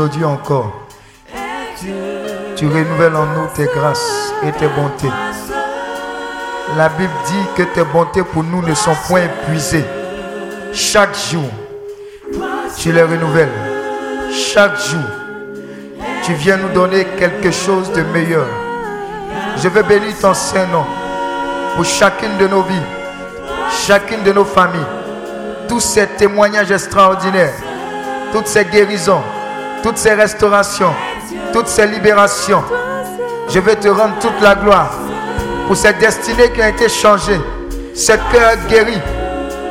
Parce qu'aujourd'hui encore, tu renouvelles en nous tes grâces et tes bontés. La Bible dit que tes bontés pour nous ne sont point épuisées. Chaque jour, tu les renouvelles. Chaque jour, tu viens nous donner quelque chose de meilleur. Je veux bénir ton Saint-Nom pour chacune de nos vies, chacune de nos familles, tous ces témoignages extraordinaires, toutes ces guérisons, toutes ces restaurations, toutes ces libérations. Je veux te rendre toute la gloire pour cette destinée qui a été changée, ces cœurs guéris,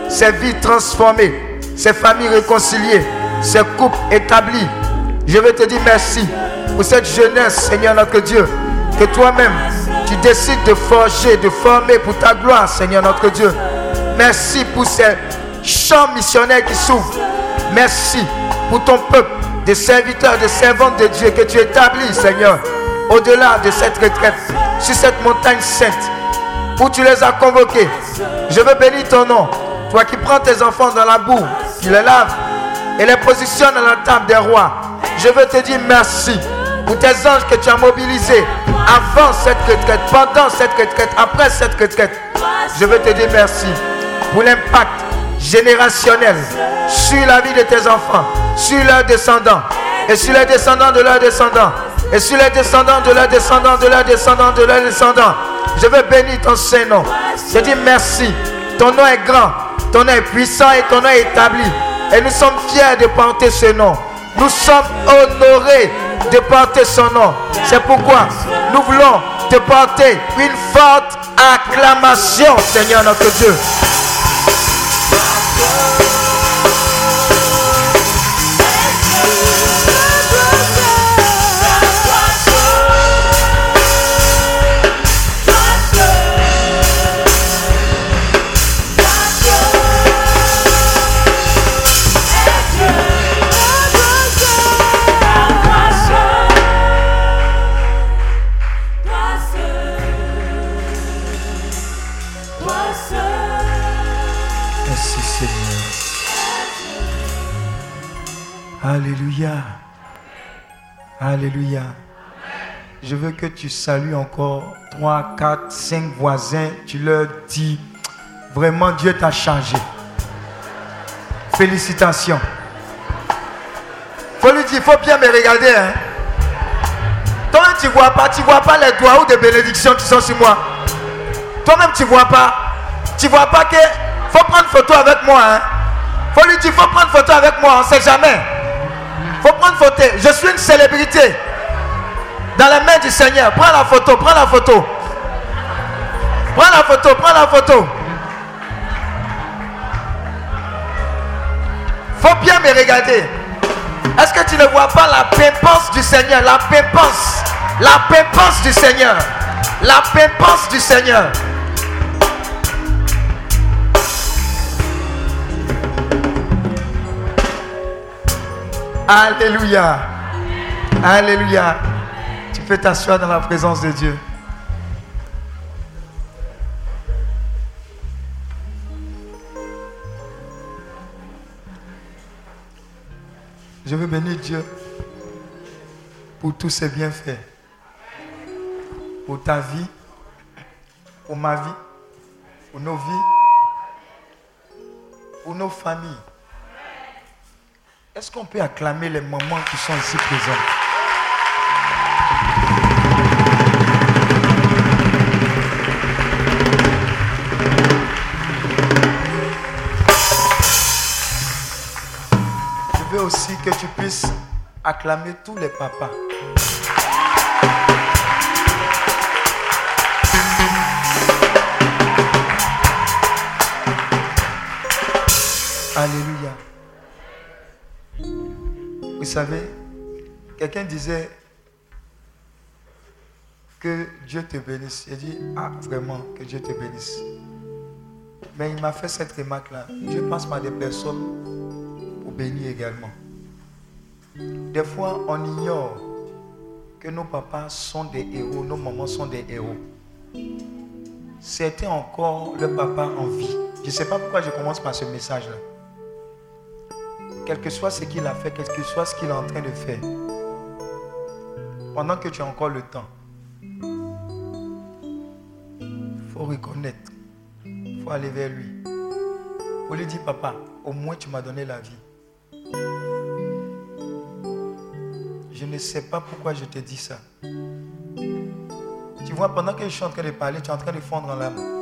ces vies transformées, ces familles réconciliées, ces couples établis. Je veux te dire merci pour cette jeunesse, Seigneur notre Dieu, que toi-même, tu décides de forger, de former pour ta gloire, Seigneur notre Dieu. Merci pour ces champs missionnaires qui s'ouvrent. Merci pour ton peuple, des serviteurs, des servantes de Dieu que tu établis, Seigneur, au-delà de cette retraite, sur cette montagne sainte, où tu les as convoqués. Je veux bénir ton nom. Toi qui prends tes enfants dans la boue, qui les laves et les positionnes à la table des rois. Je veux te dire merci pour tes anges que tu as mobilisés avant cette retraite, pendant cette retraite, après cette retraite. Je veux te dire merci pour l'impact générationnel sur la vie de tes enfants, sur leurs descendants, et sur les descendants de leurs descendants, et sur les descendants de leurs descendants, de leurs descendants, de leurs descendants. Je veux bénir ton Saint-Nom. Je dis merci. Ton nom est grand, ton nom est puissant et ton nom est établi. Et nous sommes fiers de porter ce nom. Nous sommes honorés de porter son nom. C'est pourquoi nous voulons te porter une forte acclamation, Seigneur notre Dieu. Alléluia. Je veux que tu salues encore 3, 4, 5 voisins. Tu leur dis, vraiment Dieu t'a changé. Félicitations. Faut lui dire, faut bien me regarder. Hein. Toi-même, tu vois pas, tu vois pas les doigts ou des bénédictions qui sont sur moi. Toi-même, tu vois pas. Tu vois pas que faut prendre photo avec moi. Hein. Faut lui dire, faut prendre photo avec moi. On sait jamais. Faut prendre photo. Je suis une célébrité. Dans les mains du Seigneur. Prends la photo, prends la photo. Prends la photo, prends la photo. Faut bien me regarder. Est-ce que tu ne vois pas la pimpance du Seigneur? La pimpance. La pimpance du Seigneur. La pimpance du Seigneur. Alléluia. Alléluia. Tu peux t'asseoir dans la présence de Dieu. Je veux bénir Dieu pour tous ses bienfaits. Pour ta vie, pour ma vie, pour nos vies, pour nos familles. Est-ce qu'on peut acclamer les mamans qui sont ici présentes Je veux aussi que tu puisses acclamer tous les papas. Alléluia. Savez, quelqu'un disait que Dieu te bénisse. Il dit, ah vraiment, que Dieu te bénisse. Mais il m'a fait cette remarque-là. Dieu passe par des personnes pour bénir également. Des fois, on ignore que nos papas sont des héros, nos mamans sont des héros. Certains encore, le papa en vie. Je ne sais pas pourquoi je commence par ce message-là. Quel que soit ce qu'il a fait, quel que soit ce qu'il est en train de faire, pendant que tu as encore le temps, il faut reconnaître, il faut aller vers lui. Pour lui dire, papa, au moins tu m'as donné la vie. Je ne sais pas pourquoi je te dis ça. Tu vois, pendant que je suis en train de parler, tu es en train de fondre en larmes.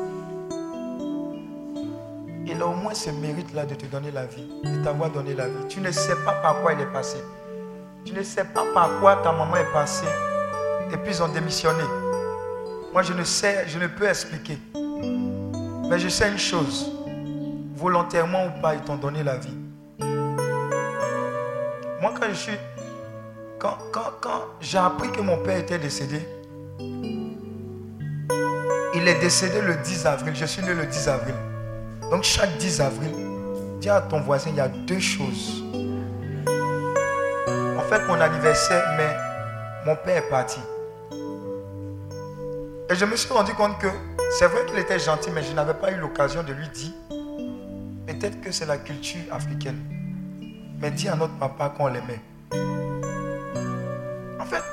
Il a au moins ce mérite-là de te donner la vie, de t'avoir donné la vie. Tu ne sais pas par quoi il est passé. Tu ne sais pas par quoi ta maman est passée. Et puis ils ont démissionné. Moi, je ne sais, je ne peux expliquer. Mais je sais une chose. Volontairement ou pas, ils t'ont donné la vie. Moi, quand je suis. Quand, quand, quand j'ai appris que mon père était décédé, il est décédé le 10 avril. Je suis né le 10 avril. Donc chaque 10 avril, dis à ton voisin, il y a deux choses. En fait, mon anniversaire, mais mon père est parti. Et je me suis rendu compte que c'est vrai qu'il était gentil, mais je n'avais pas eu l'occasion de lui dire. Peut-être que c'est la culture africaine. Mais dis à notre papa qu'on l'aimait. En fait,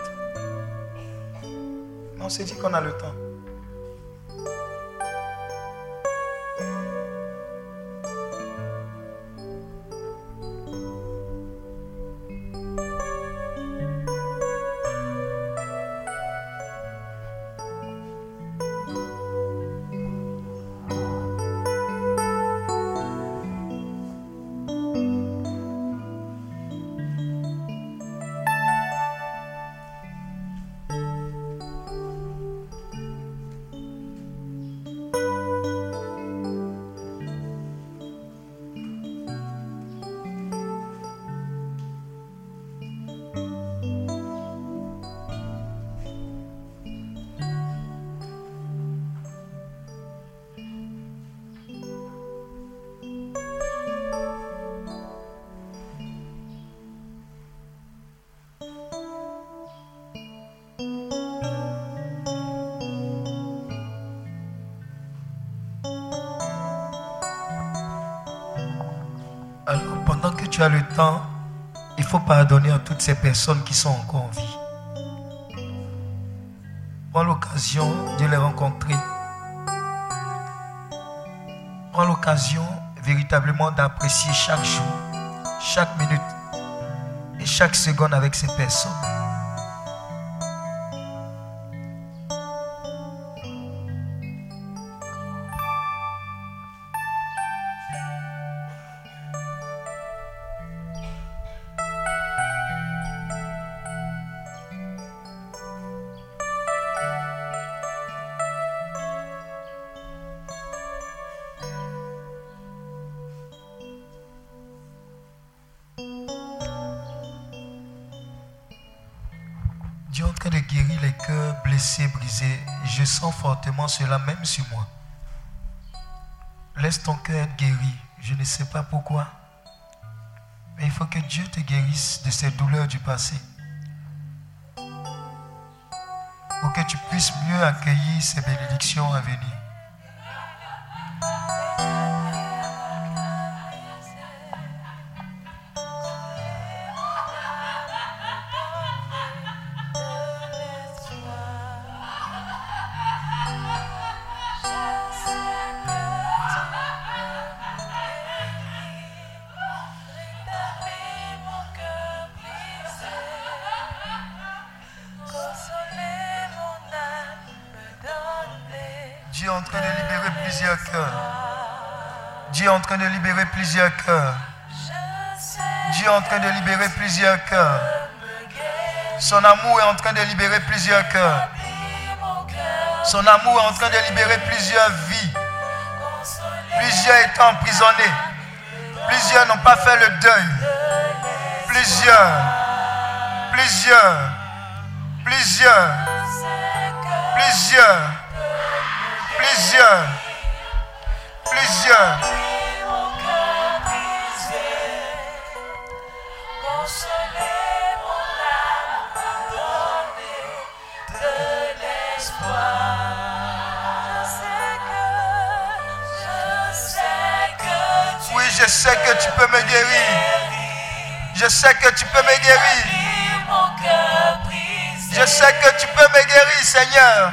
on s'est dit qu'on a le temps. Ces personnes qui sont encore en vie. Prends l'occasion de les rencontrer. Prends l'occasion véritablement d'apprécier chaque jour, chaque minute et chaque seconde avec ces personnes. Fortement cela même sur moi. Laisse ton cœur être guéri. Je ne sais pas pourquoi. Mais il faut que Dieu te guérisse de ces douleurs du passé. Pour que tu puisses mieux accueillir ces bénédictions à venir. De libérer plusieurs cœurs. Dieu est en train de libérer plusieurs cœurs. Son amour est en train de libérer plusieurs cœurs. Son amour est en train de libérer plusieurs vies. Plusieurs étaient emprisonnés. Plusieurs n'ont pas fait le deuil. Plusieurs. Plusieurs. Plusieurs. Plusieurs. Plusieurs. Plusieurs. Je sais que tu peux me guérir. Je sais que tu peux me guérir. Je sais que tu peux me guérir, Seigneur.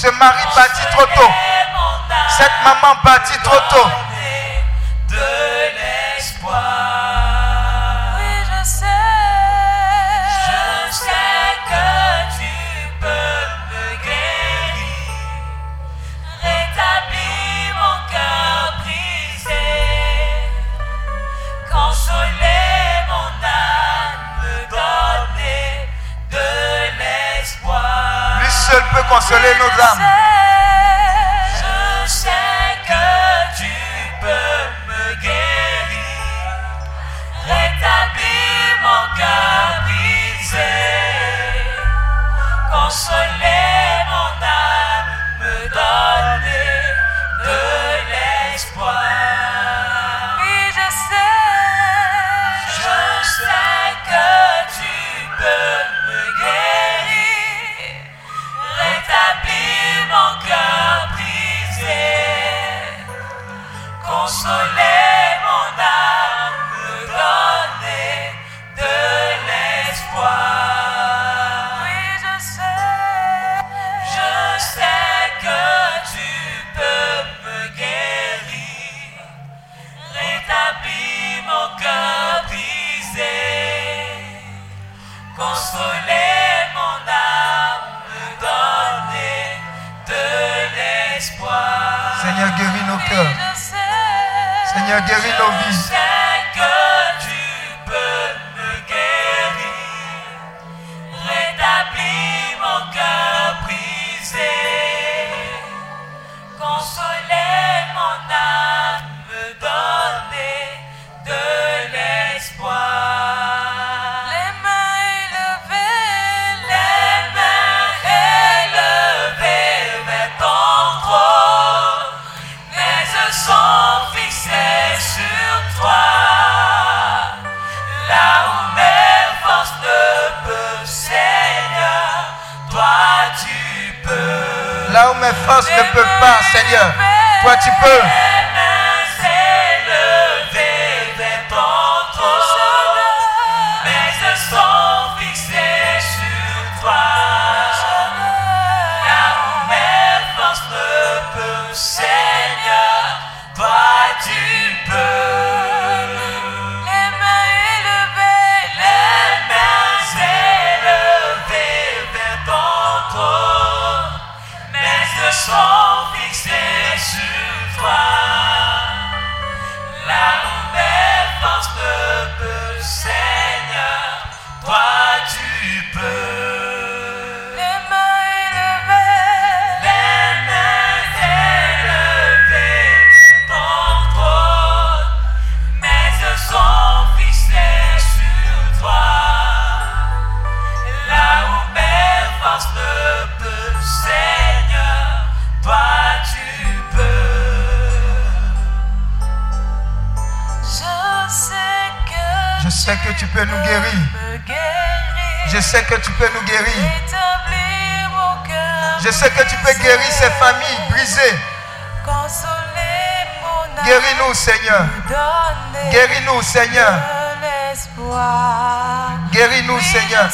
Ce mari parti trop tôt. Cette maman partie trop tôt. peut consoler nos âmes. Seigneur, guéris nos cœurs. Seigneur, guéris nos vies. Seigneur. Toi, tu peux. nous guérir. Je sais que tu peux nous guérir. Je sais que tu peux guérir ces familles brisées. Guéris-nous, Seigneur. Guéris-nous, Seigneur. Guéris-nous, Seigneur.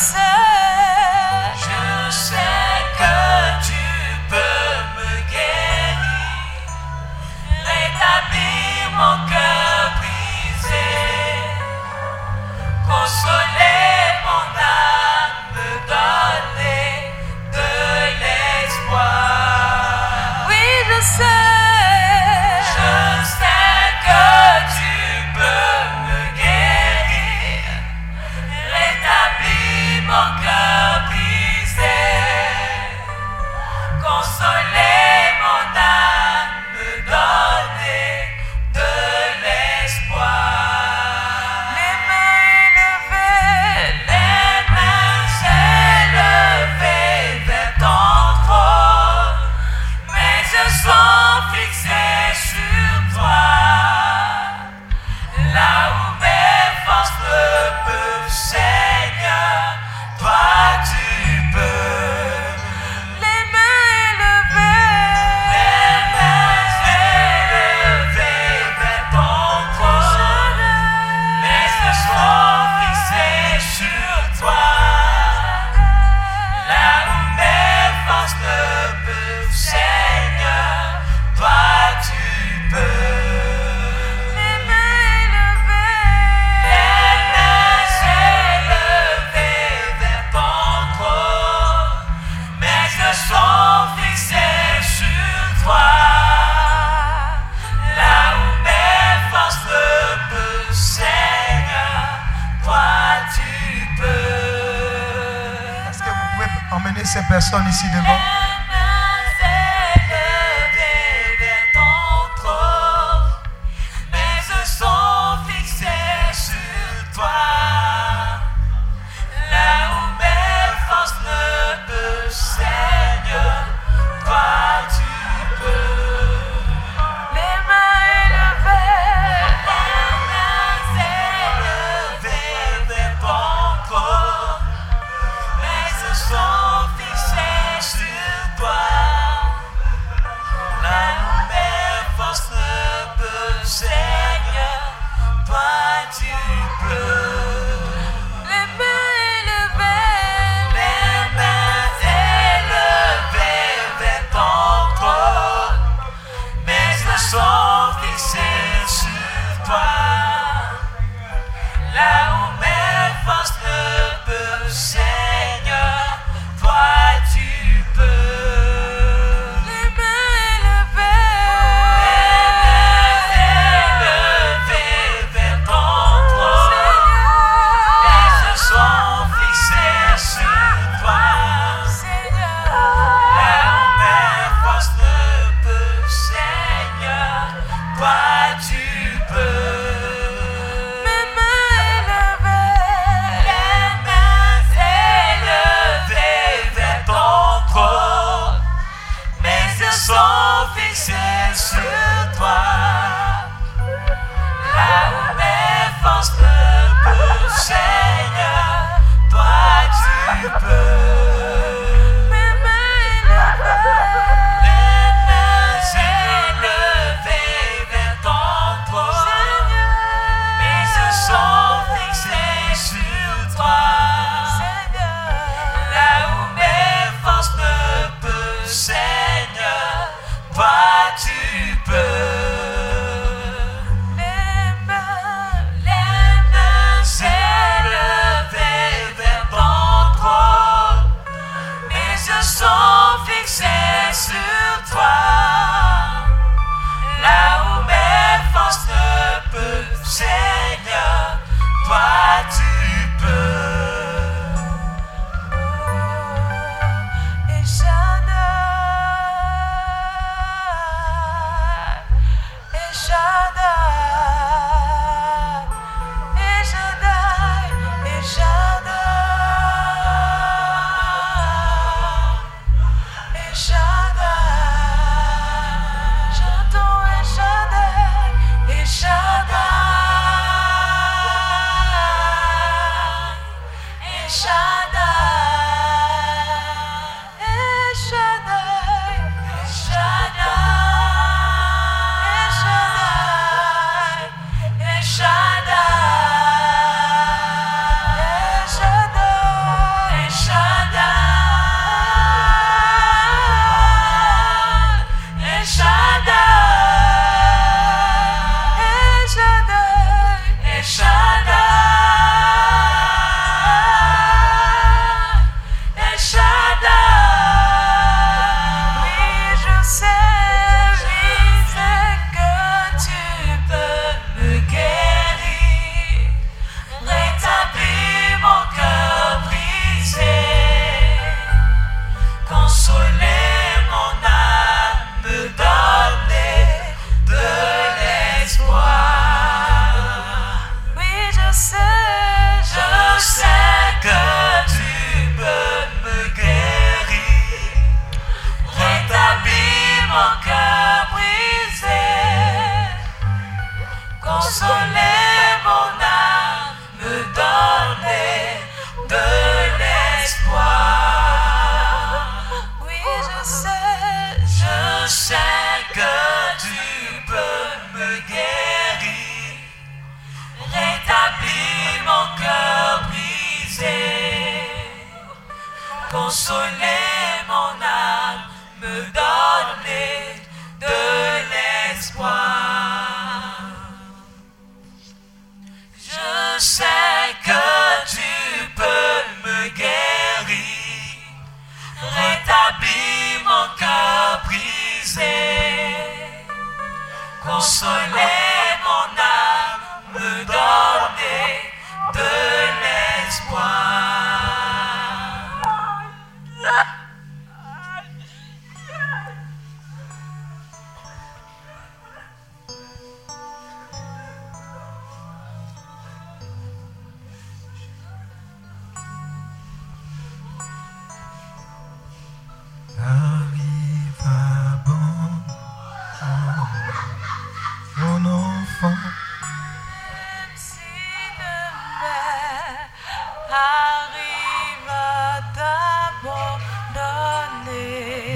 arrive à t'abandonner.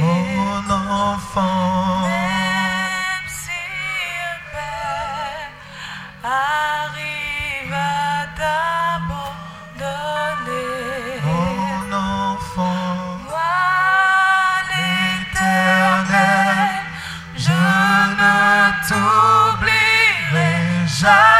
Mon enfant. Même si le Père arrive à t'abandonner. Mon enfant. Moi, l'éternel, je ne t'oublierai jamais.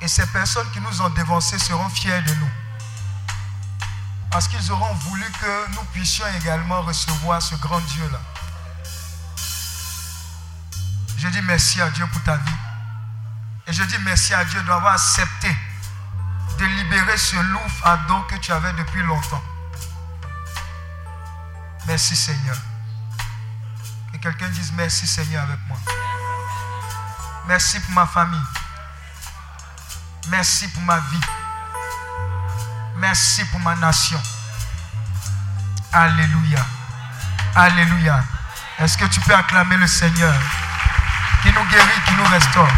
Et ces personnes qui nous ont dévancés seront fiers de nous. Parce qu'ils auront voulu que nous puissions également recevoir ce grand Dieu-là. Je dis merci à Dieu pour ta vie. Et je dis merci à Dieu d'avoir accepté de libérer ce louf à dos que tu avais depuis longtemps. Merci Seigneur. Que quelqu'un dise merci Seigneur avec moi. Merci pour ma famille. Merci pour ma vie. Merci pour ma nation. Alléluia. Alléluia. Est-ce que tu peux acclamer le Seigneur qui nous guérit, qui nous restaure?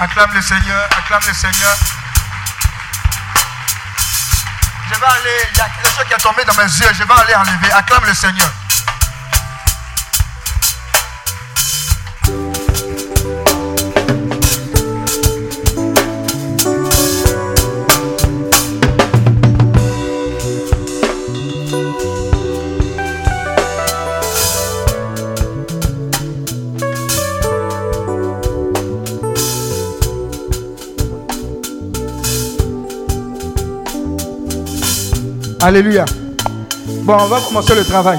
Acclame le Seigneur, acclame le Seigneur. Je vais aller, il y a quelque chose qui est tombé dans mes yeux, je vais aller enlever. Acclame le Seigneur. Alléluia. Bon, on va commencer le travail.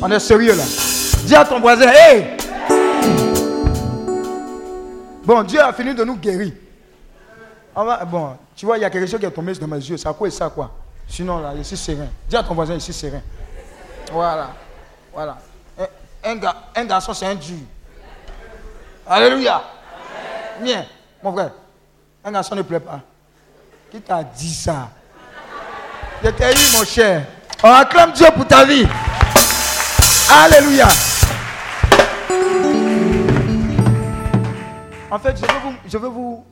On est sérieux là. Dis à ton voisin, hé Bon, Dieu a fini de nous guérir. Bon, tu vois, il y a quelque chose qui est tombé dans mes yeux. Ça quoi ça quoi? Sinon, là, je suis serein. Dis à ton voisin, je suis serein. Voilà. Voilà. Un, un ga- un garçon, c'est un dur. Alléluia. Viens, mon frère. Un garçon ne pleure pas. Qui t'a dit ça? Je t'ai eu, mon cher. On acclame Dieu pour ta vie. Alléluia. En fait, je veux, vous, je, veux vous,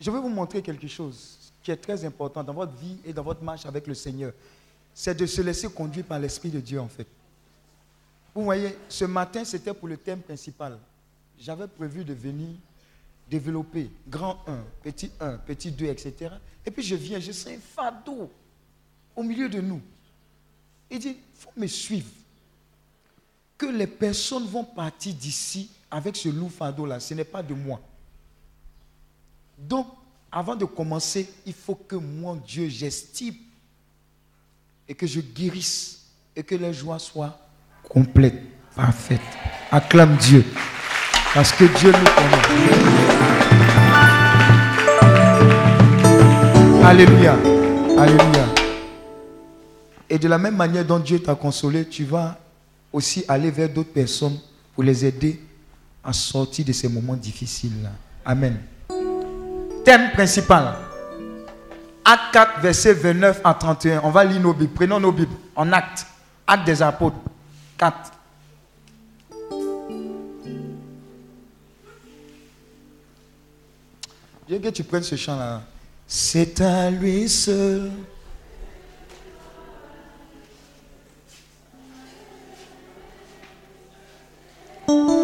je veux vous montrer quelque chose qui est très important dans votre vie et dans votre marche avec le Seigneur. C'est de se laisser conduire par l'Esprit de Dieu, en fait. Vous voyez, ce matin, c'était pour le thème principal. J'avais prévu de venir développer grand 1, petit 1, petit 2, etc. Et puis je viens, je sens un fardeau au milieu de nous. Il dit, il faut me suivre. Que les personnes vont partir d'ici avec ce lourd fardeau-là, ce n'est pas de moi. Donc, avant de commencer, il faut que mon Dieu, j'estime et que je guérisse et que les joies soient complètes, parfaites. Acclame Dieu. Parce que Dieu nous connaît. Alléluia. Alléluia. Et de la même manière dont Dieu t'a consolé, tu vas aussi aller vers d'autres personnes pour les aider à sortir de ces moments difficiles-là. Amen. Thème principal. Acte 4, verset 29 à 31. On va lire nos Bibles. Prenons nos Bibles. En acte. Acte des apôtres. 4. Bien que tu prennes ce chant-là. C'est à lui seul. Te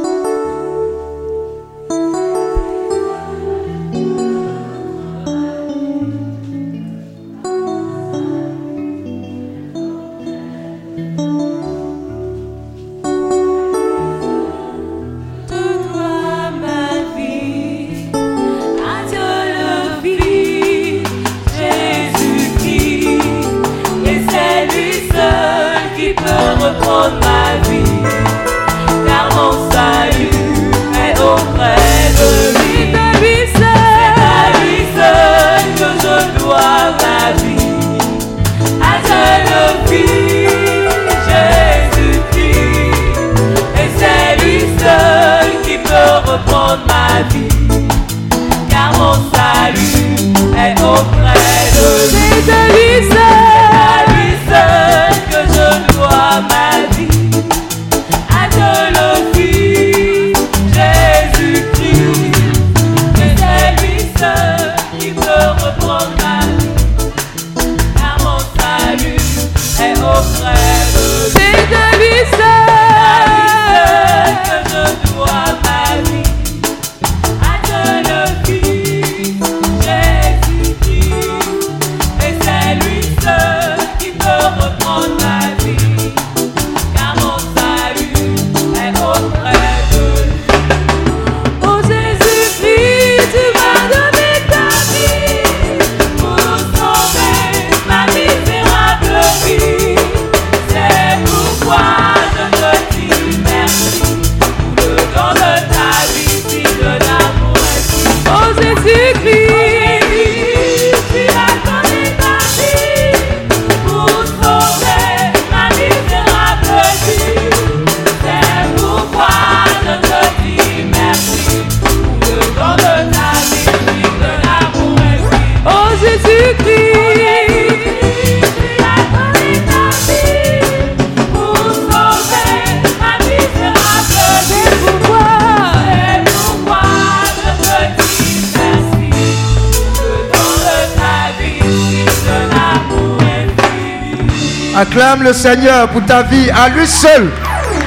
Acclame le Seigneur pour ta vie, à lui seul,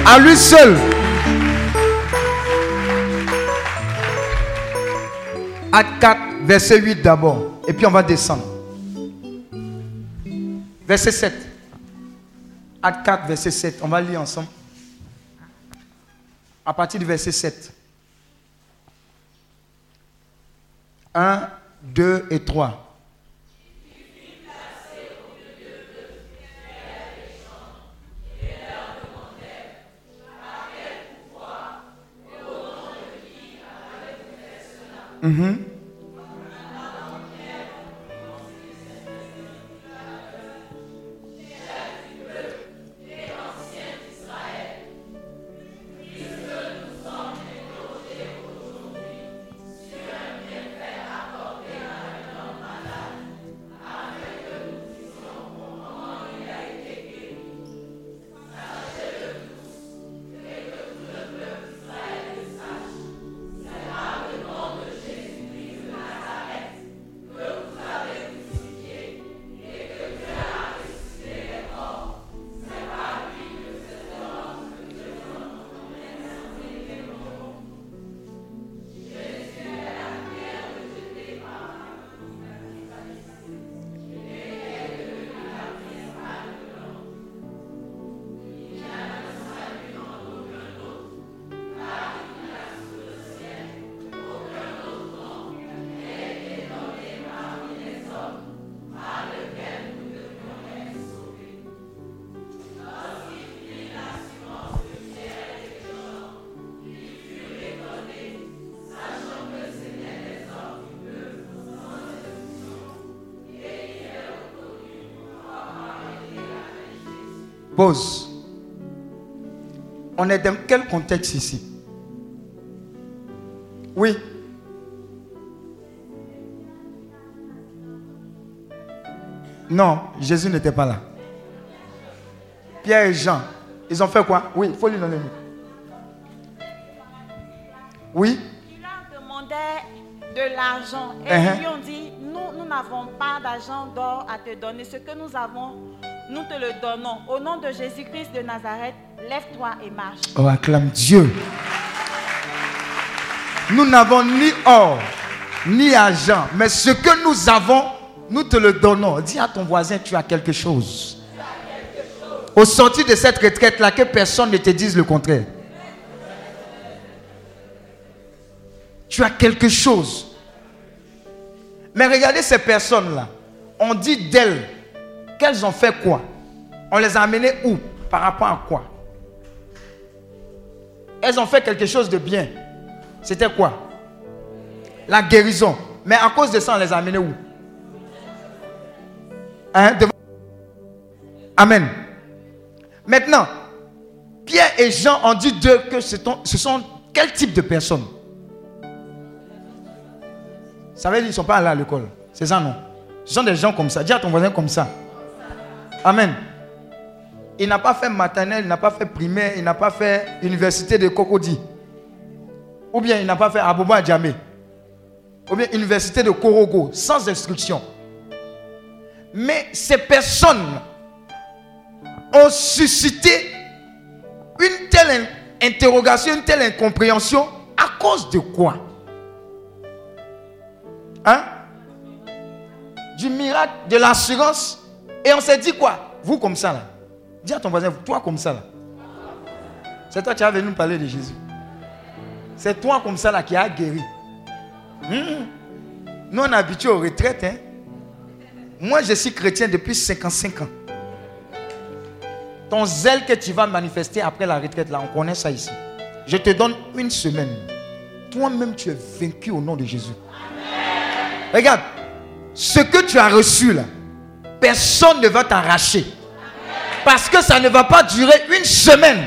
à lui seul. Acte 4, verset 8 d'abord, et puis on va descendre. Verset 7. Acte 4, verset 7. On va lire ensemble. À partir du verset 7. 1, 2 et 3. Mm-hmm. On est dans quel contexte ici? Oui. Non, Jésus n'était pas là. Pierre et Jean, ils ont fait quoi? Oui, il faut lui donner. Oui Il leur demandait de l'argent. Et Uh-huh. ils lui ont dit, nous, nous n'avons pas d'argent d'or à te donner. Ce que nous avons, nous te le donnons. Au nom de Jésus-Christ de Nazareth, lève-toi et marche. On acclame Dieu. Nous n'avons ni or, ni argent, mais ce que nous avons, nous te le donnons. Dis à ton voisin, tu as quelque chose. Au sortir de cette retraite-là, que personne ne te dise le contraire. Tu as quelque chose. Mais regardez ces personnes-là. On dit d'elles qu'elles ont fait quoi? On les a amenées où? Par rapport à quoi? Elles ont fait quelque chose de bien. C'était quoi? La guérison. Mais à cause de ça, on les a amenés où? Hein, Amen. Maintenant, Pierre et Jean ont dit d'eux que ce sont quel type de personnes? Ça veut dire qu'ils ne sont pas allés à l'école. C'est ça, non? Ce sont des gens comme ça. Dis à ton voisin comme ça. Amen. Il n'a pas fait maternelle, il n'a pas fait primaire, il n'a pas fait université de Cocody. Ou bien il n'a pas fait Aboba Djamé. Ou bien université de Korogo, sans instruction. Mais ces personnes ont suscité une telle in- interrogation, une telle incompréhension à cause de quoi? Hein? Du miracle, de l'assurance. Et on s'est dit quoi? Vous comme ça là. Dis à ton voisin, toi comme ça là. C'est toi qui as venu nous parler de Jésus. C'est toi comme ça là qui a guéri. Hmm. Nous on est habitués aux retraites. Hein? Moi je suis chrétien depuis 55 ans. Ton zèle que tu vas manifester après la retraite là, on connaît ça ici. Je te donne une semaine. Toi-même tu es vaincu au nom de Jésus. Regarde, ce que tu as reçu là, personne ne va t'arracher. Parce que ça ne va pas durer une semaine.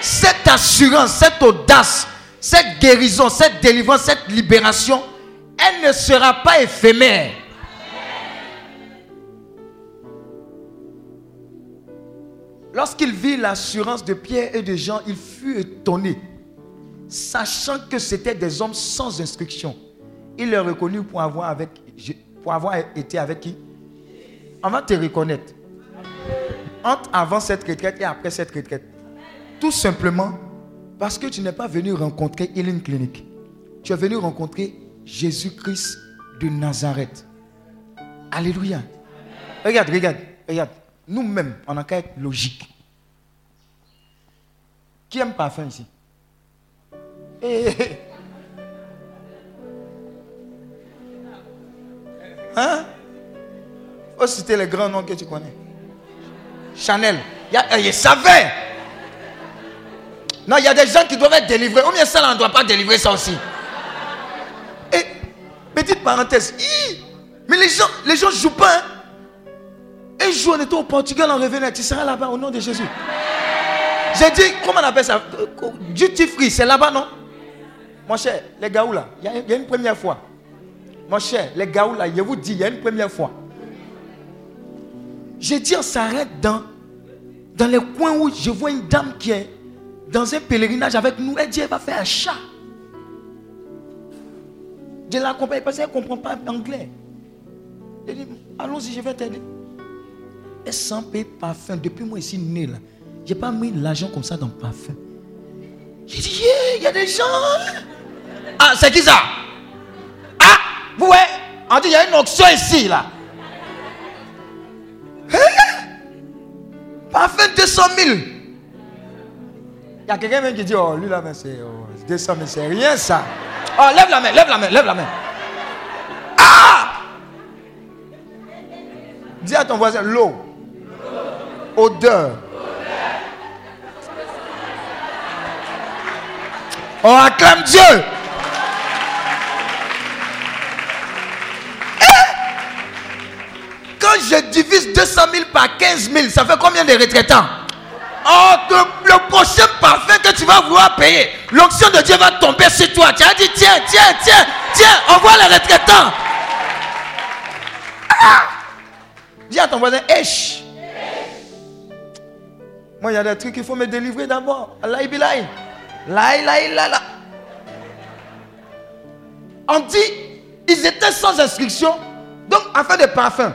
Cette assurance, cette audace, cette guérison, cette délivrance, cette libération, elle ne sera pas éphémère. Lorsqu'il vit l'assurance de Pierre et de Jean, il fut étonné, sachant que c'étaient des hommes sans instruction. Il les reconnut pour avoir, été avec qui? On va te reconnaître. entre avant cette retraite et après cette retraite. Tout simplement parce que tu n'es pas venu rencontrer Healing Clinic. Tu es venu rencontrer Jésus-Christ de Nazareth. Alléluia. Regarde, regarde, regarde. Nous-mêmes, on a qu'à être logique. Qui aime parfum ici? Eh, eh, eh. Hein? Faut citer les grands noms que tu connais. Chanel. Il euh, Je savais. Non, il y a des gens qui doivent être délivrés. Ou bien ça, là, on ne doit pas délivrer ça aussi. Et, petite parenthèse. mais les gens les gens jouent pas. hein. Un jour, on était au Portugal, on revenait. Tu seras là-bas au nom de Jésus. J'ai dit, comment on appelle ça? Euh, euh, Duty free, c'est là-bas, non? Mon cher, les gars, là, y, a- il y a une première fois. Mon cher, les gars, je vous dis, il y a une première fois. J'ai dit, on s'arrête dans, dans les coins où je vois une dame qui est dans un pèlerinage avec nous. Elle dit, elle va faire un chat. Je l'accompagne parce qu'elle ne comprend pas anglais. Elle dit, allons-y, je vais t'aider. Elle sent payer parfum. Depuis moi ici né là, j'ai pas mis l'argent comme ça dans le parfum. J'ai dit, il y a des gens. Ah, c'est qui ça? Vous voyez, on dit, il y a une onction ici là. Hein? Parfum 200 000. Il y a quelqu'un même qui dit, oh, lui là, mais c'est oh, 200 000, c'est rien ça. Oh, lève la main, lève la main, lève la main. Ah Dis à ton voisin, l'eau, odeur. On acclame Dieu. Je divise 200 000 par 15 000, ça fait combien de retraitants? Oh, le, le prochain parfum que tu vas vouloir payer, l'onction de Dieu va tomber sur toi. Tu as dit, tiens, tiens, tiens, tiens, envoie les retraitants. Ah! Dis à ton voisin, Esh. Moi, il y a des trucs qu'il faut me délivrer d'abord. Allah bilaï. La ilaha illallah. On dit, ils étaient sans instruction. Donc, afin de parfum.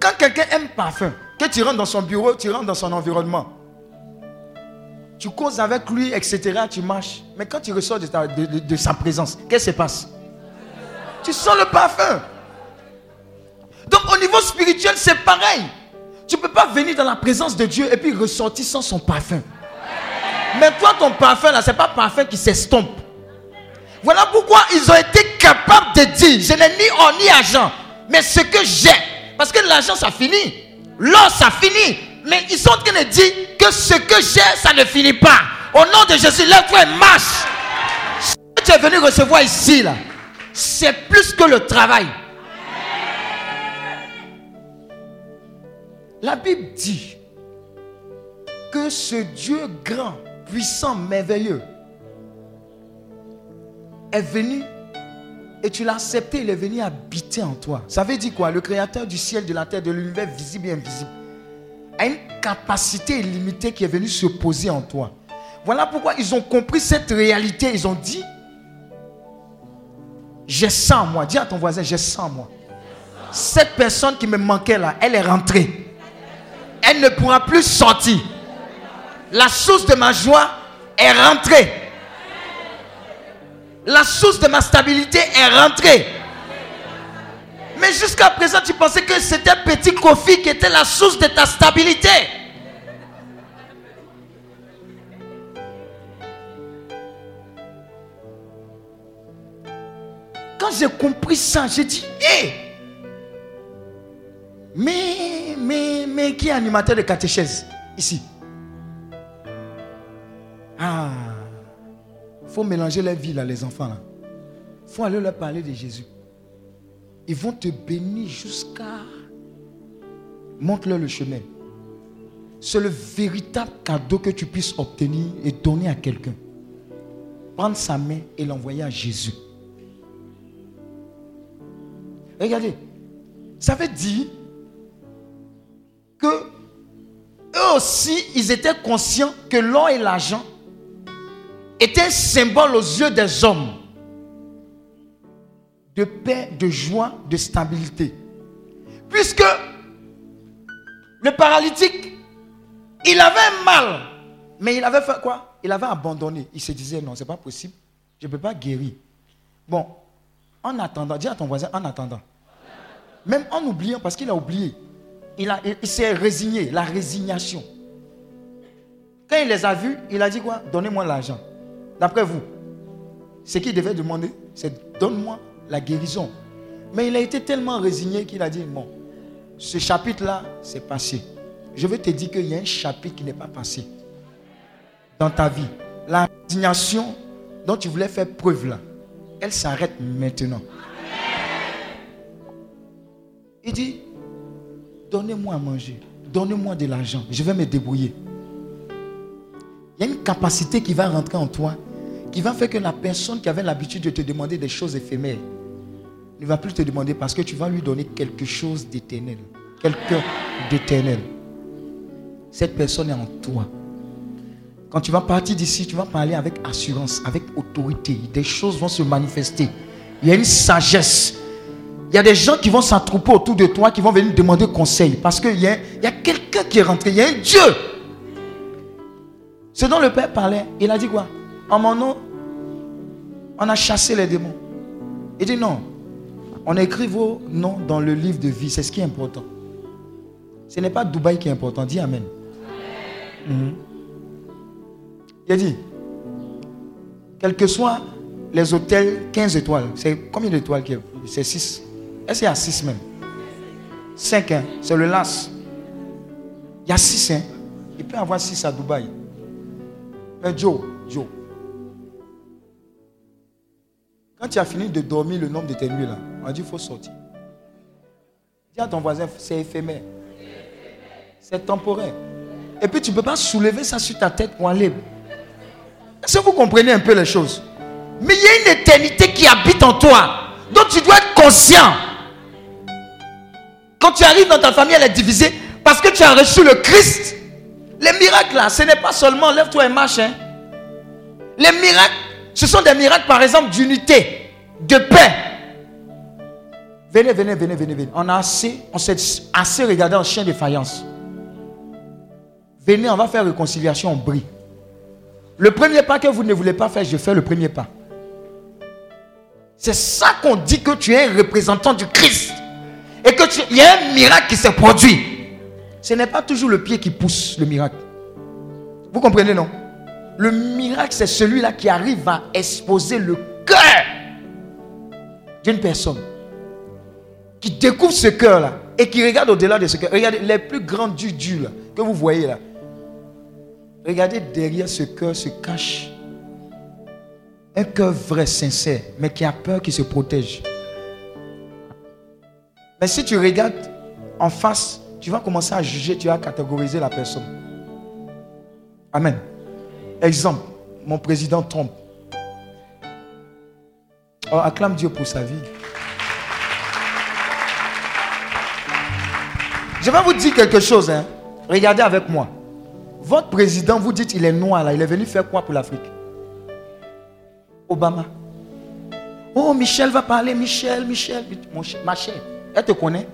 Quand quelqu'un aime parfum, que tu rentres dans son bureau, tu rentres dans son environnement. Tu causes avec lui, etc. Tu marches. Mais quand tu ressors de, sa présence, qu'est-ce qui se passe? Tu sens le parfum. Donc au niveau spirituel, c'est pareil. Tu ne peux pas venir dans la présence de Dieu et puis ressortir sans son parfum. Mais toi, ton parfum, là, ce n'est pas parfum qui s'estompe. Voilà pourquoi ils ont été capables de dire, je n'ai ni or ni argent, mais ce que j'ai. Parce que l'argent, ça finit. L'or, ça finit. Mais ils sont en train de dire que ce que j'ai, ça ne finit pas. Au nom de Jésus, lève-toi et marche. Ce que tu es venu recevoir ici, là, c'est plus que le travail. La Bible dit que ce Dieu grand, puissant, merveilleux est venu et tu l'as accepté, il est venu habiter en toi. Ça veut dire quoi? Le créateur du ciel, de la terre, de l'univers visible et invisible a une capacité illimitée qui est venue se poser en toi. Voilà pourquoi ils ont compris cette réalité. Ils ont dit, j'ai ça en moi. Dis à ton voisin, j'ai ça en moi. Cette personne qui me manquait là, elle est rentrée. Elle ne pourra plus sortir. La source de ma joie est rentrée. La source de ma stabilité est rentrée. Mais jusqu'à présent, tu pensais que c'était petit Kofi qui était la source de ta stabilité. Quand j'ai compris ça, j'ai dit, hé, mais, mais, mais qui est animateur de catéchèse? Ici faut mélanger les vies là, les enfants là. faut aller leur parler de Jésus. Ils vont te bénir jusqu'à. Montre-leur le chemin. C'est le véritable cadeau que tu puisses obtenir et donner à quelqu'un. Prendre sa main et l'envoyer à Jésus. Regardez, ça veut dire que eux aussi, ils étaient conscients que l'or et l'argent étaient un symbole aux yeux des hommes de paix, de joie, de stabilité. Puisque Le paralytique, il avait mal, mais il avait fait quoi? Il avait abandonné. Il se disait non, c'est pas possible. Je ne peux pas guérir. Bon, en attendant, dis à ton voisin, en attendant. Même en oubliant, parce qu'il a oublié. Il- il s'est résigné, la résignation. Quand il les a vus, il a dit quoi? Donnez-moi l'argent. D'après vous, ce qu'il devait demander, c'est donne-moi la guérison. Mais il a été tellement résigné qu'il a dit, bon, ce chapitre-là, c'est passé. Je veux te dire qu'il y a un chapitre qui n'est pas passé dans ta vie. La résignation dont tu voulais faire preuve là, elle s'arrête maintenant. Il dit, donnez-moi à manger, donnez-moi de l'argent, je vais me débrouiller. Il y a une capacité qui va rentrer en toi, qui va faire que la personne qui avait l'habitude de te demander des choses éphémères ne va plus te demander parce que tu vas lui donner quelque chose d'éternel. Quelque d'éternel. Cette personne est en toi. Quand tu vas partir d'ici, tu vas parler avec assurance, avec autorité. Des choses vont se manifester. Il y a une sagesse. Il y a des gens qui vont s'attrouper autour de toi, qui vont venir demander conseil. Parce qu'il y a, y a quelqu'un qui est rentré. Il y a un Dieu. Ce dont le Père parlait, il a dit quoi? En mon nom, on a chassé les démons. Il dit non. On écrit vos noms dans le livre de vie. C'est ce qui est important. Ce n'est pas Dubaï qui est important. Dis Amen. Mhm. Il dit, quels que soient les hôtels 15 étoiles, c'est combien d'étoiles qu'il y a? C'est 6. Est-ce qu'il y a 6 même? 5, hein? c'est le LAS. Il y a 6, hein? il peut y avoir 6 à Dubaï. Mais Joe, Joe, quand tu as fini de dormir le nombre de tes nuits là, on a dit il faut sortir. Dis à ton voisin, c'est éphémère. C'est temporaire. Et puis tu ne peux pas soulever ça sur ta tête pour aller. Est-ce que vous comprenez un peu les choses? Mais il y a une éternité qui habite en toi. Donc tu dois être conscient. Quand tu arrives dans ta famille, elle est divisée parce que tu as reçu le Christ. Les miracles là, ce n'est pas seulement lève-toi et marche. hein. Les miracles, ce sont des miracles par exemple d'unité, de paix. Venez, venez, venez, venez, venez. On a assez, on s'est assez regardé en chien de faïence. Venez, on va faire réconciliation, on brille. Le premier pas que vous ne voulez pas faire, je fais le premier pas. C'est ça qu'on dit que tu es un représentant du Christ. Et que tu- il y a un miracle qui s'est produit. Ce n'est pas toujours le pied qui pousse le miracle. Vous comprenez, non? Le miracle, c'est celui-là qui arrive à exposer le cœur d'une personne. Qui découvre ce cœur-là et qui regarde au-delà de ce cœur. Regardez, les plus grands dudus que vous voyez là. Regardez derrière ce cœur se cache un cœur vrai, sincère, mais qui a peur, qui se protège. Mais si tu regardes en face, tu vas commencer à juger, tu vas catégoriser la personne. Amen. Exemple, mon président Trump. Oh, acclame Dieu pour sa vie. Je vais vous dire quelque chose. hein. Regardez avec moi. Votre président, vous dites, il est noir là. Il est venu faire quoi pour l'Afrique? Obama. Oh, Michel va parler. Michel, Michel. Ma chère, elle te connaît?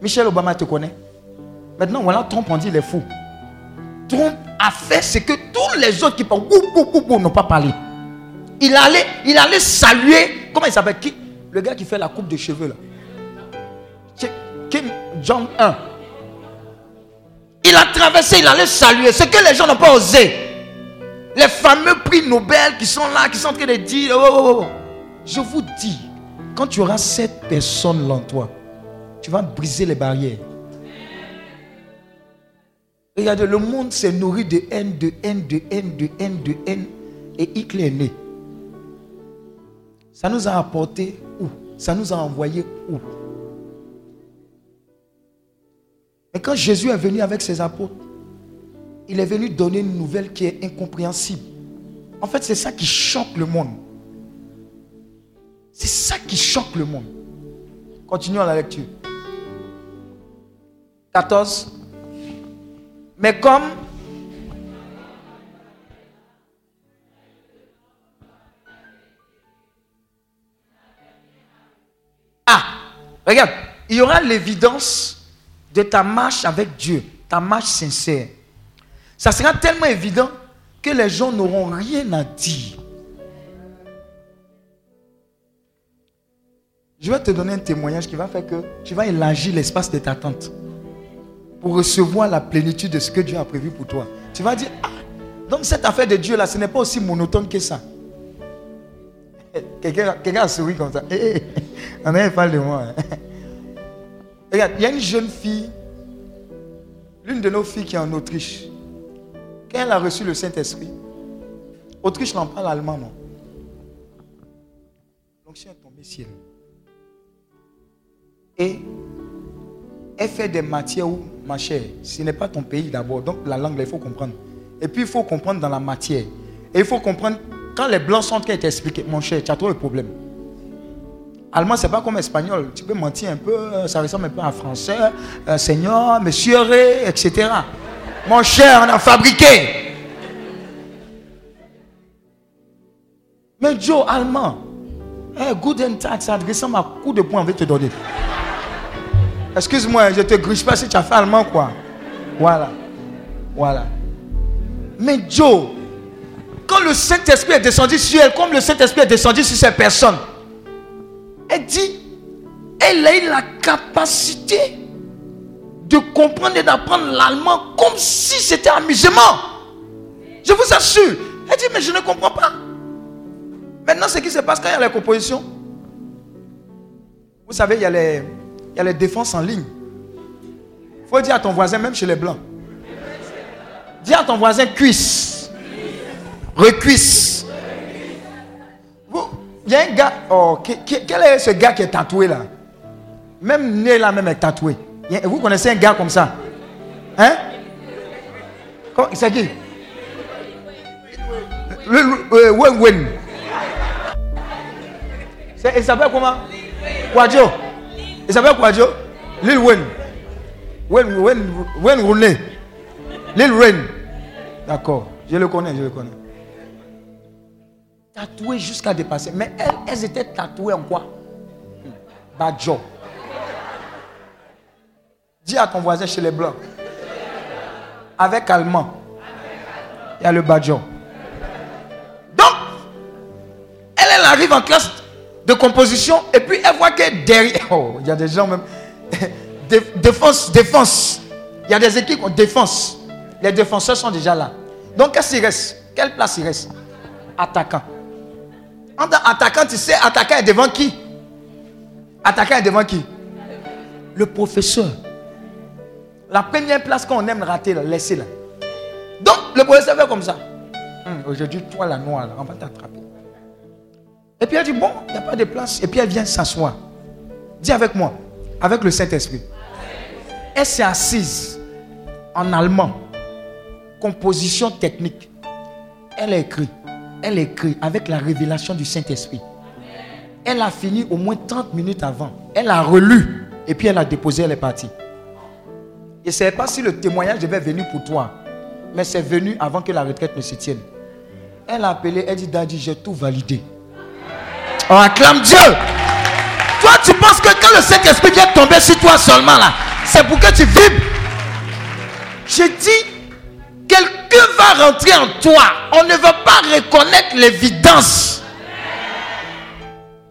Michel Obama te connaît? Maintenant, voilà, Trump, on dit, il est fou. Trump a fait ce que tous les autres qui parlent, n'ont pas parlé. Il allait, il allait saluer, comment il s'appelle qui Le gars qui fait la coupe de cheveux là. Kim- Jong-un. Il a traversé, il allait saluer. Ce que les gens n'ont pas osé. Les fameux prix Nobel qui sont là, qui sont en train de dire, oh, oh, oh. je vous dis, quand tu auras cette personne-là en toi, tu vas briser les barrières. Regardez, le monde s'est nourri de haine, de haine, de haine, de haine, de haine. Et Hitler est né. Ça nous a apporté où? Ça nous a envoyé où? Mais quand Jésus est venu avec ses apôtres, il est venu donner une nouvelle qui est incompréhensible. En fait, c'est ça qui choque le monde. C'est ça qui choque le monde. Continuons la lecture. 14. Mais comme Ah, regarde, il y aura l'évidence de ta marche avec Dieu, ta marche sincère, ça sera tellement évident que les gens n'auront rien à dire. Je vais te donner un témoignage qui va faire que tu vas élargir l'espace de ta tente pour recevoir la plénitude de ce que Dieu a prévu pour toi. Tu vas dire, ah, donc cette affaire de Dieu là, ce n'est pas aussi monotone que ça. Quelqu'un a souri comme ça. Eh, eh, on a parle de moi. hein. Regarde, il y a une jeune fille, l'une de nos filles qui est en Autriche. Quand elle a reçu le Saint-Esprit, Autriche n'en parle allemand, non? L'onction est tombée ciel. Et elle fait des matières où, ma chère, ce n'est pas ton pays d'abord. Donc la langue, là, il faut comprendre. Et puis il faut comprendre dans la matière. Et il faut comprendre, quand les blancs sont de t'expliquer, mon cher, tu as trop de problèmes. Allemand, c'est pas comme espagnol. Tu peux mentir un peu, euh, ça ressemble un peu à français. euh, Seigneur, monsieur, etc. Mon cher, on a fabriqué. Mais Joe, allemand, eh, Guten Tag, ça ressemble à coup de poing, on va te donner. Excuse-moi, je te griche pas si tu as fait allemand, quoi. Voilà. Voilà. Mais Joe, quand le Saint-Esprit est descendu sur elle, comme le Saint-Esprit est descendu sur ces personnes, elle dit, elle a eu la capacité de comprendre et d'apprendre l'allemand comme si c'était amusement. Je vous assure. Elle dit, mais je ne comprends pas. Maintenant, ce qui se passe quand il y a les compositions, vous savez, il y a les, les défenses en ligne. Il faut dire à ton voisin, même chez les blancs. Dis à ton voisin cuisse. Recuisse. Il y a un gars. Oh, qui- quel est ce gars qui est tatoué là? Même né là, même est tatoué. Vous connaissez un gars comme ça? Hein? C'est qui Le- le- Il s'appelle comment? Kwadjo. Il s'appelle Kwadjo Lil Wen. Wen Wen Wen Rooney. Lil Wen. D'accord. Je le connais, je le connais. Tatoué jusqu'à dépasser. Mais elles, elles étaient tatouées en quoi? Badjo. Dis à ton voisin chez les blancs. Avec allemand. Il y a le badjo. Donc, elle, elle arrive en classe de composition et puis elle voit que derrière. Oh, il y a des gens même. Dé- Défense, défense. Il y a des équipes en défense. Les défenseurs sont déjà là. Donc, qu'est-ce qu'il reste? Quelle place il reste? Attaquant. En tant attaquant, tu sais, attaquant est devant qui? Attaquant est devant qui? Le professeur. La première place qu'on aime rater, là, laisser là. Donc, le professeur fait comme ça. Hum, Aujourd'hui, toi, la noire, là, on va t'attraper. Et puis elle dit, bon, il n'y a pas de place. Et puis elle vient s'asseoir. Dis avec moi, avec le Saint-Esprit. Elle s'est assise en allemand. Composition technique. Elle a écrit. Elle a écrit avec la révélation du Saint-Esprit. Elle a fini au moins 30 minutes avant. Elle a relu. Et puis elle a déposé, elle est partie. Je ne sais pas si le témoignage devait venir pour toi. Mais c'est venu avant que la retraite ne se tienne. Elle a appelé, elle dit, Daddy, j'ai tout validé. On acclame Dieu. Toi, tu penses que quand le Saint-Esprit vient tomber sur toi seulement là, c'est pour que tu vibres. Je dis, quelqu'un va rentrer en toi. On ne veut pas reconnaître l'évidence.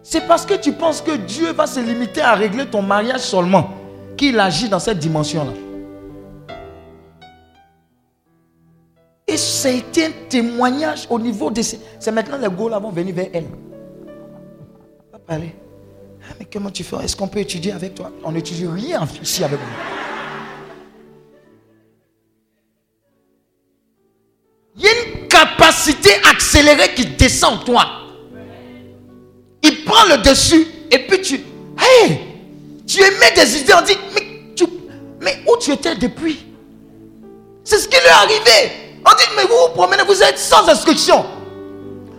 C'est parce que tu penses que Dieu va se limiter à régler ton mariage seulement qu'il agit dans cette dimension-là. Et ça a été un témoignage au niveau de... ces- C'est maintenant les Gaules vont venir vers elle. Parler. Ah, mais comment tu fais Est-ce qu'on peut étudier avec toi? On n'étudie rien ici avec vous. Il y a une capacité accélérée qui descend en toi. Il prend le dessus et puis tu... Hey Tu émets des idées, on dit, mais, mais où tu étais depuis? C'est ce qui lui est arrivé. On dit, mais vous vous promenez, vous êtes sans instruction.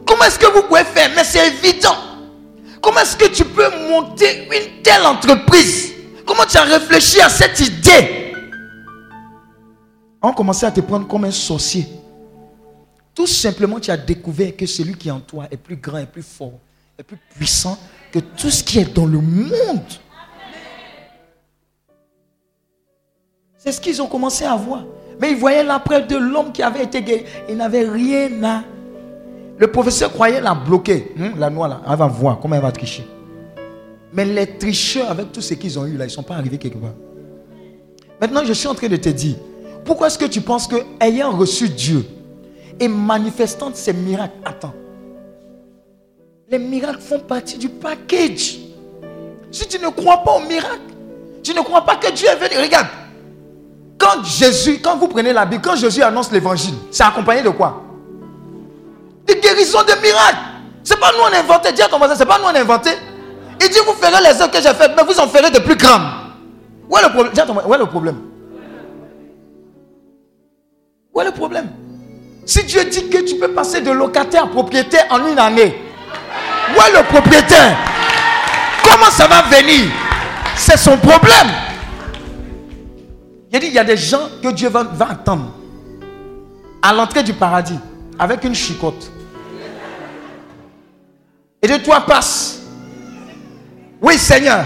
Comment est-ce que vous pouvez faire? Mais c'est évident. Comment est-ce que tu peux monter une telle entreprise? Comment tu as réfléchi à cette idée? On commençait à te prendre comme un sorcier. Tout simplement, tu as découvert que celui qui est en toi est plus grand, est plus fort, est plus puissant que tout ce qui est dans le monde. C'est ce qu'ils ont commencé à voir. Mais ils voyaient l'après de l'homme qui avait été guéri. Il n'avait rien à. Le professeur croyait la bloquer. Hum, la noix là, elle va voir comment elle va tricher. Mais les tricheurs, avec tout ce qu'ils ont eu là, ils ne sont pas arrivés quelque part. Maintenant, je suis en train de te dire, pourquoi est-ce que tu penses que, ayant reçu Dieu et manifestant ces miracles, attends, les miracles font partie du package. Si tu ne crois pas aux miracles, tu ne crois pas que Dieu est venu. Regarde, quand Jésus, quand vous prenez la Bible, quand Jésus annonce l'évangile, c'est accompagné de quoi? De guérison, de miracles. C'est pas nous on a inventé. À ton voisin, c'est pas nous on a inventé. Il dit, vous ferez les œuvres que j'ai faites, mais vous en ferez de plus grandes. Où est le problème? Où est le problème? Où est le problème? Si Dieu dit que tu peux passer de locataire à propriétaire en une année, où est le propriétaire? Comment ça va venir? C'est son problème. Il dit, il y a des gens que Dieu va, va attendre à l'entrée du paradis avec une chicotte. Et de toi passe. Oui, Seigneur.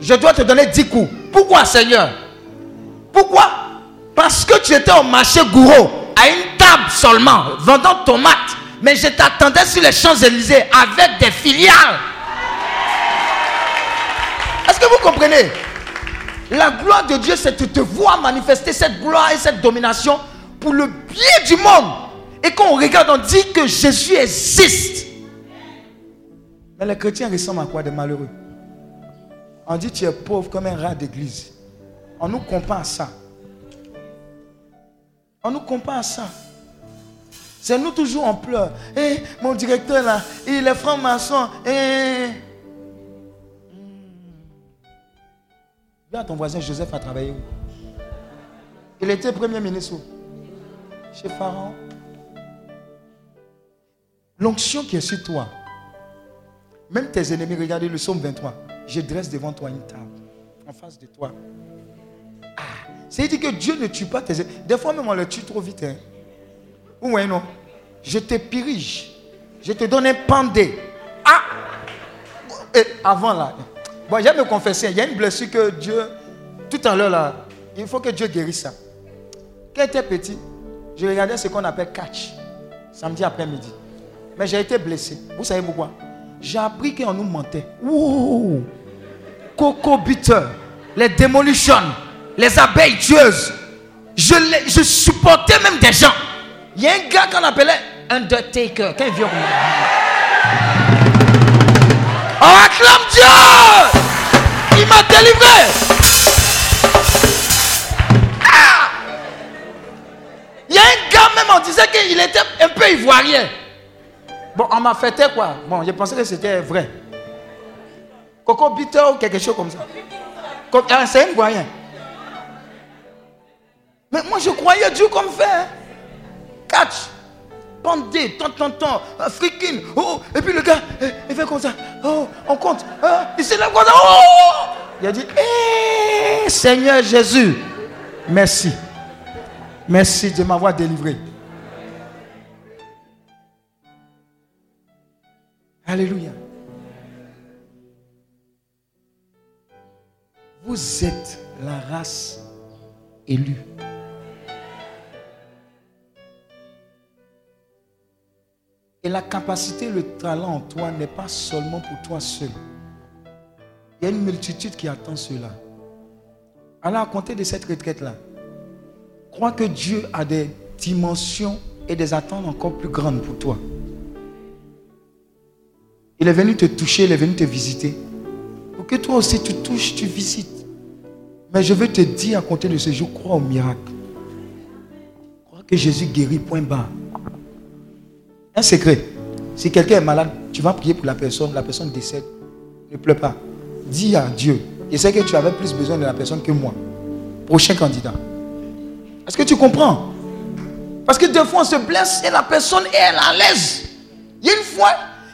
Je dois te donner 10 coups. Pourquoi, Seigneur? Pourquoi? Parce que tu étais au marché gourou, à une table seulement, vendant tomates. Mais je t'attendais sur les Champs-Élysées avec des filiales. Est-ce que vous comprenez? La gloire de Dieu, c'est de te voir manifester cette gloire et cette domination pour le bien du monde. Et quand on regarde, on dit que Jésus existe. Mais les chrétiens ressemblent à quoi Des malheureux? On dit tu es pauvre comme un rat d'église. On nous compare à ça. On nous compare à ça. C'est nous toujours en pleurs. Eh, mon directeur là, il est franc-maçon. Eh. Dis à ton voisin Joseph a travaillé où? Il était premier ministre Chez Pharaon. L'onction qui est sur toi, même tes ennemis, regardez le psaume 23. Je dresse devant toi une table, en face de toi. Ah, c'est-à-dire que Dieu ne tue pas tes ennemis. Des fois même on le tue trop vite. Hein. Non? Je te purige. Je te donne un pendé. Ah Et avant là. Bon, j'aime me confesser. Il y a une blessure que Dieu, tout à l'heure là, il faut que Dieu guérisse ça. Quand j'étais petit, je regardais ce qu'on appelle catch, samedi après-midi. Mais j'ai été blessé. Vous savez pourquoi? J'ai appris qu'on nous mentait. Ouh Coco buteur, les demolitions, les abeilles tueuses. Je, les- je supportais même des gens. Il y a un gars qu'on appelait Undertaker. Quand il vient On acclame Dieu Il m'a délivré Ah Il y a un gars même, on disait qu'il était un peu ivoirien. Bon, on m'a fêté quoi Bon, je pensais que c'était vrai. Coco Bitter ou quelque chose comme ça. Ah, C'est un ivoirien. Mais moi, je croyais Dieu comme fait. hein. Catch. Pendé, tant, tant, tant, freaking. Oh, et puis le gars, eh, il fait comme ça. Oh, on compte. Ah, il s'est là comme ça. Oh il a dit, eh, Seigneur Jésus, merci. Merci de m'avoir délivré. Alléluia. Vous êtes la race élue. Et la capacité, le talent en toi n'est pas seulement pour toi seul. Il y a une multitude qui attend cela. Alors, à compter de cette retraite-là, crois que Dieu a des dimensions et des attentes encore plus grandes pour toi. Il est venu te toucher, il est venu te visiter. Pour que toi aussi tu touches, tu visites. Mais je veux te dire à compter de ce jour, crois au miracle. Crois que Jésus guérit, point barre. Un secret. Si quelqu'un est malade, tu vas prier pour la personne, la personne décède. Ne pleure pas. Dis à Dieu. Je sais que tu avais plus besoin de la personne que moi. Prochain candidat. Est-ce que tu comprends? Parce que des fois on se blesse et la personne est à l'aise. Il y a une fois,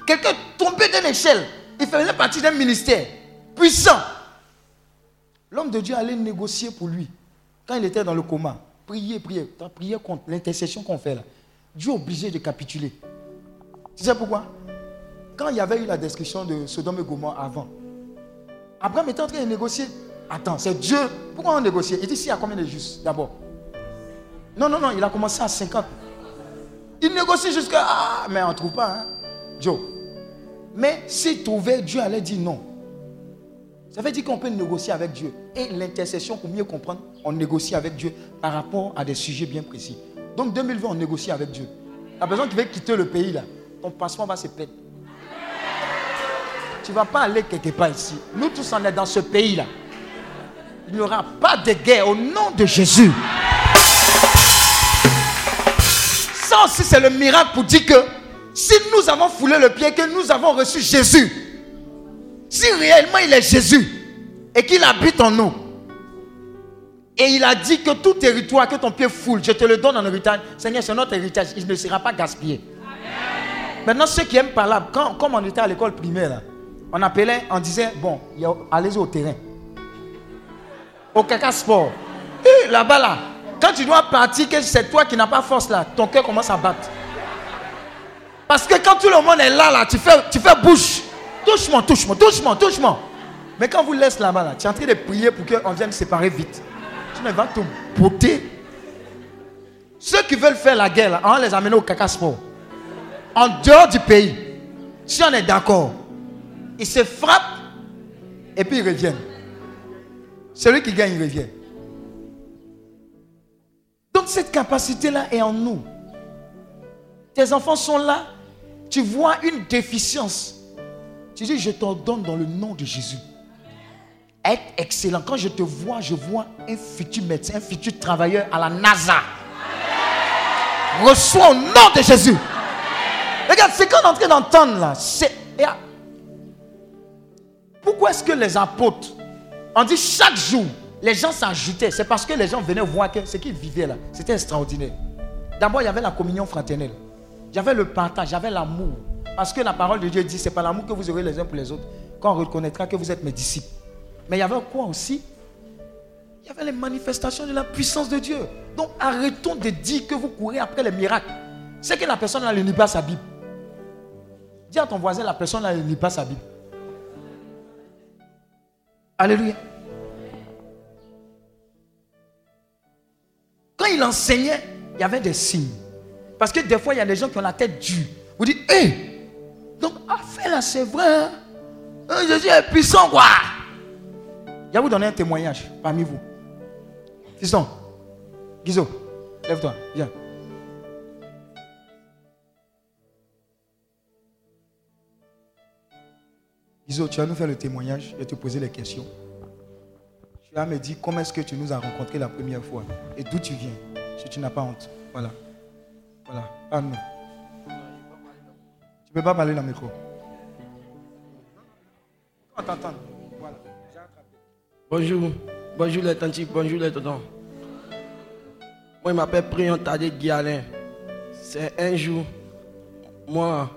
quelqu'un tombé d'une échelle. Il faisait partie d'un ministère puissant. L'homme de Dieu allait négocier pour lui. Quand il était dans le coma, prier, prier. As prié contre l'intercession qu'on fait là. Dieu est obligé de capituler. Tu sais pourquoi? Quand il y avait eu la description de Sodome et Gomorrhe avant, Abraham était en train de négocier. Attends, c'est Dieu. Pourquoi on négocie? Il dit s'il y a combien de justes d'abord? Non, non, non, il a commencé à 50. Il négocie jusqu'à. Ah, mais on ne trouve pas, hein, Joe. Mais s'il trouvait, Dieu allait dire non. Ça veut dire qu'on peut négocier avec Dieu. Et l'intercession, pour mieux comprendre, on négocie avec Dieu par rapport à des sujets bien précis. Donc 2020, on négocie avec Dieu. La personne qui veut quitter le pays, là, ton passeport va se perdre. Tu ne vas pas aller quelque part ici. Nous tous, on est dans ce pays-là. Il n'y aura pas de guerre au nom de Jésus. Ça aussi, c'est le miracle pour dire que si nous avons foulé le pied, que nous avons reçu Jésus, si réellement il est Jésus et qu'il habite en nous, et il a dit que tout territoire que ton pied foule, je te le donne en héritage. Seigneur, c'est notre héritage, il ne sera pas gaspillé. Maintenant, ceux qui aiment parler, quand, comme on était à l'école primaire, là, on appelait, on disait, bon, il y a- allez au terrain. Au caca sport. Et là-bas, là, quand tu dois partir, que c'est toi qui n'as pas force là, ton cœur commence à battre. Parce que quand tout le monde est là, là, tu fais, tu fais bouche. Touche-moi, touche-moi, touche-moi, touche-moi. Mais quand vous laisse là-bas, là, tu es en train de prier pour qu'on vienne séparer vite. Tu ne vas te botter. Ceux qui veulent faire la guerre, là, on les amener au caca sport. En dehors du pays. Si on est d'accord, ils se frappent et puis ils reviennent. Celui qui gagne, il revient. Donc cette capacité-là est en nous. Tes enfants sont là. Tu vois une déficience. Tu dis, je t'ordonne dans le nom de Jésus. Être excellent. Quand je te vois, je vois un futur médecin, un futur travailleur à la NASA. Reçois au nom de Jésus. Regarde, ce qu'on est en train d'entendre là, c'est. Pourquoi est-ce que les apôtres, on dit chaque jour, les gens s'ajoutaient C'est parce que les gens venaient voir que ce qu'ils vivaient là, c'était extraordinaire. D'abord, il y avait la communion fraternelle. Avait le partage, avait l'amour. Parce que la parole de Dieu dit, c'est par l'amour que vous aurez les uns pour les autres, qu'on reconnaîtra que vous êtes mes disciples. Mais il y avait quoi aussi? Il y avait les manifestations de la puissance de Dieu. Donc arrêtons de dire que vous courez après les miracles. C'est que la personne là ne lit pas sa Bible. Dis à ton voisin, la personne là ne lit pas sa Bible. Alléluia. Quand il enseignait, il y avait des signes. Parce que des fois, il y a des gens qui ont la tête dure. Vous dites, hé, donc, affaire là, c'est vrai. hein. Hein, Jésus est puissant, quoi. Je vais vous donner un témoignage parmi vous. Fiston, Guizo, lève-toi, viens. Guizo, tu vas nous faire le témoignage, je vais te poser les questions. Tu vas me dire comment est-ce que tu nous as rencontrés la première fois et d'où tu viens, si tu n'as pas honte. Voilà. Voilà. Parle-nous. Tu ne peux pas parler dans le micro. On t'entend. Voilà. Bonjour, bonjour les tantis, bonjour les tontons. Moi, je m'appelle Prion Tadé Guialin. C'est un jour, moi,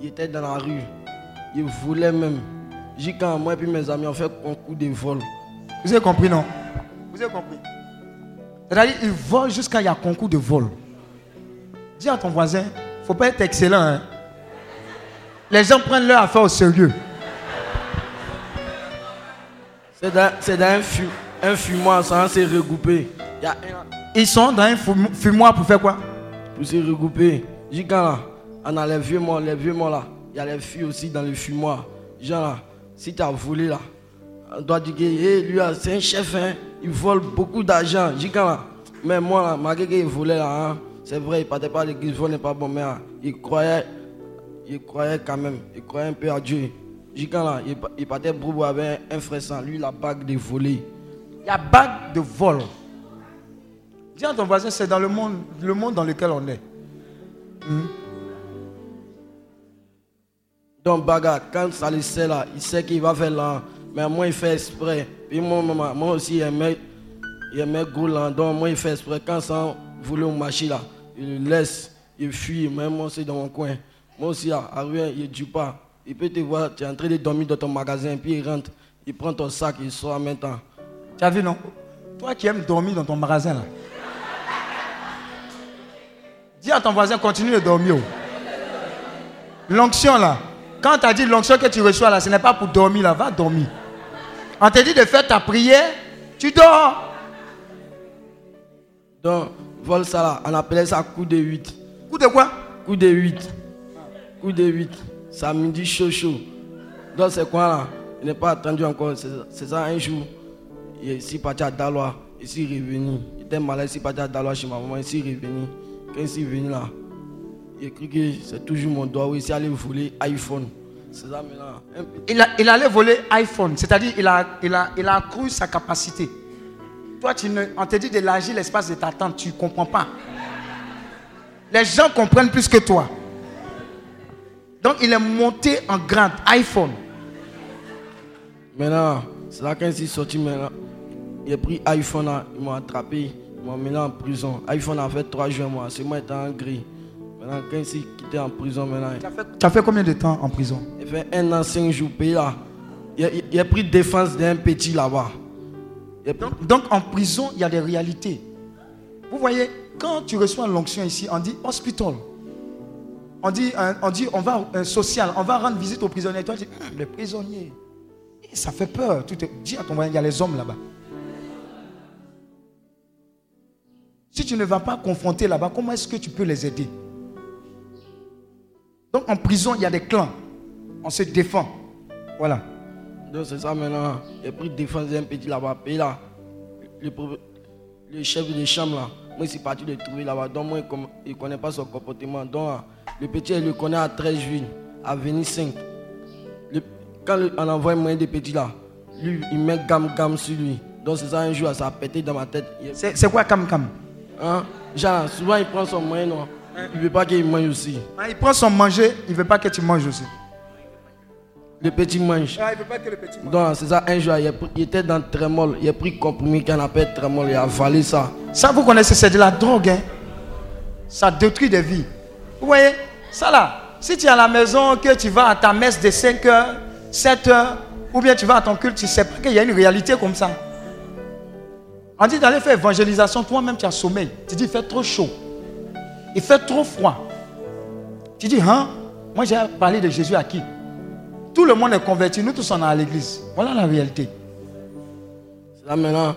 il était dans la rue. Il voulait même. J'ai quand moi et puis mes amis, on fait concours de vol. Vous avez compris, non? Vous avez compris C'est-à-dire, ils volent jusqu'à il y a concours de vol. Dis à ton voisin, il ne faut pas être excellent. hein. Les gens prennent leur affaire au sérieux. C'est dans, un, fu- un fumoir, ça s'est regroupé. Il y a un Ils sont dans un fum- fumoir pour faire quoi? Pour se regrouper. J'ai quand là, on a les vieux morts, les vieux morts là. Il y a les filles aussi dans le fumoir. Genre là, si tu as volé là, on doit dire que hey, lui c'est un chef, hein, il vole beaucoup d'argent. J'ai quand là, mais moi là, malgré qu'il volait là, hein, c'est vrai, il partait pas à l'église, vol n'est pas bon, mais hein, il croyait, il croyait quand même, il croyait un peu à Dieu. J'ai quand là, il, il partait boubou avec un, un frère sans lui, la bague de voler. Il y a bague de vol. Dis à ton voisin, c'est dans le monde, le monde dans lequel on est. Donc, bagarre, quand ça le sait là, il sait qu'il va faire là. Mais moi, il fait exprès. Puis moi, moi, moi aussi, il aimait, il aimait gros là. Donc, moi, il fait exprès. Quand ça voulait marcher là, il le laisse, il fuit. Même moi, c'est dans mon coin. Moi aussi, à rien, il ne dit pas. Il peut te voir, tu es en train de dormir dans ton magasin, puis il rentre, il prend ton sac, il sort en même temps. Tu as vu, non? Toi qui aimes dormir dans ton magasin, là. Dis à ton voisin, continue de dormir. oh. L'onction, là. Quand tu as dit l'onction que tu reçois, là, ce n'est pas pour dormir, là. Va dormir. On te dit de faire ta prière, tu dors. Donc, vol ça là, on appelait ça coup de 8. Coup de quoi? Coup de 8. Coup de 8. Samedi chaud chaud. Donc c'est quoi là? Il n'est pas attendu encore. C'est ça un jour. Il est ici parti à Dalois. Ici revenu. Il était malade ici parti à Dalois chez ma maman. Ici revenu. Quand il est venu là, il a cru que c'est toujours mon doigt. Oui, ici aller voler iPhone. C'est ça maintenant. Il, a- il allait voler iPhone, c'est-à-dire il a, il, a, il a accru sa capacité. Toi, tu ne, on te dit d'élargir l'espace de ta tente, tu ne comprends pas. Les gens comprennent plus que toi. Donc il est monté en grade, iPhone. Maintenant, c'est là quand il est sorti maintenant. Il a pris iPhone là, ils m'ont attrapé, ils m'ont emmené en prison. iPhone a fait trois jours moi, c'est moi qui étais en gris. Maintenant, quand il s'est quitté en prison maintenant, Tu as fait combien de temps en prison? il fait un an, cinq jours payé là. Il a pris défense d'un petit là-bas. Donc, donc, en prison, il y a des réalités. Vous voyez, quand tu reçois l'onction ici, on dit hospital. On dit, euh, on dit, on va euh, social, on va rendre visite aux prisonniers. Toi, tu dis, Hum, les prisonniers. Et ça fait peur. Tu te dis à ton voisin, il y a les hommes là-bas. Si tu ne vas pas confronter là-bas, comment est-ce que tu peux les aider? Donc en prison, il y a des clans. On se défend. Voilà. Donc c'est ça maintenant. Il a pris défense d'un petit là-bas. Payé là. Le, chef de chambre là. Moi, c'est parti de le trouver là-bas. Donc moi, il ne connaît pas son comportement. Donc là, le petit, il le connaît à 13 juillet, à Venise 5. Le- quand on envoie moyen des petits là, lui, il met gamme gamme sur lui. Donc c'est ça, un jour, ça a pété dans ma tête. C'est quoi Cam Cam Hein? Genre, souvent, il prend son moyen, non. Il ne veut pas qu'il mange aussi. Ah, Il prend son manger, il ne veut pas que tu manges aussi. Le petit mange. Ah, il veut pas que le petit mange. Donc, c'est ça, un jour, il, a pris- il était dans trémol. Il a pris compromis qu'on appelle trémol. Il a avalé ça. Ça, vous connaissez, c'est de la drogue. Hein? Ça détruit des vies. Vous voyez, ça là, si tu es à la maison, que tu vas à ta messe de 5 heures, 7 heures, ou bien tu vas à ton culte, tu sais pas qu'il y a une réalité comme ça. On dit d'aller faire évangélisation, toi-même tu as sommeil. Tu dis, il fait trop chaud. Il fait trop froid. Tu dis, hein, moi j'ai parlé de Jésus à qui? Tout le monde est converti, nous tous on est à l'église. Voilà la réalité. C'est là maintenant.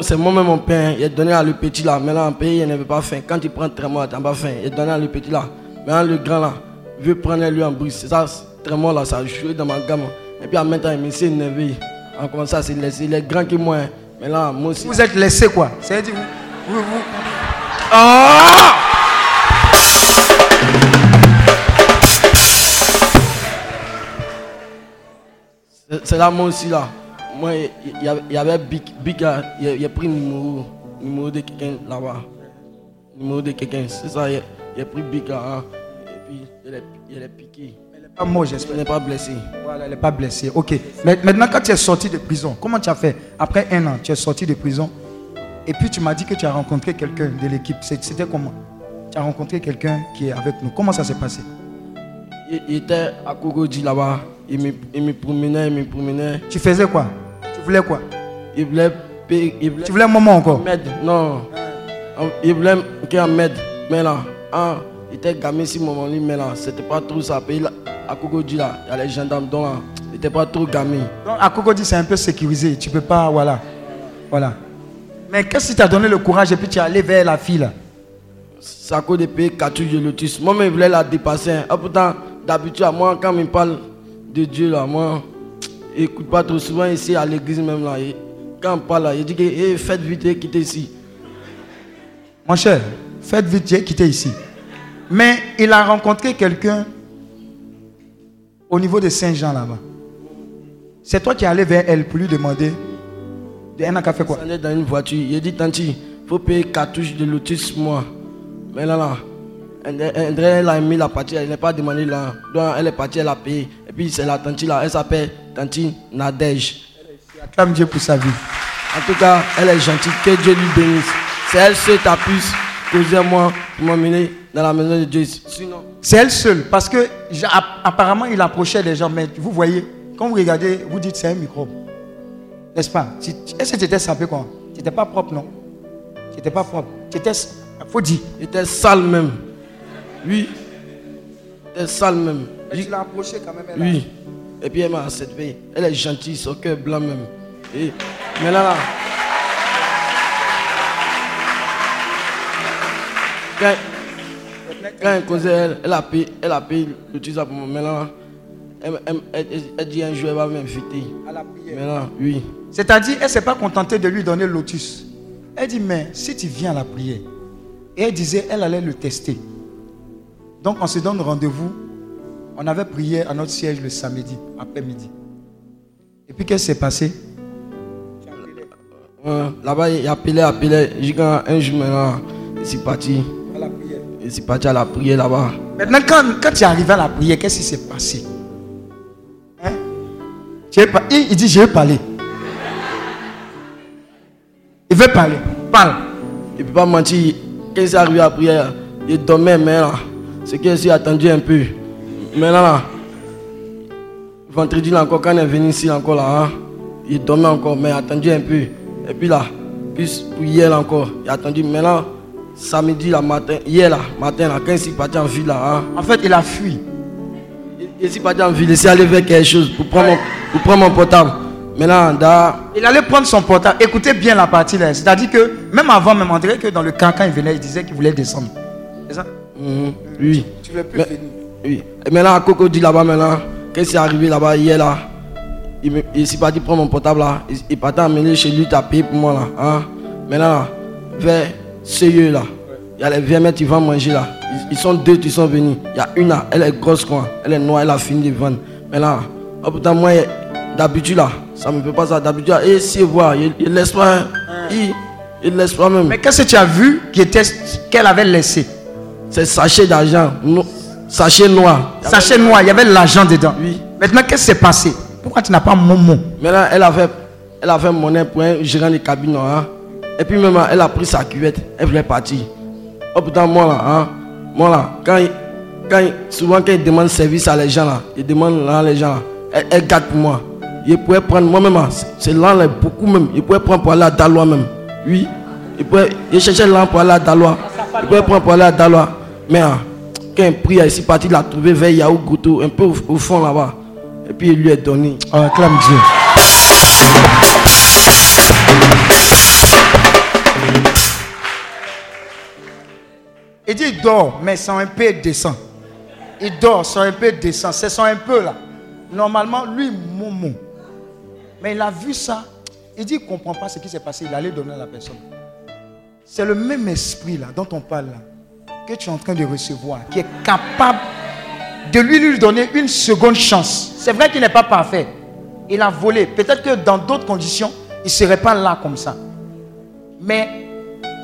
C'est moi-même mon père. Il a donné à le petit là. Maintenant, en pays, il n'avait pas faim. Quand il prend trémol, il n'a pas faim. Il a donné à le petit là. Maintenant, le grand là, veut prendre lui en brise. C'est ça, trémol là, ça a joué dans ma gamme. Et puis en même temps, il s'est énervé. En commençant ça, c'est laissé. Il est grand que moi. hein. Mais là, moi aussi. Vous êtes laissé quoi C'est-à-dire, vous, vous, vous- C'est- C'est là, moi aussi, là. Moi, il y avait, il y avait Big, Big là, il a, a pris le numéro, numéro de quelqu'un là-bas. Numéro de quelqu'un, c'est ça, il a, a pris Big là. hein. Et puis, il est, il est piqué. pas mort, j'espère. n'est pas blessé. Voilà, elle n'est pas blessée. Ok. Mais maintenant, quand tu es sorti de prison, comment tu as fait? Après un an, tu es sorti de prison. Et puis tu m'as dit que tu as rencontré quelqu'un de l'équipe. C'était comment? Tu as rencontré quelqu'un qui est avec nous. Comment ça s'est passé? Il, il était à Kogodi là-bas. Il me, il me promenait, il me promenait. Tu faisais quoi? Tu voulais quoi? Il voulait. Il voulait Tu voulais un moment encore? M'aide. Non. Il voulait qu'il m'aide. Mais là, ah, il était gamin si moment lui, mais là, c'était pas trop ça. Puis là, à Kogodi là, il y a les gendarmes. Donc là, il était pas trop gamin. Donc, à Cocody, c'est un peu sécurisé. Tu peux pas. Voilà. Voilà. Mais qu'est-ce qui t'a donné le courage et puis tu es allé vers la fille là? À cause des pays cartouches de lotus. Moi-même, je voulais la dépasser. hein. Ah, pourtant, d'habitude, moi, quand il parle de Dieu, là, moi, écoute pas trop souvent ici à l'église même là. et quand on parle là, il dit que eh, faites vite et quittez ici. Mon cher, faites vite, j'ai quitté ici. Mais il a rencontré quelqu'un au niveau de Saint-Jean là-bas. C'est toi qui es allé vers elle pour lui demander. De un a fait quoi? On est dans une voiture. Il a dit, Tanti, il faut payer cartouche de lotus, moi. Mais là, là, elle, elle- elle a mis la partie, elle n'est pas demandé là. Donc, elle est partie, elle a payé. Puis, c'est la Tanti là, elle s'appelle Tanti Nadège. Acclame Dieu pour sa vie. En tout cas, elle est gentille, que Dieu lui bénisse. C'est elle seule qui a pu causer moi pour m'emmener dans la maison de Dieu. Sinon, C'est elle seule. Parce que apparemment il approchait les gens. Mais vous voyez, quand vous regardez, vous dites c'est un microbe. N'est-ce pas? Est-ce que tu étais sapé quoi? Tu n'étais pas propre, non? Tu n'étais pas propre. Tu étais. faut dire. était sale même. Oui. Était sale même. Mais tu l'as approché quand même. elle a- Oui. Et puis elle m'a accepté. Elle est gentille, son cœur blanc même. Et maintenant là. Quand, quand elle causait, elle, elle a payé, elle a payé le tout ça pour moi. Maintenant, elle, elle- elle- elle- elle dit un jour, elle va m'inviter. Maintenant, oui. C'est-à-dire, elle ne s'est pas contentée de lui donner le lotus. Elle dit, mais si tu viens à la prière, et elle disait, elle allait le tester. Donc, on se donne rendez-vous. On avait prié à notre siège le samedi, après-midi. Et puis, qu'est-ce qui s'est passé? Ouais, Là-bas, il appelait, appelait. J'ai dit, un jour maintenant, il s'est parti. À la prière. Il s'est parti à la prière là-bas. Maintenant, quand, quand tu es arrivé à la prière, qu'est-ce qui s'est passé? Hein? Il, il dit, je vais parler. Il veut parler. Parle. Il ne peut pas mentir. Quand il s'est arrivé à la prière, il dormait, mais là, c'est qu'il s'est attendu un peu. Maintenant, là, vendredi, là, encore, quand on est venu ici, encore, là, hein, il dormait encore, mais il a attendu un peu. Et puis là, puis pour hier, là, encore, il a attendu. Maintenant, samedi, là, matin, hier, là, matin, là, quand il s'est parti en ville, là, hein, En fait, il a fui. il, il s'est parti en ville, il s'est allé vers quelque chose pour prendre, mon, pour prendre mon portable. Maintenant, Il allait prendre son portable. Écoutez bien la partie là. C'est-à-dire que même avant, même dirait que dans le camp, quand il venait, il disait qu'il voulait descendre. C'est ça? Mhm, oui. Tu veux plus Mais- venir. Oui. Et maintenant, à Coco dit là-bas, maintenant, quand c'est arrivé là-bas hier, là, il, s'est parti prendre mon portable là. Il, il partait amener chez lui, t'as payé pour moi là. Hein? Maintenant, là, vers Seyeux là, il y a les vieux mecs qui vont manger là. Ils, ils sont deux qui sont venus. Il y a une là, elle est grosse quoi. Elle est noire, elle a fini de vendre. Mais là, oh putain, moi, d'habitude là, ça me fait pas ça. D'habitude, là, et si voir, il, il laisse pas. hein. Il, il laisse pas même. Mais qu'est-ce que tu as vu qui qu'elle avait laissé? C'est sachet d'argent, sachet noir. Sachet noir, il y avait de l'argent dedans. Oui. Maintenant, qu'est-ce qui s'est passé? Pourquoi tu n'as pas mon mot? Maintenant, elle avait, elle avait monnaie pour un gérant de cabine. Hein. Et puis, même, elle a pris sa cuvette. Elle voulait partir. Oh putain, moi là, hein, moi là, quand, quand, souvent quand il demande service à les gens là, il demande là, les gens là, elle, elle garde pour moi. Il pourrait prendre moi-même, hein, c'est- c'est là, là, beaucoup même. Il pourrait prendre pour aller à Dalois même. Oui. Il pourrait, il cherchait là pour aller à Dalois. Il pourrait prendre pour aller à Dalois. Mais hein, quand il prie, il est parti, il l'a trouvé vers Yahoo Goto, un peu au, au fond là-bas. Et puis, il lui a donné. Oh, acclame Dieu. Il dit il dort, mais sans un peu descend. Il dort, sans un peu descend. C'est son un peu là. Normalement, lui, Momo. Mais il a vu ça. Il dit qu'il ne comprend pas ce qui s'est passé. Il allait donner à la personne. C'est le même esprit là dont on parle là, que tu es en train de recevoir, qui est capable de lui, lui donner une seconde chance. C'est vrai qu'il n'est pas parfait. Il a volé. Peut-être que dans d'autres conditions, il ne serait pas là comme ça. Mais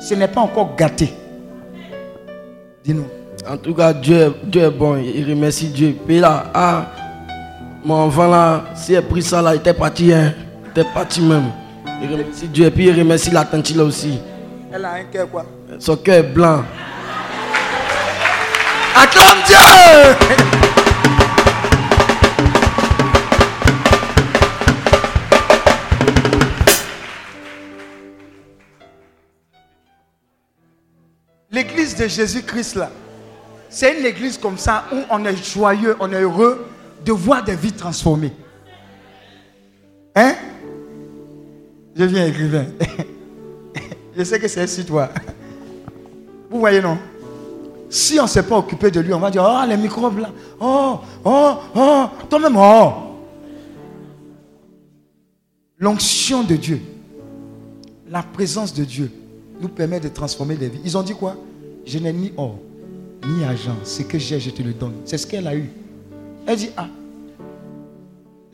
ce n'est pas encore gâté. Dis-nous. En tout cas, Dieu, est- Dieu est bon. Il remercie Dieu. Puis là, ah, mon enfant là, s'il a pris ça là, il était parti. Hein. Il était parti même. Il remercie Dieu. Et puis il remercie la tante là aussi. Elle a un cœur quoi? Son cœur est blanc. Acclame Dieu L'église de Jésus-Christ là, c'est une église comme ça où on est joyeux, on est heureux de voir des vies transformées. Hein? Je viens écrivain. Je sais que c'est sur toi. Vous voyez non? Si on ne s'est pas occupé de lui, on va dire, oh, les microbes là, oh, oh, oh, toi-même, oh. L'onction de Dieu, la présence de Dieu nous permet de transformer des vies. Ils ont dit quoi? Je n'ai ni or, ni argent. Ce que j'ai, je te le donne. C'est ce qu'elle a eu. Elle dit, ah,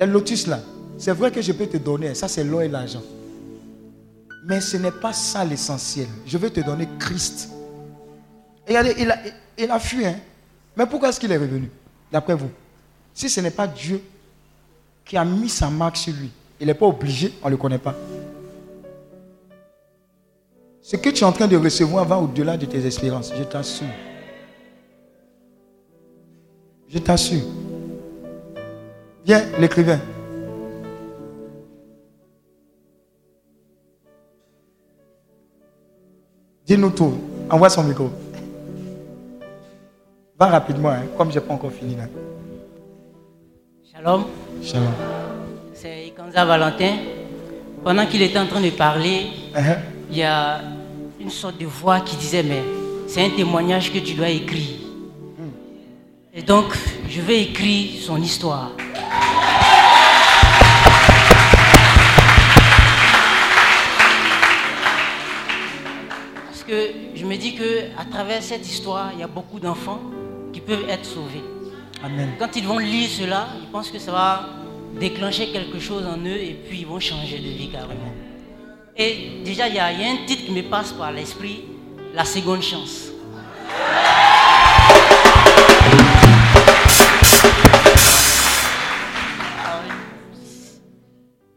les lotus là, c'est vrai que je peux te donner. Ça, c'est l'or et l'argent. Mais ce n'est pas ça l'essentiel. Je veux te donner Christ. Regardez, il a, il a fui. Hein? Mais pourquoi est-ce qu'il est revenu D'après vous? Si ce n'est pas Dieu qui a mis sa marque sur lui, il n'est pas obligé, on ne le connaît pas. Ce que tu es en train de recevoir va au-delà de tes espérances, je t'assure. Je t'assure. Viens, l'écrivain. Dis-nous tout. Envoie son micro. Va rapidement, hein, comme je n'ai pas encore fini là. Shalom. Shalom. C'est Ikanza Valentin. Pendant qu'il était en train de parler, Uh-huh. il y a une sorte de voix qui disait Mais c'est un témoignage que tu dois écrire. Et donc, je vais écrire son histoire. Parce que je me dis que à travers cette histoire, il y a beaucoup d'enfants qui peuvent être sauvés. Amen. Quand ils vont lire cela, ils pensent que ça va déclencher quelque chose en eux et puis ils vont changer de vie carrément. Et déjà, il y, a il y a un titre qui me passe par l'esprit, la seconde chance. Alors,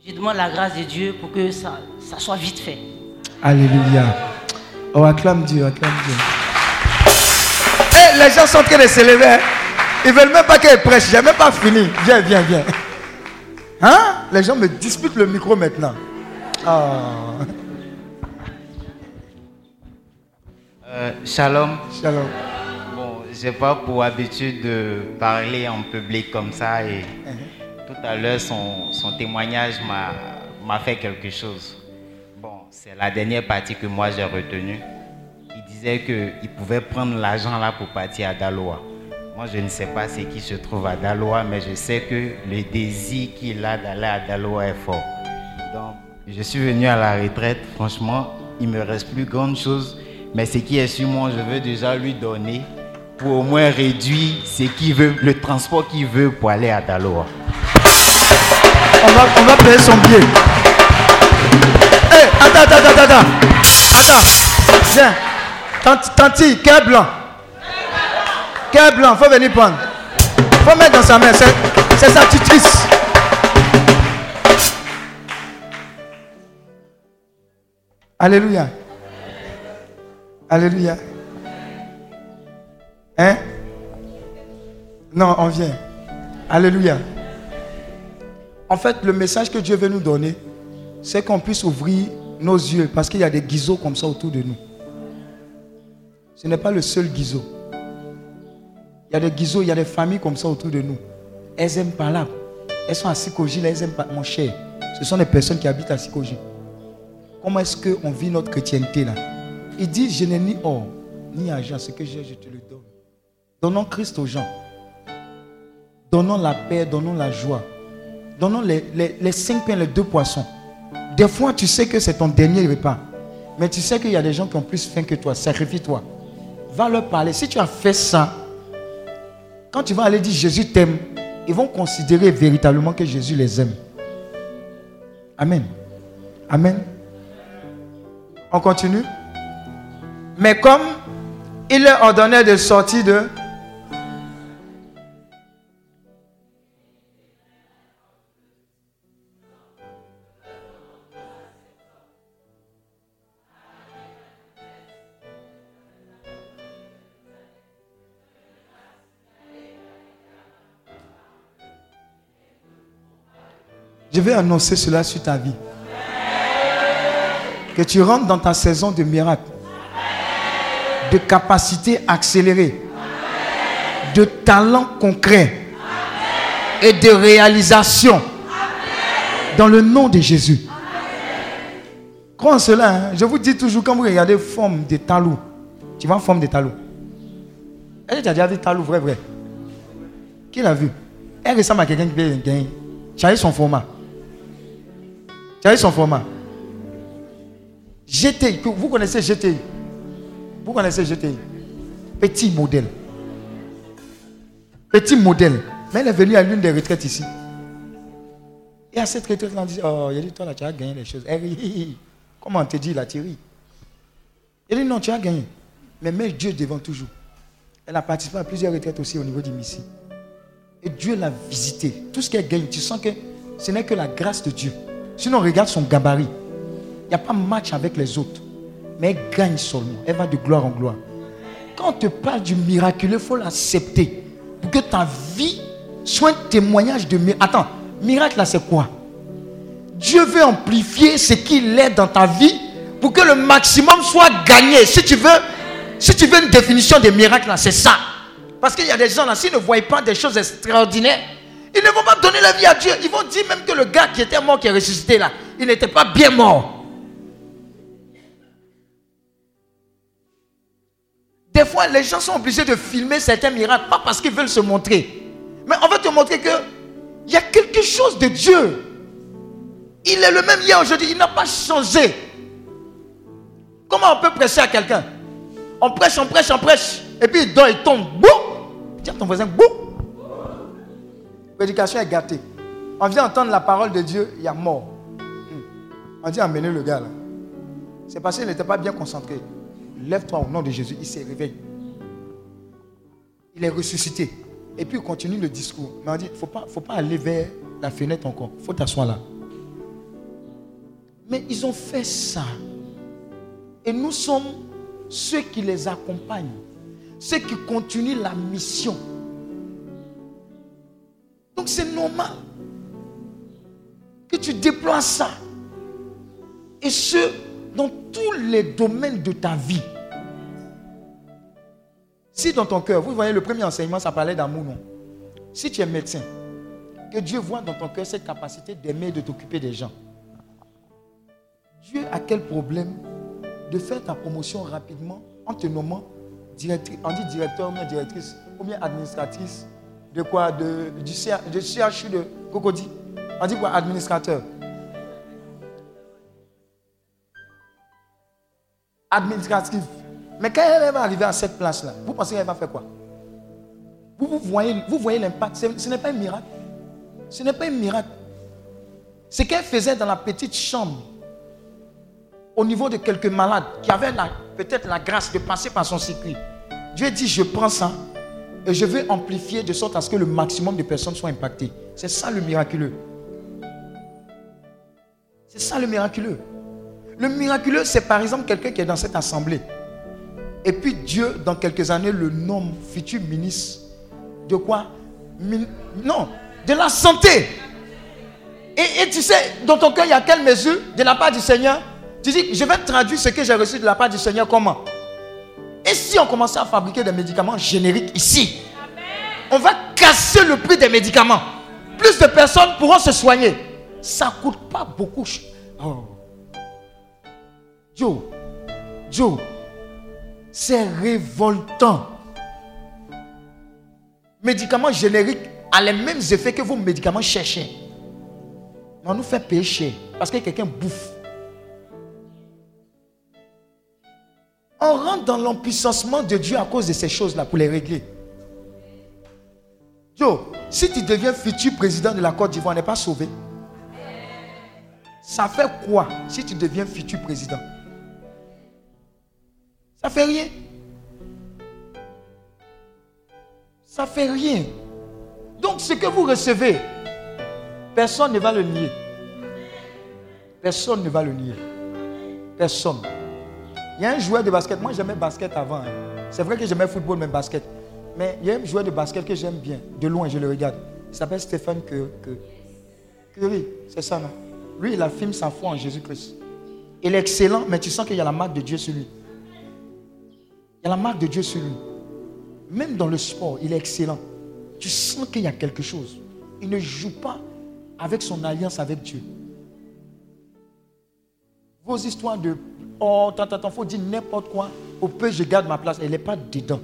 Je demande la grâce de Dieu pour que ça, ça soit vite fait. Alléluia. Oh, acclame Dieu, acclame Dieu. Les gens sont en train de se lever. hein. Ils veulent même pas qu'elle prêche. J'ai même pas fini. Viens, viens, viens. Hein? Les gens me disputent le micro maintenant. Ah. Euh, shalom. Shalom. Bon, j'ai pas pour habitude de parler en public comme ça et tout à l'heure son, son témoignage m'a m'a fait quelque chose. Bon, c'est la dernière partie que moi j'ai retenue. Disait qu'il pouvait prendre l'argent là pour partir à Daloa. Moi, je ne sais pas ce qui se trouve à Daloa, mais je sais que le désir qu'il a d'aller à Daloa est fort. Donc, je suis venu à la retraite. Franchement, il me reste plus grande chose. Mais ce qui est sur moi, je veux déjà lui donner pour au moins réduire ce qu'il veut, le transport qu'il veut pour aller à Daloa. On va, on va payer son billet. Eh, attends, attends, attends, attends. Attends. Viens. Tanti, cœur blanc? Cœur blanc, faut venir prendre. Faut mettre dans sa main, c'est sa tutrice. Alléluia. Alléluia. Hein? Non, on vient. Alléluia. En fait, le message que Dieu veut nous donner, c'est qu'on puisse ouvrir nos yeux parce qu'il y a des guiseaux comme ça autour de nous. Ce n'est pas le seul guiseau. Il y a des guiseaux, il y a des familles comme ça autour de nous. Elles aiment pas là. Elles sont à Sikoji, elles aiment pas. Mon cher, ce sont des personnes qui habitent à Sikoji. Comment est-ce qu'on vit notre chrétienté là? Il dit Je n'ai ni or, ni argent, ce que j'ai, je te le donne. Donnons Christ aux gens. Donnons la paix, donnons la joie. Donnons les, les cinq pains, les deux poissons. Des fois, tu sais que c'est ton dernier repas. Mais tu sais qu'il y a des gens qui ont plus faim que toi. Sacrifie-toi. Va leur parler. Si tu as fait ça, quand tu vas aller dire Jésus t'aime, ils vont considérer véritablement que Jésus les aime. Amen. Amen. On continue. Mais comme il leur ordonnait de sortir de... Je vais annoncer cela sur ta vie. Que tu rentres dans ta saison de miracle. De capacité accélérée. De talent concret. Et de réalisation. Dans le nom de Jésus. Crois en cela. hein. Je vous dis toujours, quand vous regardez forme de talou, tu vois forme de talou. Est-ce que déjà vu talou vrai, vrai Qui l'a vu? Elle ressemble à quelqu'un qui peut gagner. Eu son format. Tu as eu son format. GTI, vous connaissez GTI Vous connaissez GTI Petit modèle. Petit modèle. Mais elle est venue à l'une des retraites ici. Et à cette retraite, on dit Oh, il a dit Toi là, tu as gagné les choses. Comment on te dit là, tu ris Il dit Non, tu as gagné. Mais mets Dieu devant toujours. Elle a participé à plusieurs retraites aussi au niveau du Missi. Et Dieu l'a visité. Tout ce qu'elle gagne, tu sens que ce n'est que la grâce de Dieu. Sinon, regarde son gabarit. Il n'y a pas match avec les autres. Mais elle gagne seulement. Elle va de gloire en gloire. Quand on te parle du miraculeux, il faut l'accepter. Pour que ta vie soit un témoignage de miracle. Attends, miracle là, c'est quoi? Dieu veut amplifier ce qu'il est dans ta vie pour que le maximum soit gagné. Si tu veux, si tu veux une définition de miracle là, c'est ça. Parce qu'il y a des gens là, s'ils ne voient pas des choses extraordinaires, Ils ne vont pas donner la vie à Dieu. Ils vont dire même que le gars qui était mort, qui est ressuscité là, il n'était pas bien mort. Des fois, les gens sont obligés de filmer certains miracles, pas parce qu'ils veulent se montrer, mais on veut te montrer que il y a quelque chose de Dieu. Il est le même hier aujourd'hui, il n'a pas changé. Comment on peut prêcher à quelqu'un? On prêche, on prêche, on prêche, et puis il dort, il tombe. Boum à ton voisin, boum Prédication est gâtée. On vient entendre la parole de Dieu, il y a mort. Hmm. On dit amenez le gars là. C'est parce qu'il n'était pas bien concentré. Lève-toi au nom de Jésus, il s'est réveillé. Il est ressuscité. Et puis il continue le discours. Mais on dit, il faut pas, faut pas aller vers la fenêtre encore. Il faut t'asseoir là. Mais ils ont fait ça. Et nous sommes ceux qui les accompagnent. Ceux qui continuent la mission. Donc c'est normal que tu déploies ça. Et ce, dans tous les domaines de ta vie. Si dans ton cœur, vous voyez le premier enseignement, ça parlait d'amour, non? Si tu es médecin, que Dieu voit dans ton cœur cette capacité d'aimer et de t'occuper des gens. Dieu a quel problème de faire ta promotion rapidement en te nommant directrice, on dit directeur ou bien directrice, ou bien administratrice de quoi de, du CHU de Cocody. On dit quoi Administrateur? Administratif. Mais quand elle va arriver à cette place-là, vous pensez qu'elle va faire quoi? Vous, voyez, vous voyez l'impact. Ce n'est pas un miracle. Ce n'est pas un miracle. Ce qu'elle faisait dans la petite chambre, au niveau de quelques malades qui avaient peut-être la grâce de passer par son circuit, Dieu dit, je prends ça et je vais amplifier de sorte à ce que le maximum de personnes soient impactées. C'est ça le miraculeux. C'est ça le miraculeux. Le miraculeux, c'est par exemple quelqu'un qui est dans cette assemblée. Et puis Dieu, dans quelques années, le nomme futur ministre de quoi? Non, de la santé. Et, tu sais, dans ton cœur, il y a quelle mesure? De la part du Seigneur Tu dis, je vais traduire ce que j'ai reçu de la part du Seigneur comment? Et si on commençait à fabriquer des médicaments génériques ici, on va casser le prix des médicaments. Plus de personnes pourront se soigner. Ça ne coûte pas beaucoup. Oh. Joe, Joe, c'est révoltant. Médicaments génériques ont les mêmes effets que vos médicaments cherchés. Mais on nous fait payer cher parce que quelqu'un bouffe. On rentre dans l'empuissancement de Dieu à cause de ces choses-là pour les régler. Yo, si tu deviens futur président de la Côte d'Ivoire, n'est pas sauvé. Ça fait quoi si tu deviens futur président? Ça fait rien. Ça fait rien. Donc ce que vous recevez, personne ne va le nier. Personne ne va le nier. Personne. Il y a un joueur de basket. Moi, j'aimais basket avant. Hein. C'est vrai que j'aimais football, mais basket. Mais il y a un joueur de basket que j'aime bien. De loin, je le regarde. Il s'appelle Stéphane Curry. C'est ça, non? Lui, il affirme sa foi en Jésus-Christ. Il est excellent, mais tu sens qu'il y a la marque de Dieu sur lui. Il y a la marque de Dieu sur lui. Même dans le sport, il est excellent. Tu sens qu'il y a quelque chose. Il ne joue pas avec son alliance avec Dieu. Vos histoires de Oh, tant, tant, faut dire n'importe quoi. Au peu, je garde ma place. Elle n'est pas dedans.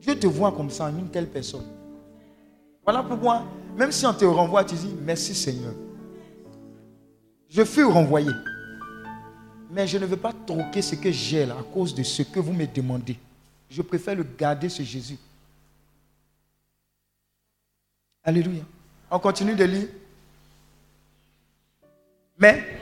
Je te vois comme ça, une telle personne. Voilà pourquoi, même si on te renvoie, tu dis merci Seigneur. Je fus renvoyé. Mais je ne veux pas troquer ce que j'ai là à cause de ce que vous me demandez. Je préfère le garder, ce Jésus. Alléluia. On continue de lire. Mais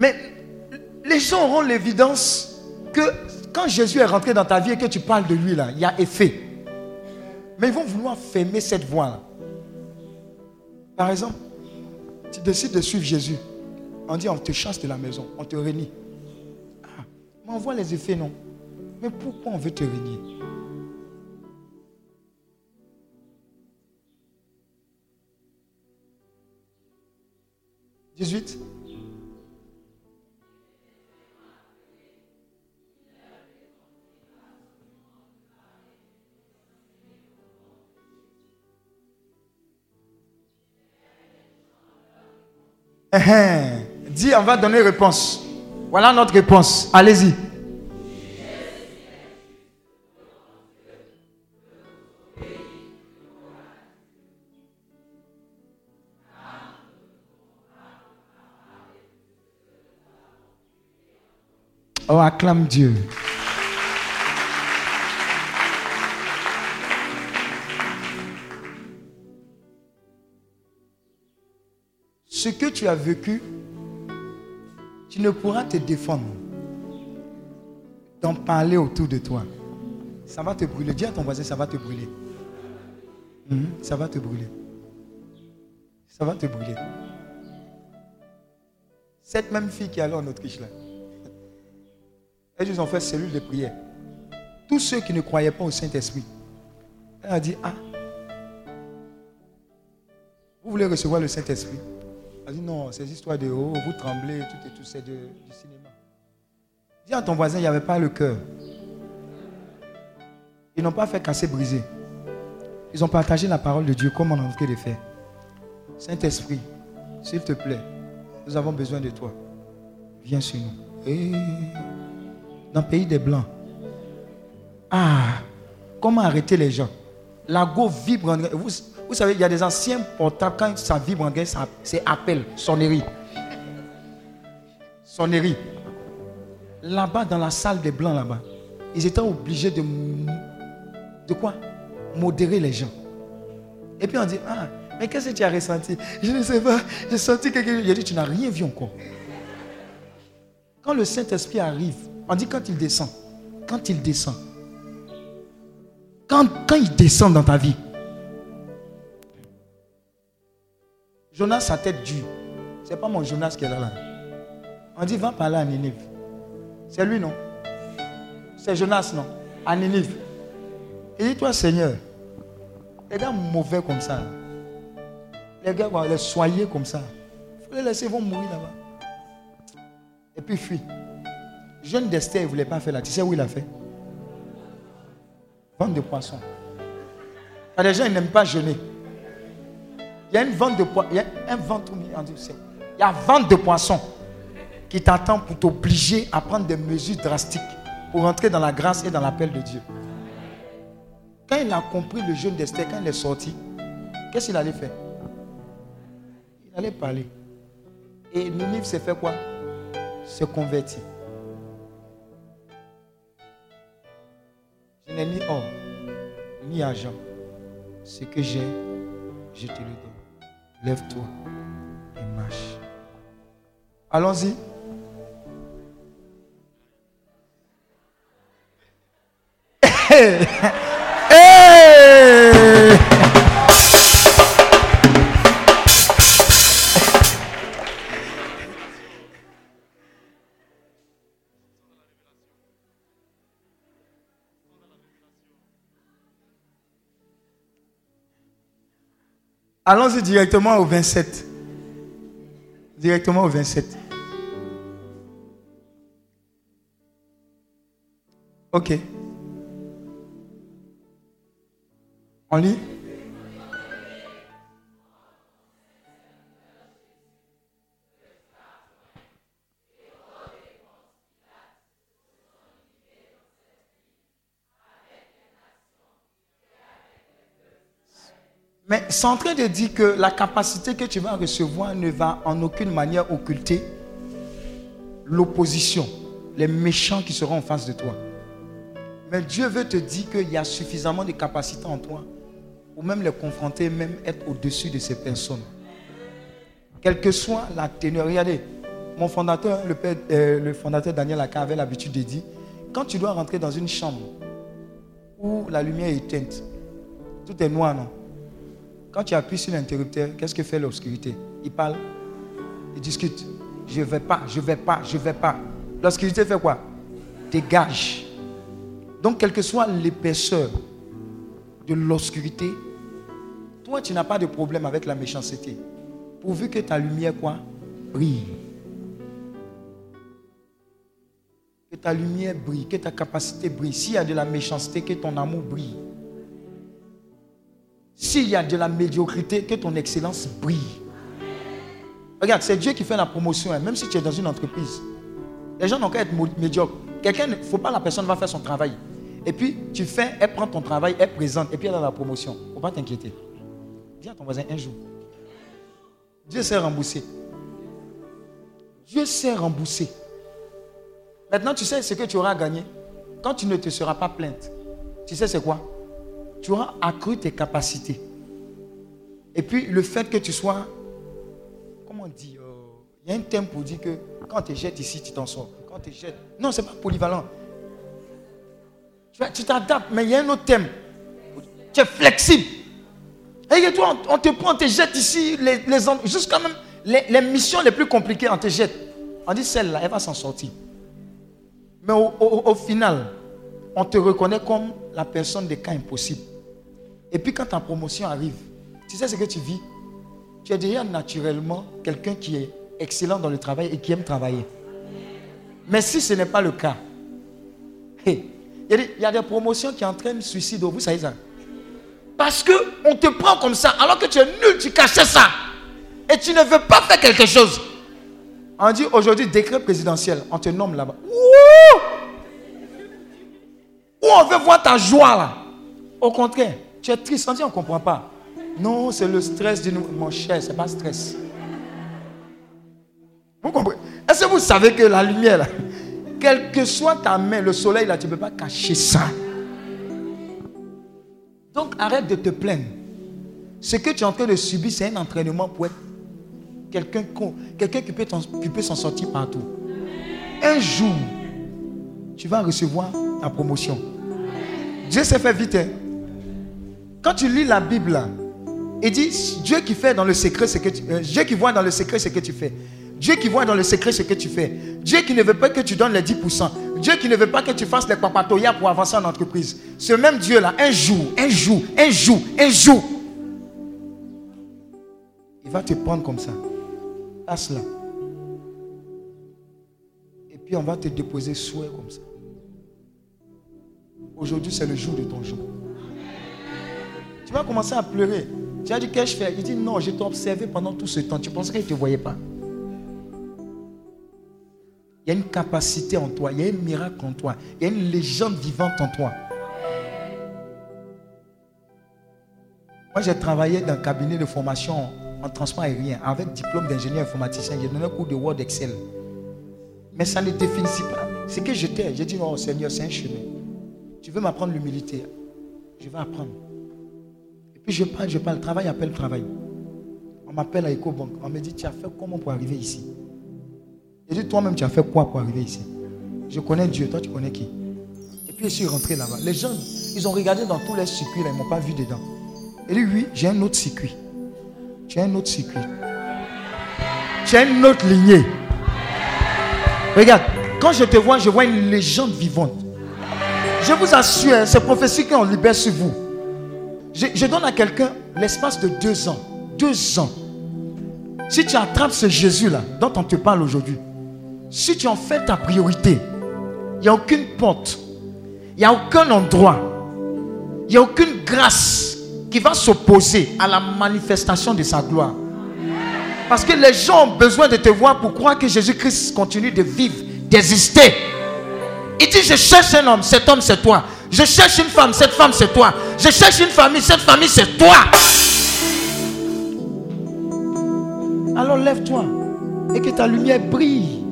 Mais les gens auront l'évidence que quand Jésus est rentré dans ta vie et que tu parles de lui, là, il y a effet. Mais ils vont vouloir fermer cette voie-là. Par exemple, tu décides de suivre Jésus. On dit on te chasse de la maison, on te renie. Ah, mais on voit les effets, non? Mais pourquoi on veut te renier? 18 Dis, on va donner réponse. Voilà notre réponse. Allez-y. Oh, acclame Dieu. Ce que tu as vécu, tu ne pourras te défendre d'en parler autour de toi. Ça va te brûler. Dis à ton voisin, ça va te brûler. Mhm, ça va te brûler. Ça va te brûler. Cette même fille qui est allée en Autriche là, elles ont fait cellule de prière. Tous ceux qui ne croyaient pas au Saint-Esprit, elle a dit, ah, vous voulez recevoir le Saint-Esprit? Dit, non, ces histoires de oh, vous tremblez, tout et tout, c'est du cinéma. Dis à ton voisin, il n'y avait pas le cœur. Ils n'ont pas fait casser, briser. Ils ont partagé la parole de Dieu comme on a en train de faire. Saint-Esprit, s'il te plaît, nous avons besoin de toi. Viens sur nous. Et dans le pays des Blancs. Ah, comment arrêter les gens? La go vibre. Vous, vous savez, il y a des anciens portables, quand ça vibre en c'est appel, sonnerie. Sonnerie. Là-bas, dans la salle des Blancs, là-bas, ils étaient obligés de. De quoi? Modérer les gens. Et puis on dit, ah, mais qu'est-ce que tu as ressenti? Je ne sais pas, j'ai senti quelque chose. Il dit, tu n'as rien vu encore. Quand le Saint-Esprit arrive, on dit quand il descend. Quand il descend. Quand, quand il descend dans ta vie. Jonas, sa tête dure. Ce n'est pas mon Jonas qui est là. On dit, va parler à Ninive. C'est lui, non? C'est Jonas, non? À Ninive. Il dit, toi, Seigneur, les gars mauvais comme ça, les gars les soyer comme ça. Il faut les laisser, ils vont mourir là-bas. Et puis fuit. Jeune d'Esther, il ne voulait pas faire là. Tu sais où il a fait? Vente de poissons. Il y a des gens, ils n'aiment pas jeûner. Il y a une vente de poissons. Un ventre. De poissons qui t'attend pour t'obliger à prendre des mesures drastiques pour entrer dans la grâce et dans l'appel de Dieu. Quand il a compris le jeûne d'Esther, quand il est sorti, qu'est-ce qu'il allait faire? Il allait parler. Et Ninive s'est fait quoi? Se convertir. Je n'ai ni or, ni argent. Ce que j'ai, je te le donne. Lève-toi et marche. Allons-y. Hey! Hey! Allons-y directement au 27. Directement au 27. Ok. On lit? Mais c'est en train de dire que la capacité que tu vas recevoir ne va en aucune manière occulter l'opposition, les méchants qui seront en face de toi. Mais Dieu veut te dire qu'il y a suffisamment de capacité en toi pour même les confronter, même être au-dessus de ces personnes. Quelle que soit la teneur. Regardez, mon fondateur, le, euh, fondateur Daniel Aka avait l'habitude de dire, quand tu dois rentrer dans une chambre où la lumière est éteinte, tout est noir, non? Quand tu appuies sur l'interrupteur, qu'est-ce que fait l'obscurité? Il parle, il discute. Je ne vais pas, je ne vais pas, je ne vais pas. L'obscurité fait quoi? Dégage. Donc, quelle que soit l'épaisseur de l'obscurité, toi, tu n'as pas de problème avec la méchanceté. Pourvu que ta lumière, quoi, brille. Que ta lumière brille, que ta capacité brille. S'il y a de la méchanceté, que ton amour brille. S'il y a de la médiocrité, que ton excellence brille. Regarde, c'est Dieu qui fait la promotion, hein, même si tu es dans une entreprise. Les gens n'ont qu'à être médiocres. Quelqu'un, il ne faut pas la personne va faire son travail. Et puis, tu fais, elle prend ton travail, elle présente, et puis elle a la promotion. Il ne faut pas t'inquiéter. Dis à ton voisin un jour. Dieu sait rembourser. Dieu sait rembourser. Maintenant, tu sais ce que tu auras gagné. Quand tu ne te seras pas plainte, tu sais c'est quoi? Tu auras accru tes capacités. Et puis, le fait que tu sois, comment on dit euh, Il y a un thème pour dire que quand on te jette ici, tu t'en sors. Quand on te jette. Non, ce n'est pas polyvalent. Tu tu t'adaptes, mais il y a un autre thème. Tu es flexible. Et toi, on, te prend, on te jette ici, les, les, jusqu'à même les, missions les plus compliquées, on te jette. On dit celle-là, elle va s'en sortir. Mais au final, on te reconnaît comme la personne des cas impossibles. Et puis quand ta promotion arrive, tu sais ce que tu vis? Tu es déjà naturellement quelqu'un qui est excellent dans le travail et qui aime travailler. Mais si ce n'est pas le cas, il y, a des- promotions qui entraînent suicide. Vous savez ça? Parce qu'on te prend comme ça, alors que tu es nul, tu cachais ça. Et tu ne veux pas faire quelque chose. On dit aujourd'hui décret présidentiel, on te nomme là-bas. Où on veut voir ta joie là? Au contraire, tu es triste, on dit on ne comprend pas. Non, c'est le stress du Mon cher, ce n'est pas stress. Vous comprenez? Est-ce que vous savez que la lumière quelle que soit ta main, le soleil là, tu ne peux pas cacher ça? Donc arrête de te plaindre. Ce que tu es en train de subir, c'est un entraînement pour être quelqu'un quelqu'un qui peut s'en sortir partout. Un jour, tu vas recevoir ta promotion. Dieu s'est fait vite. hein. Quand tu lis la Bible, il dit Dieu qui fait dans le secret ce que tu, euh, Dieu qui voit dans le secret ce que tu fais. Dieu qui voit dans le secret ce que tu fais. Dieu qui ne veut pas que tu donnes les 10%. Dieu qui ne veut pas que tu fasses les papatoyas pour avancer en entreprise. Ce même Dieu-là, un jour, un jour, un jour, un jour, il va te prendre comme ça. Passe là. Et puis on va te déposer souhait comme ça. Aujourd'hui, c'est le jour de ton jour. Tu vas commencer à pleurer. Tu as dit, qu'est-ce que je fais Il dit, non, je t'ai observé pendant tout ce temps. Tu pensais qu'il ne te voyait pas? Il y a une capacité en toi, il y a un miracle en toi, il y a une légende vivante en toi. Moi, j'ai travaillé dans un cabinet de formation en transport aérien avec diplôme d'ingénieur informaticien. J'ai donné un cours de Word Excel. Mais ça ne définissait pas ce que j'étais. J'ai dit, non, Seigneur, c'est un chemin. Tu veux m'apprendre l'humilité? Je vais apprendre. Je parle, je parle. Travail appelle travail. On m'appelle à EcoBank. On me dit, tu as fait comment pour arriver ici? J'ai dit, toi-même, tu as fait quoi pour arriver ici? Je connais Dieu, toi, tu connais qui? Et puis je suis rentré là-bas. Les gens, ils ont regardé dans tous les circuits, ils ne m'ont pas vu dedans. Et dit, oui, j'ai un autre circuit. As un autre circuit. As une autre lignée. Regarde, quand je te vois, je vois une légende vivante. Je vous assure, hein, ces prophéties qu'on libère sur vous. Je, donne à quelqu'un l'espace de deux ans. Deux ans. Si tu attrapes ce Jésus-là, dont on te parle aujourd'hui, si tu en fais ta priorité, il n'y a aucune porte, il n'y a aucun endroit, il n'y a aucune grâce qui va s'opposer à la manifestation de sa gloire. Parce que les gens ont besoin de te voir pour croire que Jésus-Christ continue de vivre, d'exister. Il dit, je cherche un homme, cet homme c'est toi. Je cherche une femme, cette femme c'est toi. Je cherche une famille, cette famille c'est toi. Alors lève-toi et que ta lumière brille.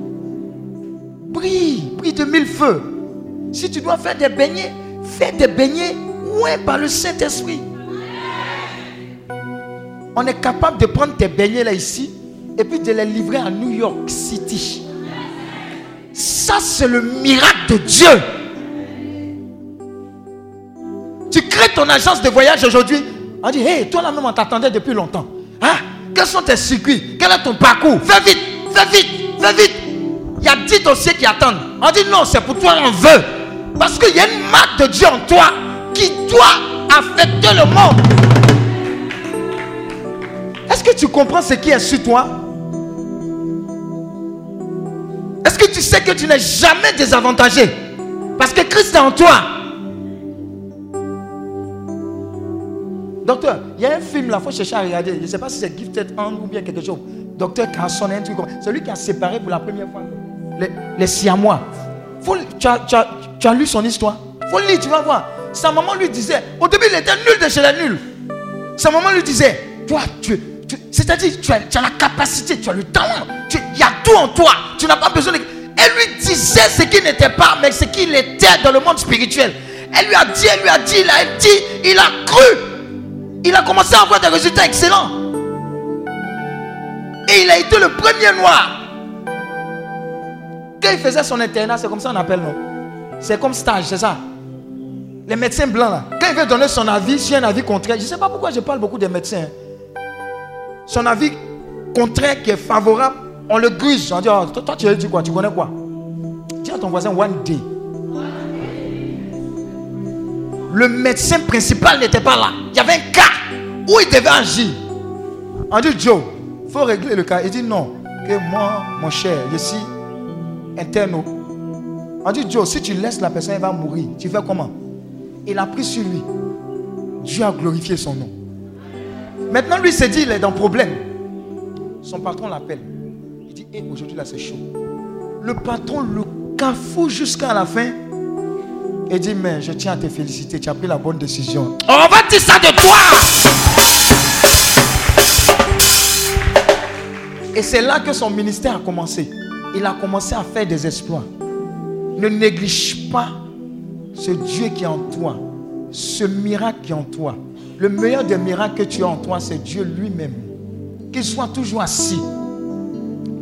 Brille, brille de mille feux. Si tu dois faire des beignets, fais des beignets, ouais, par le Saint-Esprit. On est capable de prendre tes beignets là ici et puis de les livrer à New York City. Ça, c'est le miracle de Dieu. Tu crées ton agence de voyage aujourd'hui. On dit, hey, toi là-même, on t'attendait depuis longtemps. Hein? Quels sont tes circuits? Quel est ton parcours? Fais vite, fais vite, fais vite. Il y a 10 dossiers qui attendent. On dit, non, c'est pour toi, on veut. Parce qu'il y a une marque de Dieu en toi qui doit affecter le monde. Est-ce que tu comprends ce qui est sur toi? Est-ce que tu sais que tu n'es jamais désavantagé? Parce que Christ est en toi. Docteur, il y a un film là, il faut chercher à regarder. Je ne sais pas si c'est Gifted Hand ou bien quelque chose. Docteur Carson, un truc comme C'est lui qui a séparé pour la première fois les, les Siamois. Tu, as, lu son histoire? Faut lire, tu vas voir. Sa maman lui disait, au début il était nul de chez les nuls. Sa maman lui disait, toi, tu, tu- c'est-à-dire, tu as, la capacité, tu as le talent, il y a tout en toi, tu n'as pas besoin de... Elle lui disait ce qu'il n'était pas, mais ce qu'il était dans le monde spirituel. Elle lui a dit, elle lui a dit, il a dit, il a cru. Il a commencé à avoir des résultats excellents. Et il a été le premier noir. Quand il faisait son internat, c'est comme ça on appelle, non? C'est comme stage, c'est ça? Les médecins blancs là, quand il veut donner son avis sur un avis contraire, je ne sais pas pourquoi je parle beaucoup des médecins. hein. Son avis contraire qui est favorable, on le grige. On dit, oh, toi, toi, tu as dit quoi? Tu connais quoi? Dis à ton voisin, one day. Le médecin principal n'était pas là. Il y avait un cas où il devait agir. On dit, Joe, il faut régler le cas. Il dit, non, que moi, mon cher, je suis interne. On dit, Joe, si tu laisses la personne, elle va mourir. Tu fais comment? Il a pris sur lui. Dieu a glorifié son nom. Maintenant, lui s'est dit, il est dans problème. Son patron l'appelle. Il dit, Eh, aujourd'hui là, c'est chaud. Le patron le cafoue jusqu'à la fin. Et dit, mais je tiens à te féliciter, tu as pris la bonne décision. On va dire ça de toi. Et c'est là que son ministère a commencé. Il a commencé à faire des exploits. Ne néglige pas ce Dieu qui est en toi, ce miracle qui est en toi. Le meilleur des miracles que tu as en toi, c'est Dieu lui-même. Qu'il soit toujours assis.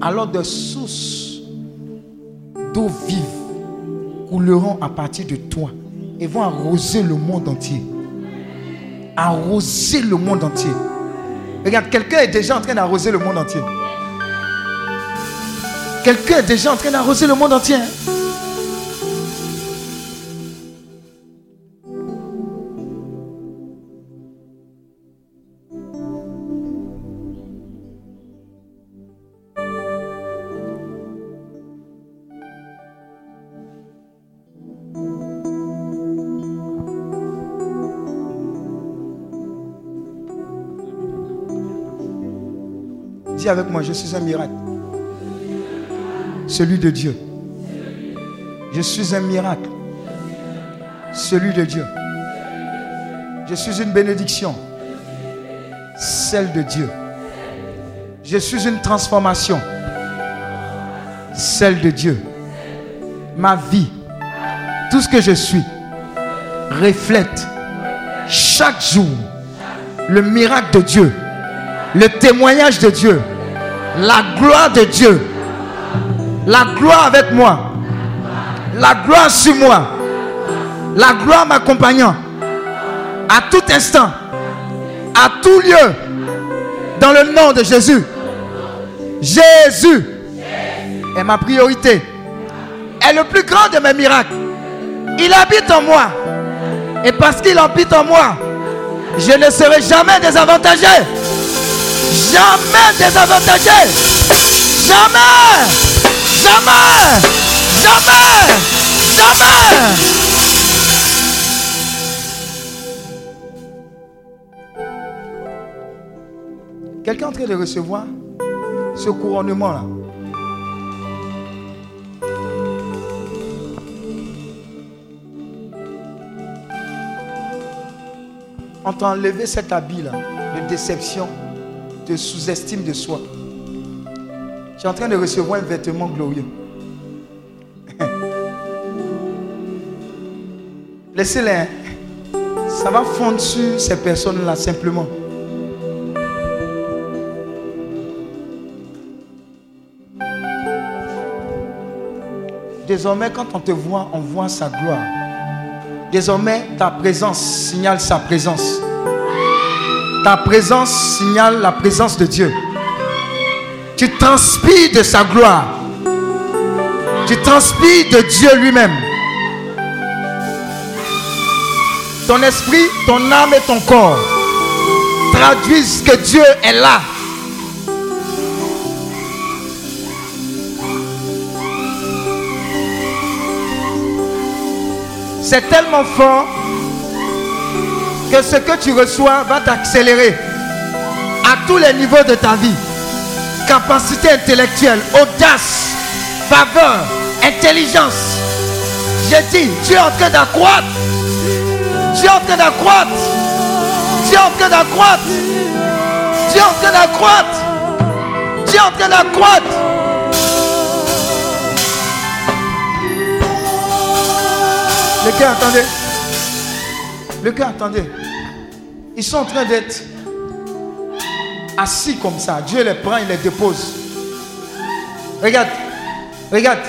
Alors des sources d'eau vive couleront à partir de toi et vont arroser le monde entier. Arroser le monde entier. Regarde, quelqu'un est déjà en train d'arroser le monde entier. Quelqu'un est déjà en train d'arroser le monde entier. hein. Avec moi, je suis un miracle. Celui de Dieu. Je suis un miracle. Celui de Dieu. Je suis une bénédiction. Celle de Dieu. Je suis une transformation. Celle de Dieu. Ma vie, tout ce que je suis, reflète chaque jour le miracle de Dieu, le témoignage de Dieu, la gloire de Dieu, la gloire avec moi, la gloire sur moi, la gloire m'accompagnant à tout instant, à tout lieu, dans le nom de Jésus. Jésus est ma priorité, est le plus grand de mes miracles. Il habite en moi. Et parce qu'il habite en moi, je ne serai jamais désavantagé. Jamais désavantagé. Jamais. Jamais. Jamais. Jamais. Quelqu'un en train de recevoir ce couronnement-là. On t'a enlevé cet habit-là de déception, de sous-estime de soi. Tu es en train de recevoir un vêtement glorieux. Laissez-les. hein. Ça va fondre sur ces personnes-là simplement. Désormais, quand on te voit, on voit sa gloire. Désormais, ta présence signale sa présence. Ta présence signale la présence de Dieu. Tu transpires de sa gloire. Tu transpires de Dieu lui-même. Ton esprit, ton âme et ton corps traduisent que Dieu est là. C'est tellement fort que ce que tu reçois va t'accélérer à tous les niveaux de ta vie. Capacité intellectuelle, audace, faveur, intelligence. J'ai dit, tu es en train d'accroître. Tu es en train d'accroître. Tu es en train d'accroître. Tu es en train d'accroître. Tu es en train d'accroître. Le cœur, attendez. Le cœur, attendez. Ils sont en train d'être assis comme ça. Dieu les prend, il les dépose. Regarde. Regarde.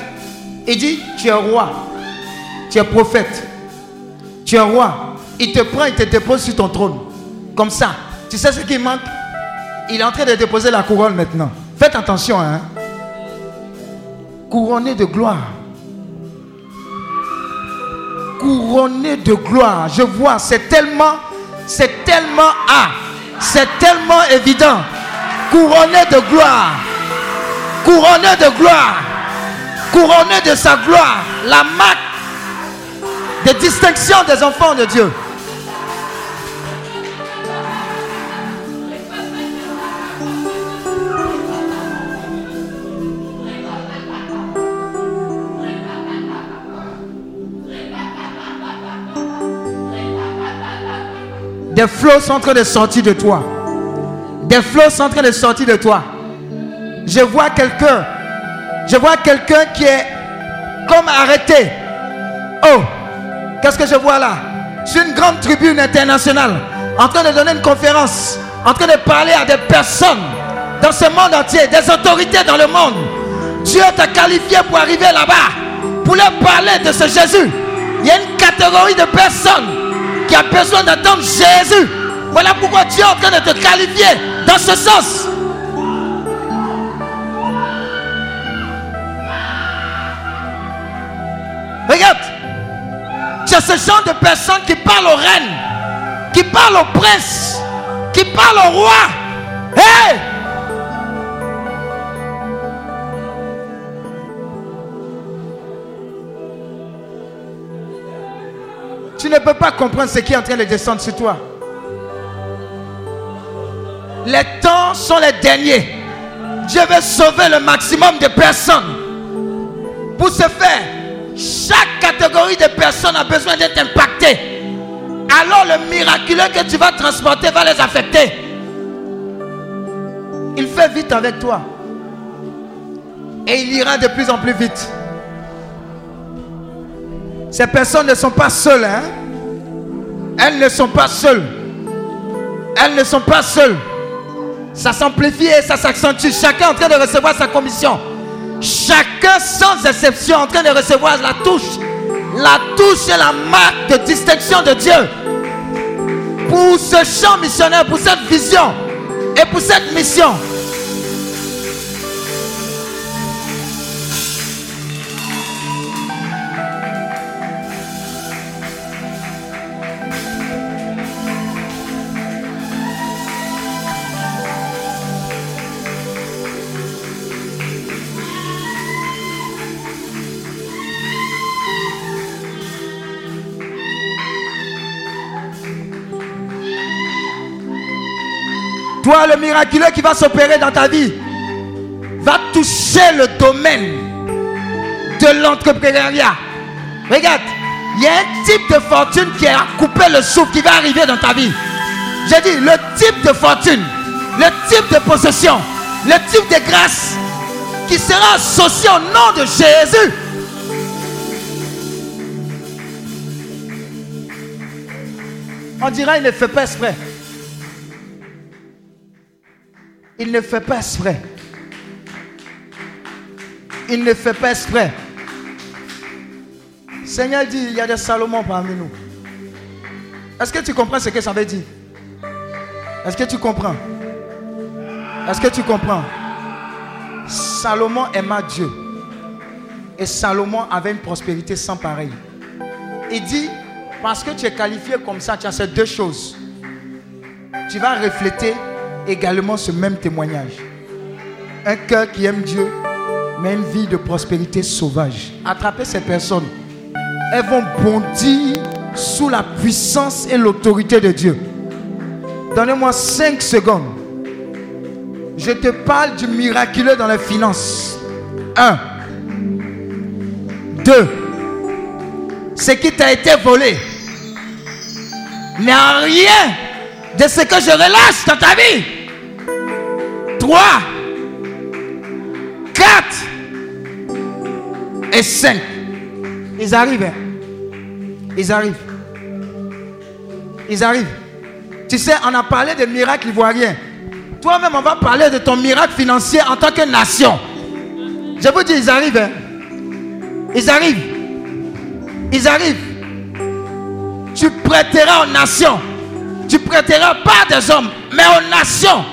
Il dit, tu es roi. Tu es prophète. Tu es roi. Il te prend, il te dépose sur ton trône. Comme ça. Tu sais ce qui manque? Il est en train de déposer la couronne maintenant. Faites attention, hein. Couronné de gloire. Couronné de gloire. Je vois, c'est tellement, c'est tellement ah, c'est tellement évident. Couronné de gloire. Couronné de gloire. Couronné de sa gloire. La marque de distinction des enfants de Dieu. Des flots sont en train de sortir de toi. Des flots sont en train de sortir de toi. Je vois quelqu'un. Je vois quelqu'un qui est comme arrêté. Oh, qu'est-ce que je vois là? Sur une grande tribune internationale, en train de donner une conférence, en train de parler à des personnes dans ce monde entier, des autorités dans le monde. Dieu t'a qualifié pour arriver là-bas, pour leur parler de ce Jésus. Il y a une catégorie de personnes qui a besoin d'attendre Jésus. Voilà pourquoi Dieu est en train de te qualifier dans ce sens. Regarde, c'est ce genre de personnes qui parlent aux reines, qui parlent aux princes, qui parlent au roi. Hey! Tu ne peux pas comprendre ce qui est en train de descendre sur toi. Les temps sont les derniers. Dieu veut sauver le maximum de personnes. Pour ce faire, chaque catégorie de personnes a besoin d'être impactée. Alors le miraculeux que tu vas transporter va les affecter. Il fait vite avec toi. Et il ira de plus en plus vite. Ces personnes ne sont pas seules. Hein? Elles ne sont pas seules. Elles ne sont pas seules. Ça s'amplifie et ça s'accentue. Chacun est en train de recevoir sa commission. Chacun sans exception en train de recevoir la touche. La touche est la marque de distinction de Dieu. Pour ce champ missionnaire, pour cette vision et pour cette mission. Toi, le miraculeux qui va s'opérer dans ta vie va toucher le domaine de l'entrepreneuriat. Regarde, il y a un type de fortune qui a coupé le souffle qui va arriver dans ta vie. J'ai dit, le type de fortune, le type de possession, le type de grâce qui sera associé au nom de Jésus. On dira, il ne fait pas exprès. Il ne fait pas exprès. Il ne fait pas exprès. Seigneur dit, il y a des Salomon parmi nous. Est-ce que tu comprends ce que ça veut dire? Est-ce que tu comprends? Est-ce que tu comprends? Salomon aima Dieu. Et Salomon avait une prospérité sans pareil. Il dit, parce que tu es qualifié comme ça, tu as ces deux choses. Tu vas refléter également ce même témoignage. Un cœur qui aime Dieu, mais une vie de prospérité sauvage. Attrapez ces personnes. elles vont bondir sous la puissance et l'autorité de Dieu. Donnez-moi 5 secondes. Je te parle du miraculeux dans les finances. 1. 2. Ce qui t'a été volé n'a rien de ce que je relâche dans ta vie. 3. 4 et 5. Ils arrivent. hein. Ils arrivent. Ils arrivent. Tu sais, on a parlé de miracles ivoiriens. Toi-même, on va parler de ton miracle financier en tant que nation. Je vous dis, ils arrivent. hein. Ils arrivent. Ils arrivent. Tu prêteras aux nations. Tu prêteras pas des hommes, mais aux nations.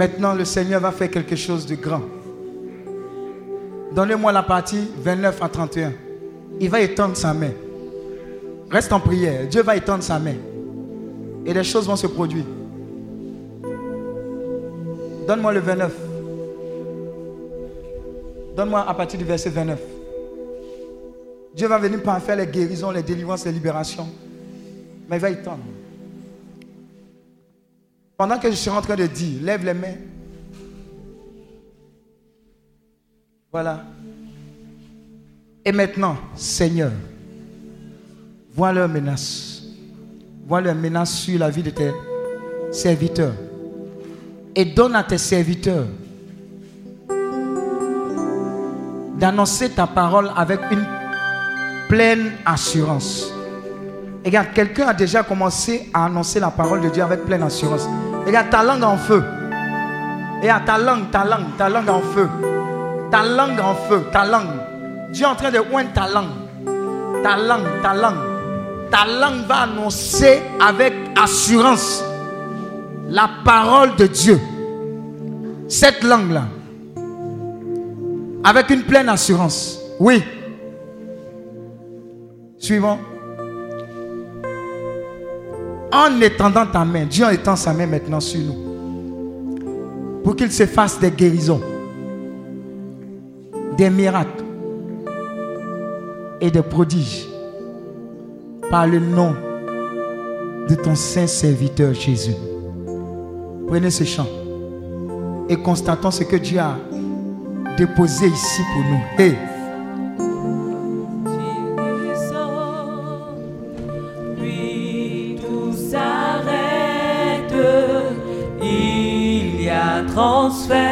Maintenant, le Seigneur va faire quelque chose de grand. Donnez-moi la partie 29 à 31. Il va étendre sa main. Reste en prière. Dieu va étendre sa main. Et les choses vont se produire. Donne-moi le 29. Donne-moi à partir du verset 29. Dieu va venir par faire les guérisons, les délivrances, les libérations. Mais il va étendre. Pendant que je suis en train de dire, lève les mains. Voilà. Et maintenant, Seigneur, vois leurs menaces. Vois leurs menaces sur la vie de tes serviteurs. Et donne à tes serviteurs d'annoncer ta parole avec une pleine assurance. Regarde, quelqu'un a déjà commencé à annoncer la parole de Dieu avec pleine assurance. Regarde, ta langue en feu. Regarde, ta langue, ta langue, ta langue en feu. Ta langue en feu, ta langue. Dieu est en train de oindre ta langue. Ta langue, ta langue. Ta langue va annoncer avec assurance la parole de Dieu. Cette langue-là. Avec une pleine assurance. Oui. Suivant. En étendant ta main, Dieu étend sa main maintenant sur nous. Pour qu'il se fasse des guérisons, des miracles et des prodiges. Par le nom de ton saint serviteur Jésus. Prenez ce chant et constatons ce que Dieu a déposé ici pour nous. Hey. A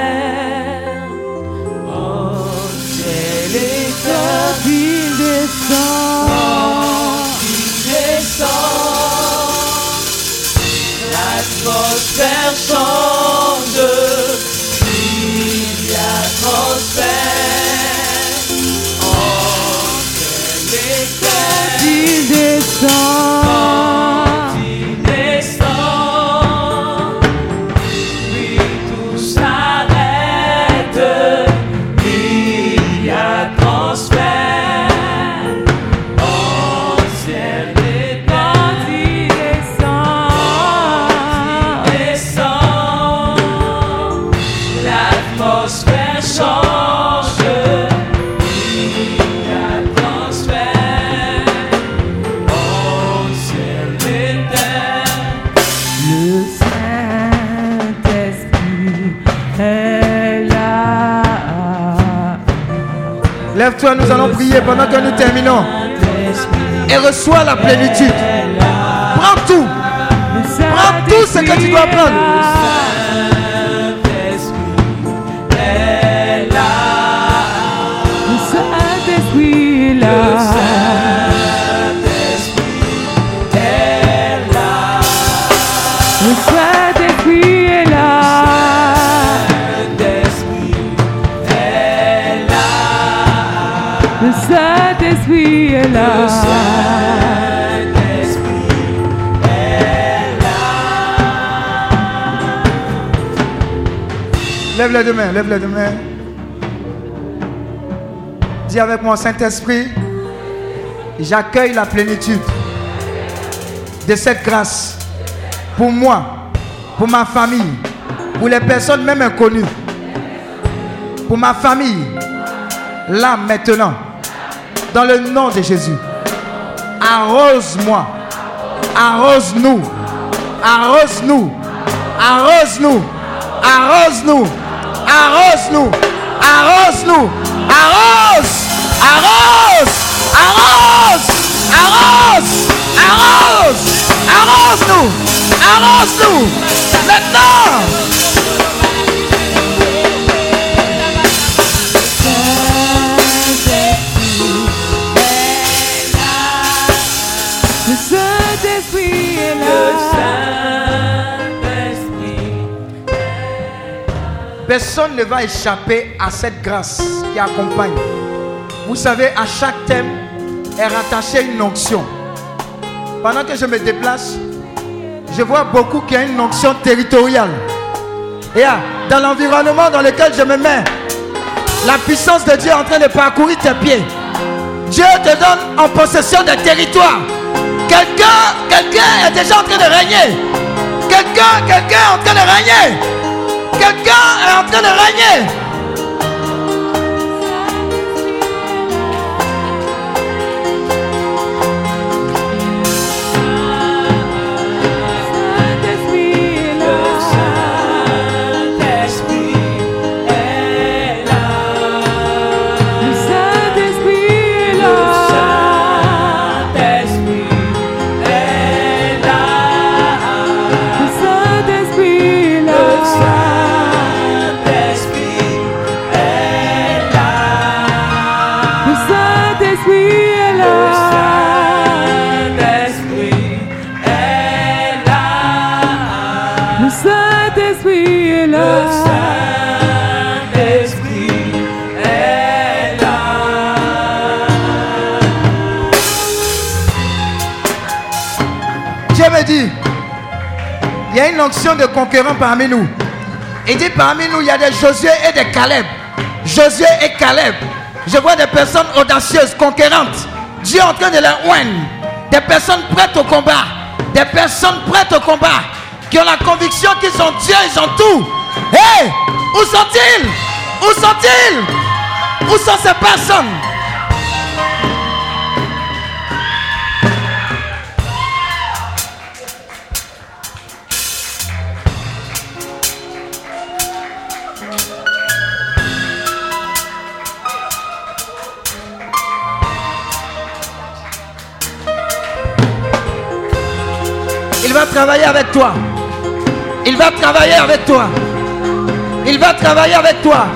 Nous allons prier pendant que nous terminons. Et reçois la plénitude. Prends tout. Prends tout ce que tu dois prendre. Saint-Esprit est là. Lève les deux mains, lève les deux mains. Dis avec moi, Saint-Esprit, j'accueille la plénitude. de cette grâce pour moi, pour ma famille, pour les personnes même inconnues, pour ma famille, là maintenant, dans le nom de Jésus. Arrose-moi, arrose-nous, arrose-nous, arrose-nous, arrose-nous, arrose-nous, arrose-nous, arrose, arrose, arrose, arrose, arrose, arrose-nous, arrose-nous, maintenant. Personne ne va échapper à cette grâce qui accompagne. Vous savez, à chaque thème est rattachée une onction. Pendant que je me déplace, je vois beaucoup qui a une onction territoriale. Et ah, dans l'environnement dans lequel je me mets, la puissance de Dieu est en train de parcourir tes pieds. Dieu te donne en possession des territoires. Quelqu'un, quelqu'un est déjà en train de régner. Quelqu'un, quelqu'un est en train de régner. Quelqu'un est en train de régner. De conquérants parmi nous. Il dit parmi nous, il y a des Josué et des Caleb. Josué et Caleb. Je vois des personnes audacieuses, conquérantes. Dieu en train de les oindre. Des personnes prêtes au combat. Des personnes prêtes au combat. Qui ont la conviction qu'ils ont Dieu, ils ont tout. Hé, où sont-ils? Où sont-ils? Où sont ces personnes? Travailler avec toi. Il va travailler avec toi. Il va travailler avec toi.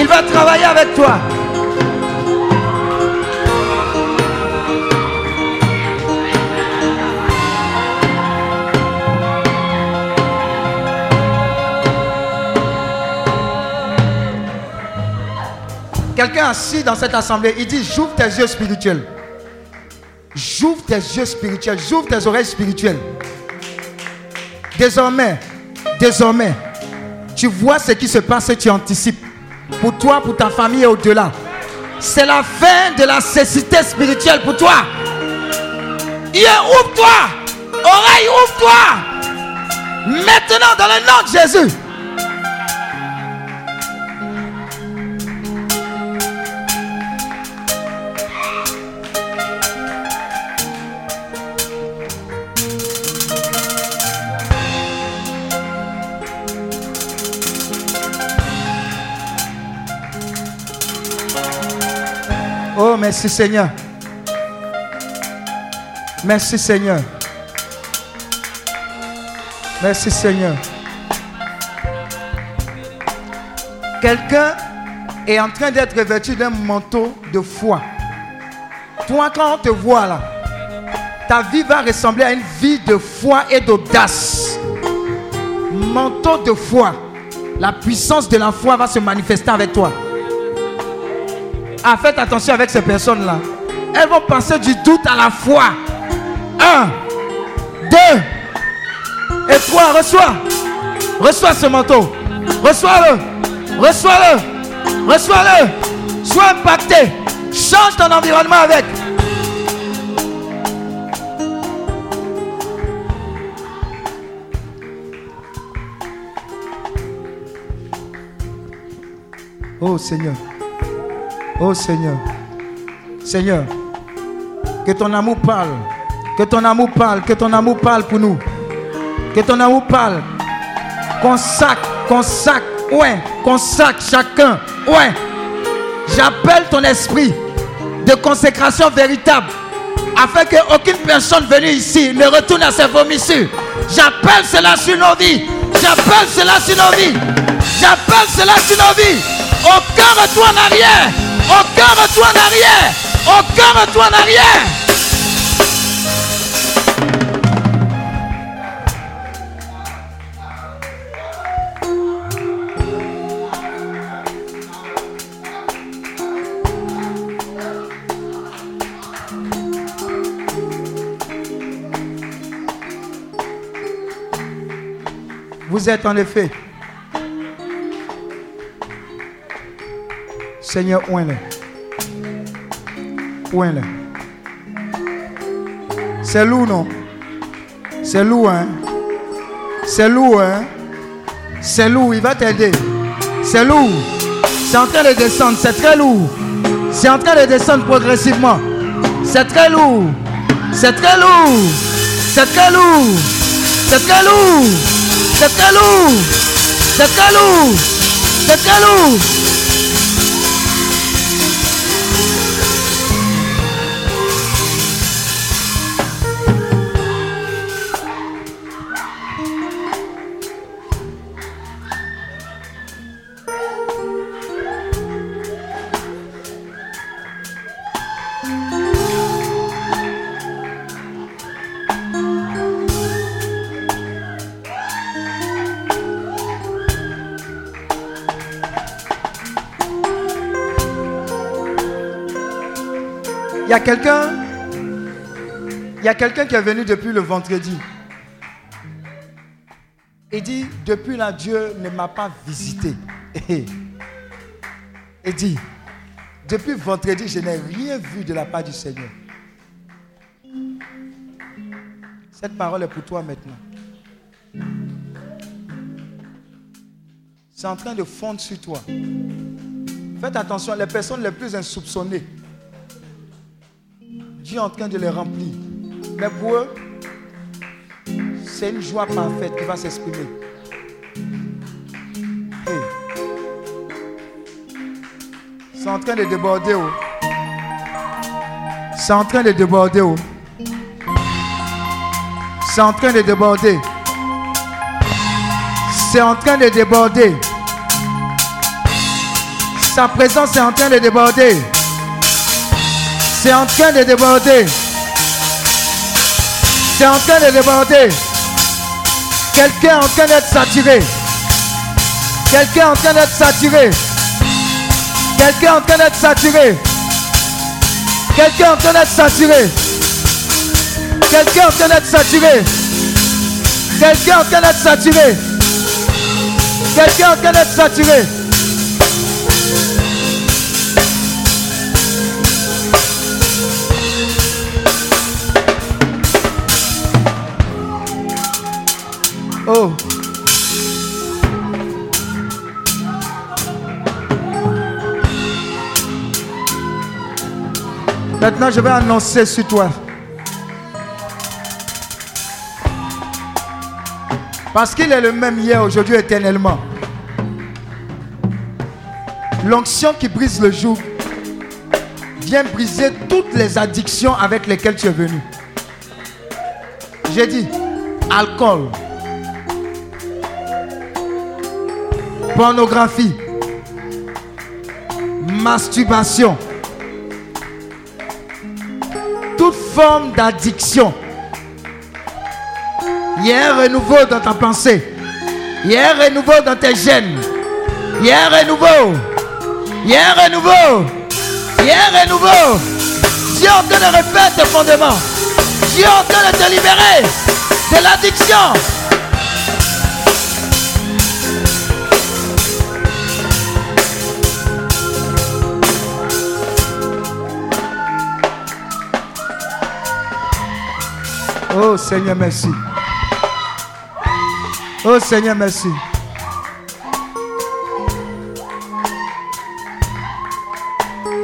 Il va travailler avec toi. Quelqu'un assis dans cette assemblée, il dit, j'ouvre tes yeux spirituels. J'ouvre tes yeux spirituels, j'ouvre tes oreilles spirituelles. Désormais, désormais, tu vois ce qui se passe et tu anticipes. Pour toi, pour ta famille et au-delà. C'est la fin de la cécité spirituelle pour toi. Yeux, ouvre-toi. Oreille, ouvre-toi. Maintenant, dans le nom de Jésus. Merci Seigneur. Merci Seigneur. Merci Seigneur. Quelqu'un est en train d'être revêtu d'un manteau de foi. Toi, quand on te voit là, ta vie va ressembler à une vie de foi et d'audace. Manteau de foi. La puissance de la foi va se manifester avec toi. Ah, faites attention avec ces personnes-là. Elles vont passer du doute à la foi. Un, deux et trois. Reçois. Reçois ce manteau. Reçois-le. Reçois-le. Reçois-le. Sois impacté. Change ton environnement avec. Oh Seigneur. Oh Seigneur. Seigneur. Que ton amour parle. Que ton amour parle. Que ton amour parle pour nous. Que ton amour parle. Consacre, consacre, ouais, consacre chacun, ouais. J'appelle ton esprit de consécration véritable afin qu'aucune personne venue ici ne retourne à ses vomissures. J'appelle cela sur nos vies. J'appelle cela sur nos vies. J'appelle cela sur nos vies. Aucun retour en arrière. Aucun retour en arrière. Aucun retour. Vous êtes en effet. Seigneur, oint-le. Oint-le. C'est lourd, non? C'est lourd, hein? C'est lourd, hein? C'est lourd, il va t'aider. C'est lourd. C'est en train de descendre, c'est très lourd. C'est en train de descendre progressivement. C'est très lourd. C'est très lourd. C'est très lourd. C'est très lourd. C'est très lourd. C'est très lourd. C'est très lourd. Il y a quelqu'un. Il y a quelqu'un qui est venu depuis le vendredi. Il dit, depuis là, Dieu ne m'a pas visité. Il dit, depuis vendredi, je n'ai rien vu de la part du Seigneur. Cette parole est pour toi maintenant. C'est en train de fondre sur toi. Faites attention, les personnes les plus insoupçonnées, Dieu est en train de les remplir. Mais pour eux, c'est une joie parfaite qui va s'exprimer. C'est en train de déborder. Oh. C'est en train de déborder. Oh. C'est en train de déborder. C'est en train de déborder. Sa présence est en train de déborder. C'est en train de déborder. C'est en train de déborder. Quelqu'un est en train d'être saturé. Quelqu'un est en train d'être saturé. Quelqu'un est en train d'être saturé. Quelqu'un est en train d'être saturé. Quelqu'un est en train d'être saturé. Quelqu'un est en train d'être saturé. Quelqu'un est en train d'être saturé. Oh. Maintenant, je vais annoncer sur toi. Parce qu'il est le même hier, aujourd'hui, éternellement. L'onction qui brise le joug vient briser toutes les addictions avec lesquelles tu es venu. J'ai dit, alcool, pornographie, masturbation, toute forme d'addiction. Il y a un renouveau dans ta pensée. Il y a un renouveau dans tes gènes. Il y a un renouveau. Il y a un renouveau. Il y a un renouveau. Dieu en train de refaire tes fondements. Dieu en train de te libérer de l'addiction. Oh Seigneur, merci. Oh Seigneur, merci.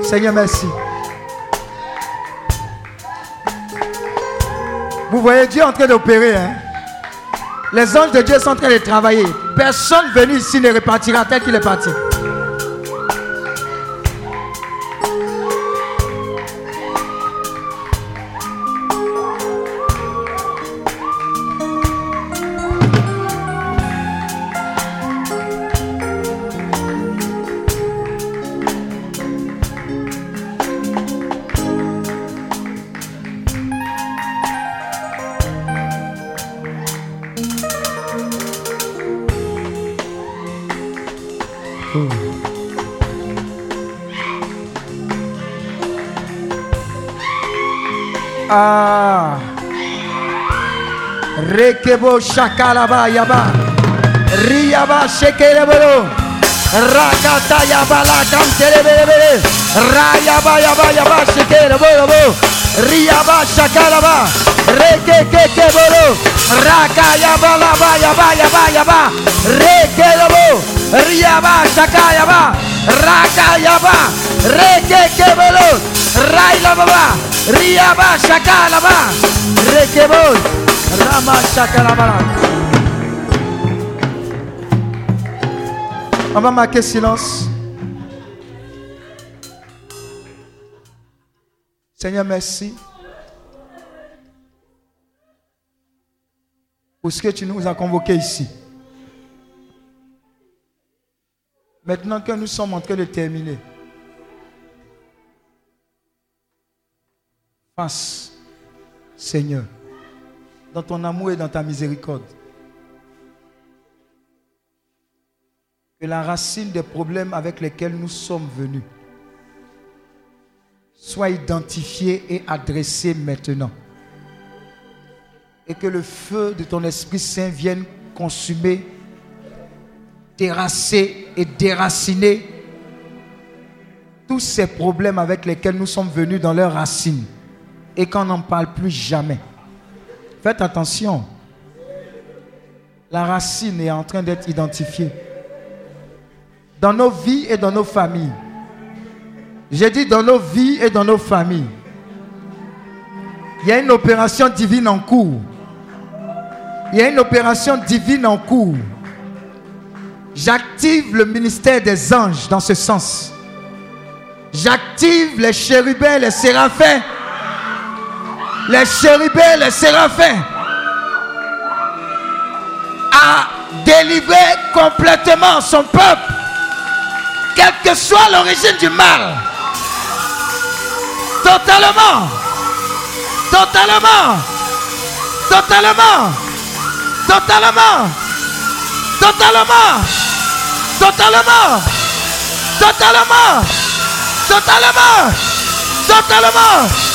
Seigneur, merci. Vous voyez Dieu en train d'opérer. Hein? Les anges de Dieu sont en train de travailler. Personne venu ici ne repartira tel qu'il est parti. Rekebo shakalaba yaba. Riyaba shekelebelo. Rakata yaba la cantelebelebele. Rayaba yaba yaba shekelebelo. Riyaba shakalaba. Rekekekebelo. Rakayaba la vaya vaya vaya va. Rekelebo. Riyaba shakayaba. Rakayaba. Rekekebelo. Raylababa. Riyaba shakalaba. Rekebelo. On va marquer silence. Seigneur, merci pour ce que tu nous as convoqués ici. Maintenant que nous sommes en train de terminer, face, Seigneur, dans ton amour et dans ta miséricorde, que la racine des problèmes avec lesquels nous sommes venus soit identifiée et adressée maintenant. Et que le feu de ton Esprit Saint vienne consumer, terrasser et déraciner tous ces problèmes avec lesquels nous sommes venus dans leurs racines et qu'on n'en parle plus jamais. Faites attention. La racine est en train d'être identifiée. Dans nos vies et dans nos familles. J'ai dit dans nos vies et dans nos familles. Il y a une opération divine en cours. Il y a une opération divine en cours. J'active le ministère des anges dans ce sens. J'active les chérubins, les séraphins, les chérubins, les séraphins à délivrer complètement son peuple, quelle que soit l'origine du mal. Totalement. Totalement. Totalement. Totalement. Totalement. Totalement. Totalement. Totalement. Totalement.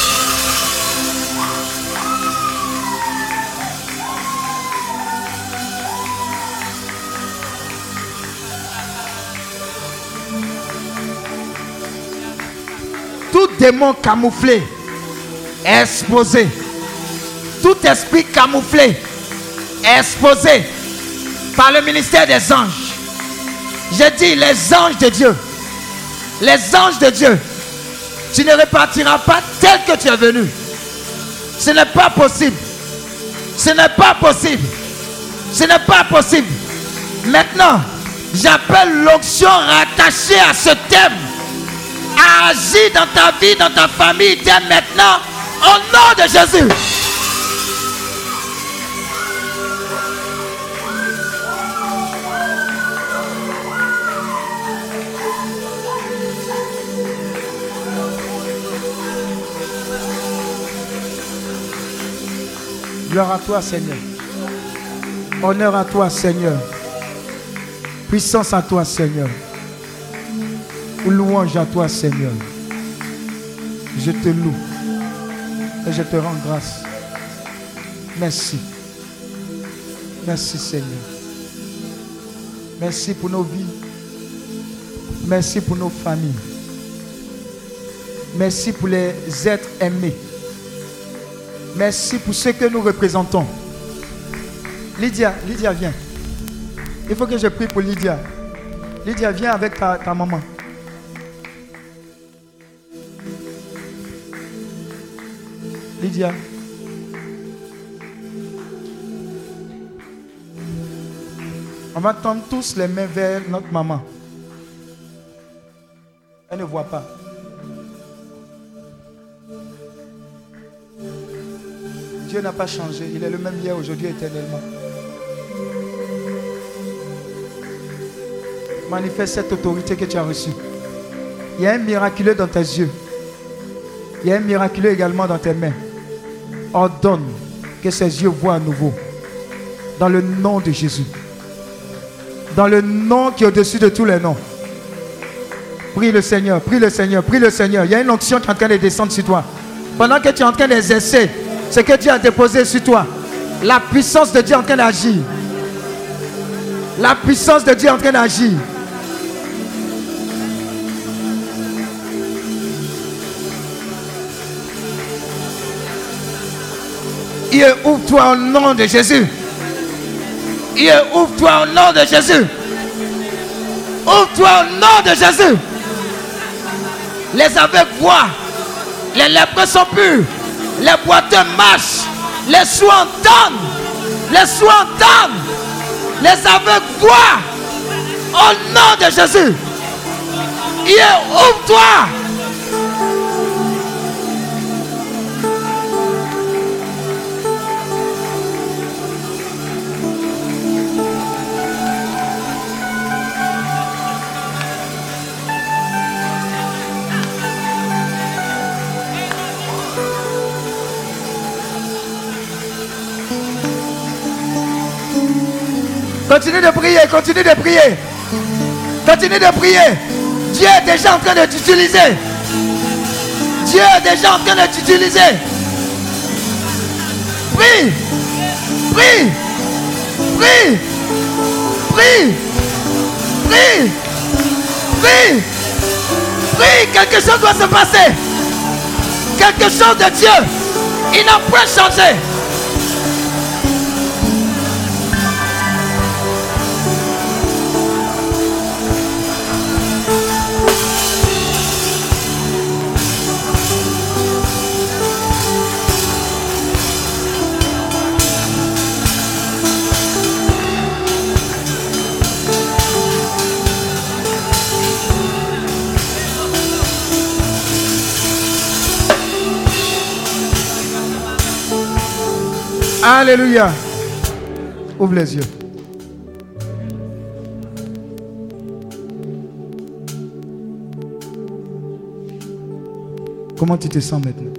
Tout démon camouflé exposé. Tout esprit camouflé exposé par le ministère des anges. J'ai dit les anges de Dieu. Les anges de Dieu. Tu ne repartiras pas tel que tu es venu. Ce n'est pas possible. Ce n'est pas possible. Ce n'est pas possible. Maintenant, j'appelle l'onction rattachée à ce thème à agir dans ta vie, dans ta famille, dès maintenant, au nom de Jésus. Gloire à toi, Seigneur. Honneur à toi, Seigneur. Puissance à toi, Seigneur. Louange à toi, Seigneur. Je te loue et je te rends grâce. Merci. Merci, Seigneur. Merci pour nos vies. Merci pour nos familles. Merci pour les êtres aimés. Merci pour ce que nous représentons. Lydia, Lydia, viens. Il faut que je prie pour Lydia. Lydia, viens avec ta, ta maman. Lydia. On va tendre tous les mains vers notre maman. Elle ne voit pas. Dieu n'a pas changé. Il est le même hier, aujourd'hui, éternellement. Manifeste cette autorité que tu as reçue. Il y a un miraculeux dans tes yeux. Il y a un miraculeux également dans tes mains. Ordonne que ses yeux voient à nouveau. Dans le nom de Jésus. Dans le nom qui est au-dessus de tous les noms. Prie le Seigneur, prie le Seigneur, prie le Seigneur. Il y a une onction qui est en train de descendre sur toi. Pendant que tu es en train d'exercer ce que Dieu a déposé sur toi, la puissance de Dieu est en train d'agir. La puissance de Dieu est en train d'agir. Il ouvre-toi au nom de Jésus. Il ouvre-toi au nom de Jésus. Ouvre-toi au nom de Jésus. Les aveugles voient. Les lépreux sont purs. Les boiteux marchent. Les sourds entendent. Les sourds entendent. Les aveugles voient. Au nom de Jésus. Il ouvre-toi. Continue de prier, continue de prier. Continue de prier. Dieu est déjà en train de t'utiliser. Dieu est déjà en train de t'utiliser. Prie. Prie. Prie. Prie. Prie. Prie. Prie. Quelque chose doit se passer. Quelque chose de Dieu. Il n'a point changé. Alléluia. Ouvre les yeux. Comment tu te sens maintenant?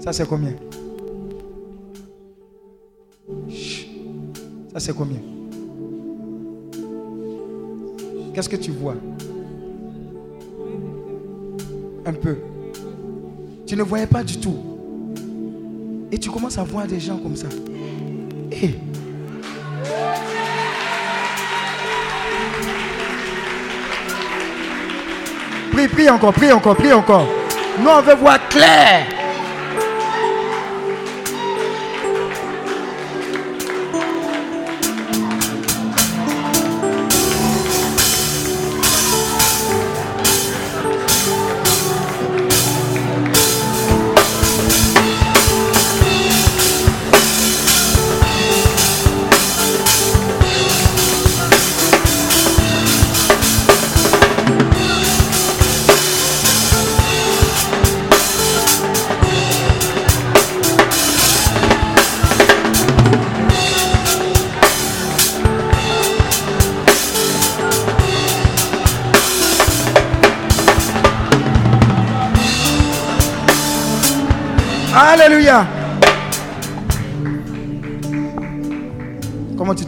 Ça c'est combien? Ça c'est combien? Qu'est-ce que tu vois? Un peu. Tu ne voyais pas du tout. Et tu commences à voir des gens comme ça. Eh. Prie, prie encore, prie encore, prie encore. Nous, on veut voir clair.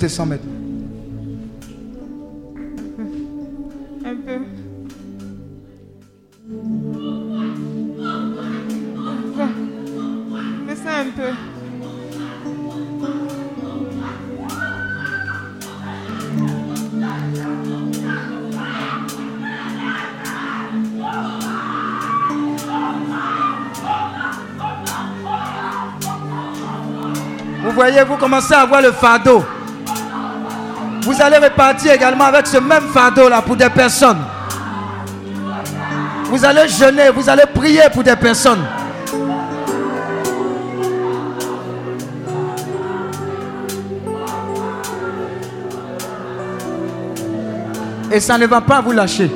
Te sens maintenant Un peu. Mais ça un peu. Vous voyez, vous commencez à avoir le fardeau. Allez repartir également avec ce même fardeau là pour des personnes. Vous allez jeûner, vous allez prier pour des personnes. Et ça ne va pas vous lâcher.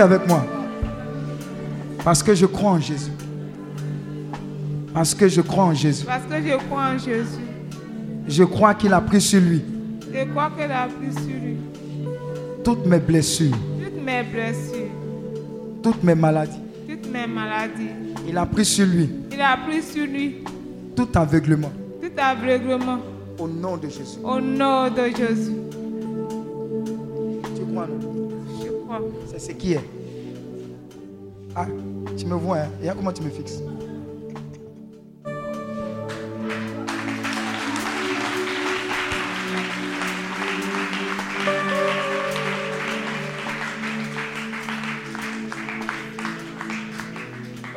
Dis avec moi. Parce que je crois en Jésus. Parce que je crois en Jésus. Parce que je crois en Jésus. Je crois qu'il a pris sur lui Je crois qu'il a pris sur lui toutes mes blessures, toutes mes blessures, toutes mes maladies. toutes mes maladies. Il a pris sur lui Il a pris sur lui tout aveuglement. tout aveuglement. Au nom de Jésus. Au nom de Jésus. C'est ce qui est. Ah, tu me vois, hein? Et comment tu me fixes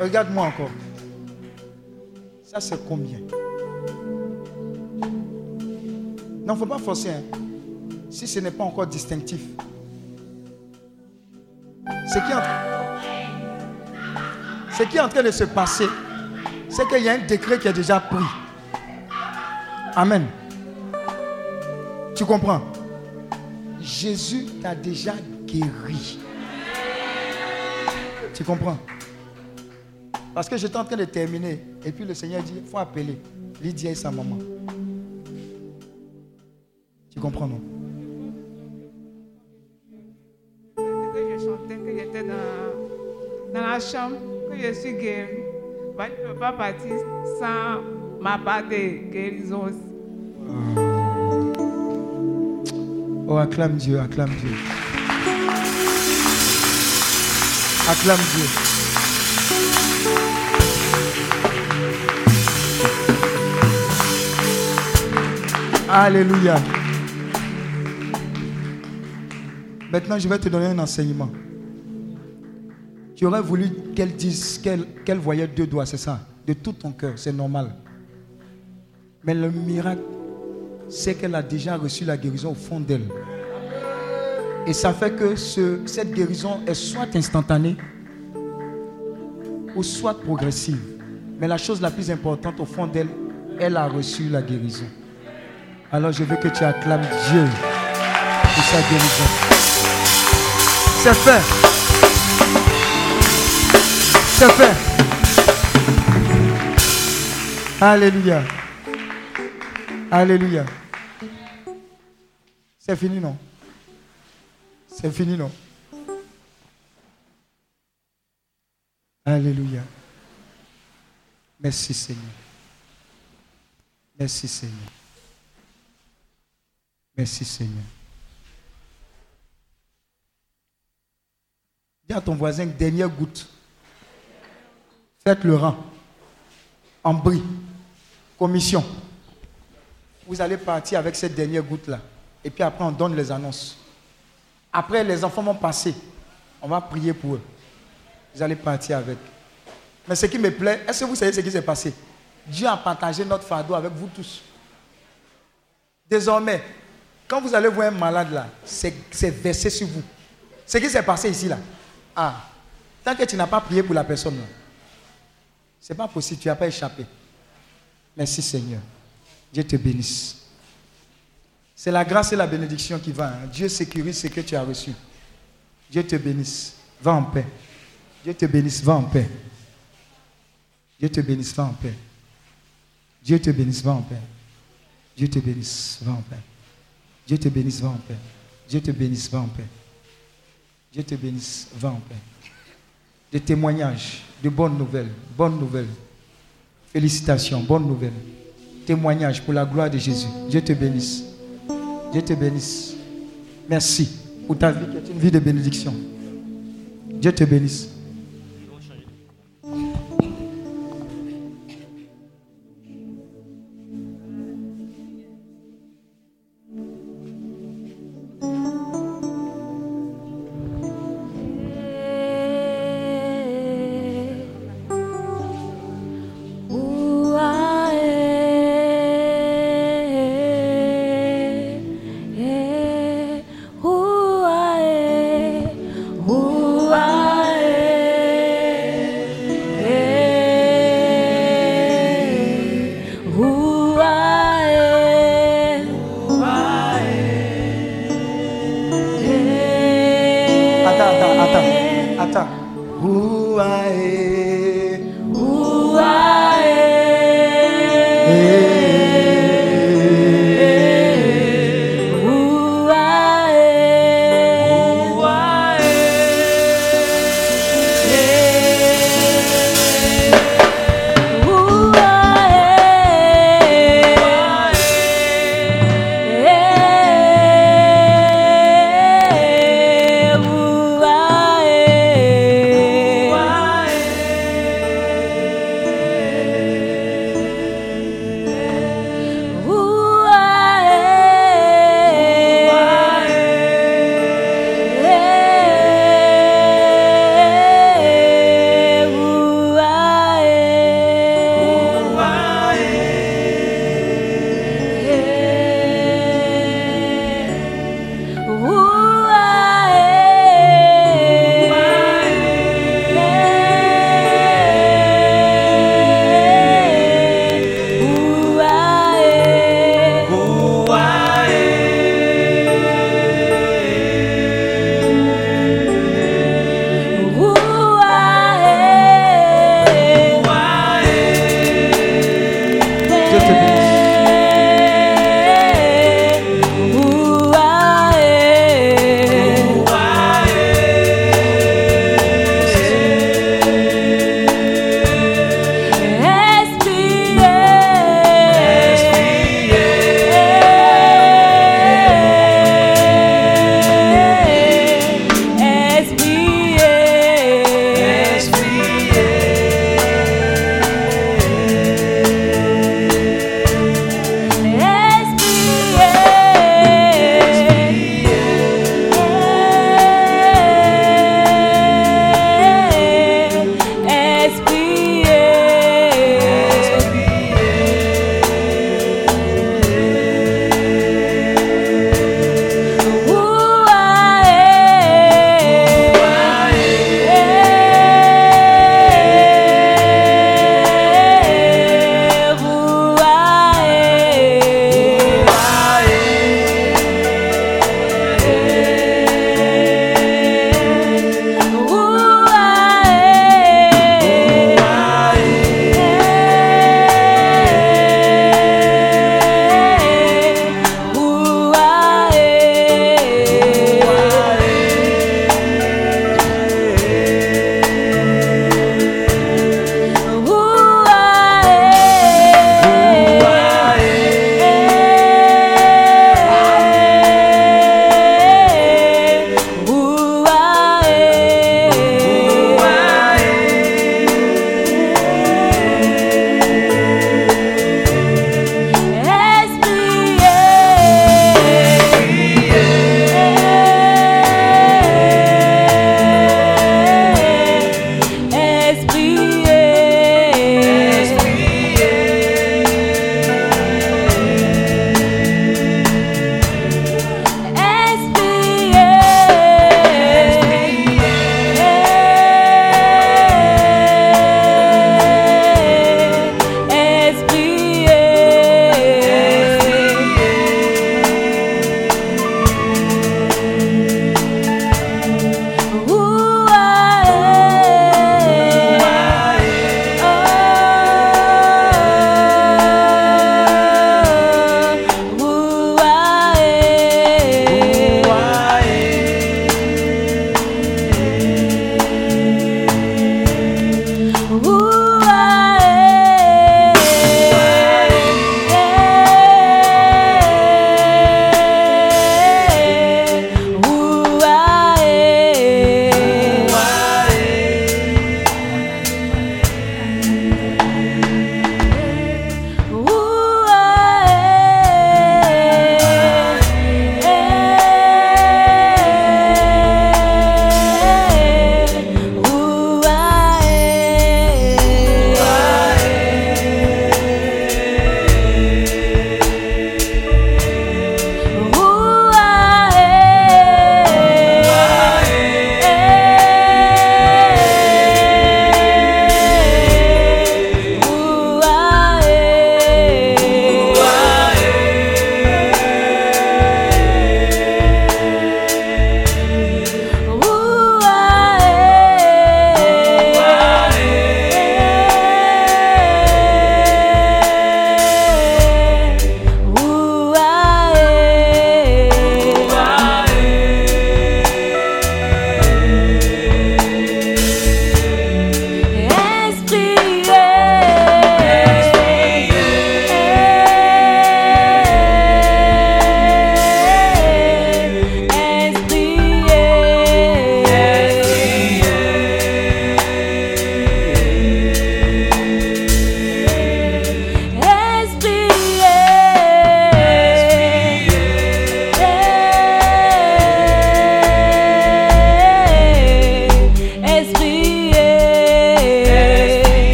Regarde-moi encore. Ça, c'est combien? Non, faut pas forcer. hein. Si ce n'est pas encore distinctif. Ce qui, est en... ce qui est en train de se passer, c'est qu'il y a un décret qui est déjà pris. Amen. Tu comprends? Jésus t'a déjà guéri. Tu comprends? Parce que j'étais en train de terminer. Et puis le Seigneur dit, il faut appeler Lydia et sa maman. Tu comprends, non? Que j'étais dans, dans la chambre, que je suis guéri. Bah, je ne peux pas partir sans ma part de guérison. Oh, acclame Dieu, acclame Dieu. Acclame Dieu. Alléluia. Maintenant, je vais te donner un enseignement. Tu aurais voulu qu'elle dise qu'elle voyait deux doigts, c'est ça? De tout ton cœur, c'est normal. Mais le miracle, c'est qu'elle a déjà reçu la guérison au fond d'elle. Et ça fait que ce- cette guérison est soit instantanée ou soit progressive. Mais la chose la plus importante au fond d'elle, elle a reçu la guérison. Alors je veux que tu acclames Dieu pour sa guérison. C'est fait. C'est fait. Alléluia. Alléluia. C'est fini, non? C'est fini, non? Alléluia. Merci Seigneur. Merci Seigneur. Merci Seigneur. Dis à ton voisin, dernière goutte. Faites le rang. En bris. Commission. Vous allez partir avec cette dernière goutte-là. Et puis après, on donne les annonces. Après, les enfants vont passer. On va prier pour eux. Vous allez partir avec. Mais ce qui me plaît, est-ce que vous savez ce qui s'est passé? Dieu a partagé notre fardeau avec vous tous. Désormais, quand vous allez voir un malade là, c'est versé sur vous. Ce qui s'est passé ici là. Ah, tant que tu n'as pas prié pour la personne là, c'est pas possible, tu n'as pas échappé. Merci Seigneur. Dieu te bénisse. C'est la grâce et la bénédiction qui va. hein. Dieu sécurise ce que tu as reçu. Dieu te bénisse. Va en paix. Dieu te bénisse. Va en paix. Dieu te bénisse. Va en paix. Dieu te bénisse. Va en paix. Dieu te bénisse. Va en paix. Dieu te bénisse. Va en paix. Dieu te bénisse. Va en paix. Dieu te bénisse. Va en paix. Des témoignages, de bonnes nouvelles. Bonnes nouvelles. Félicitations. Bonnes nouvelles. Témoignages pour la gloire de Jésus. Dieu te bénisse. Dieu te bénisse. Merci pour ta vie qui est une vie de bénédiction. Dieu te bénisse.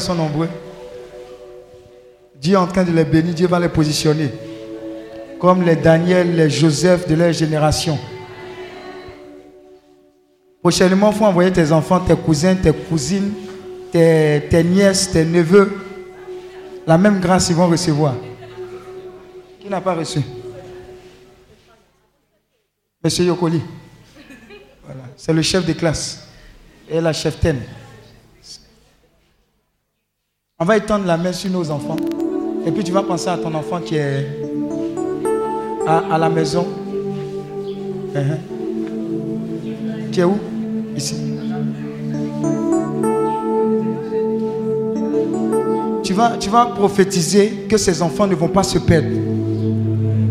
Sont nombreux Dieu est en train de les bénir, Dieu va les positionner. Comme les Daniel, les Joseph de leur génération. Prochainement, il faut envoyer tes enfants, tes cousins, tes cousines, tes, nièces, tes neveux. La même grâce ils vont recevoir. Qui n'a pas reçu? Monsieur Yokoli. C'est le chef de classe. Et la cheftaine. On va étendre la main sur nos enfants. Et puis tu vas penser à ton enfant qui est à, la maison. Uh-huh. Qui est où? Ici. Tu vas, tu vas prophétiser que ces enfants ne vont pas se perdre.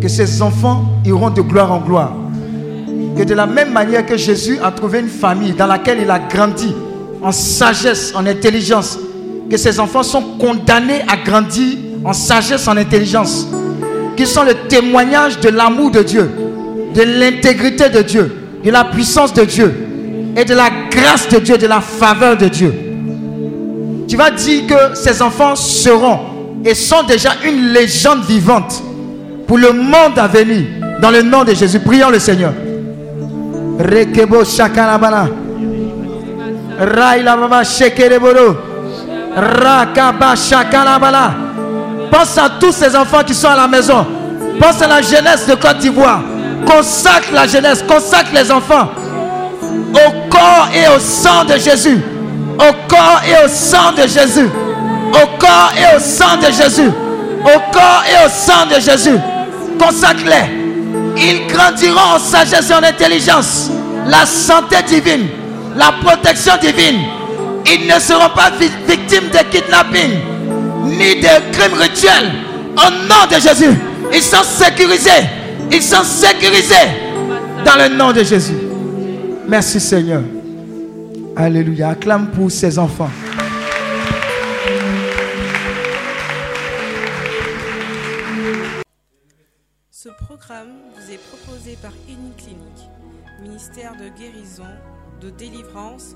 Que ces enfants iront de gloire en gloire. Que de la même manière que Jésus a trouvé une famille dans laquelle il a grandi en sagesse, en intelligence, que ces enfants sont condamnés à grandir en sagesse, en intelligence, qui sont le témoignage de l'amour de Dieu, de l'intégrité de Dieu, de la puissance de Dieu et de la grâce de Dieu, de la faveur de Dieu. Tu vas dire que ces enfants seront et sont déjà une légende vivante pour le monde à venir. Dans le nom de Jésus, prions le Seigneur. Rekebo shakarabana. Raila baba shekereboro. Rakaba shakarabala. Pense à tous ces enfants qui sont à la maison. Pense à la jeunesse de Côte d'Ivoire. Consacre la jeunesse, consacre les enfants au corps et au sang de Jésus. Au corps et au sang de Jésus. Au corps et au sang de Jésus. Au corps et au sang de Jésus. Consacre-les. Ils grandiront en sagesse et en intelligence. La santé divine, la protection divine. Ils ne seront pas vi- victimes de kidnapping ni de crimes rituels. Au nom de Jésus, ils sont sécurisés. Ils sont sécurisés dans le nom de Jésus. Merci Seigneur. Alléluia. Acclame pour ses enfants. Ce programme vous est proposé par Clinique, ministère de guérison, de délivrance,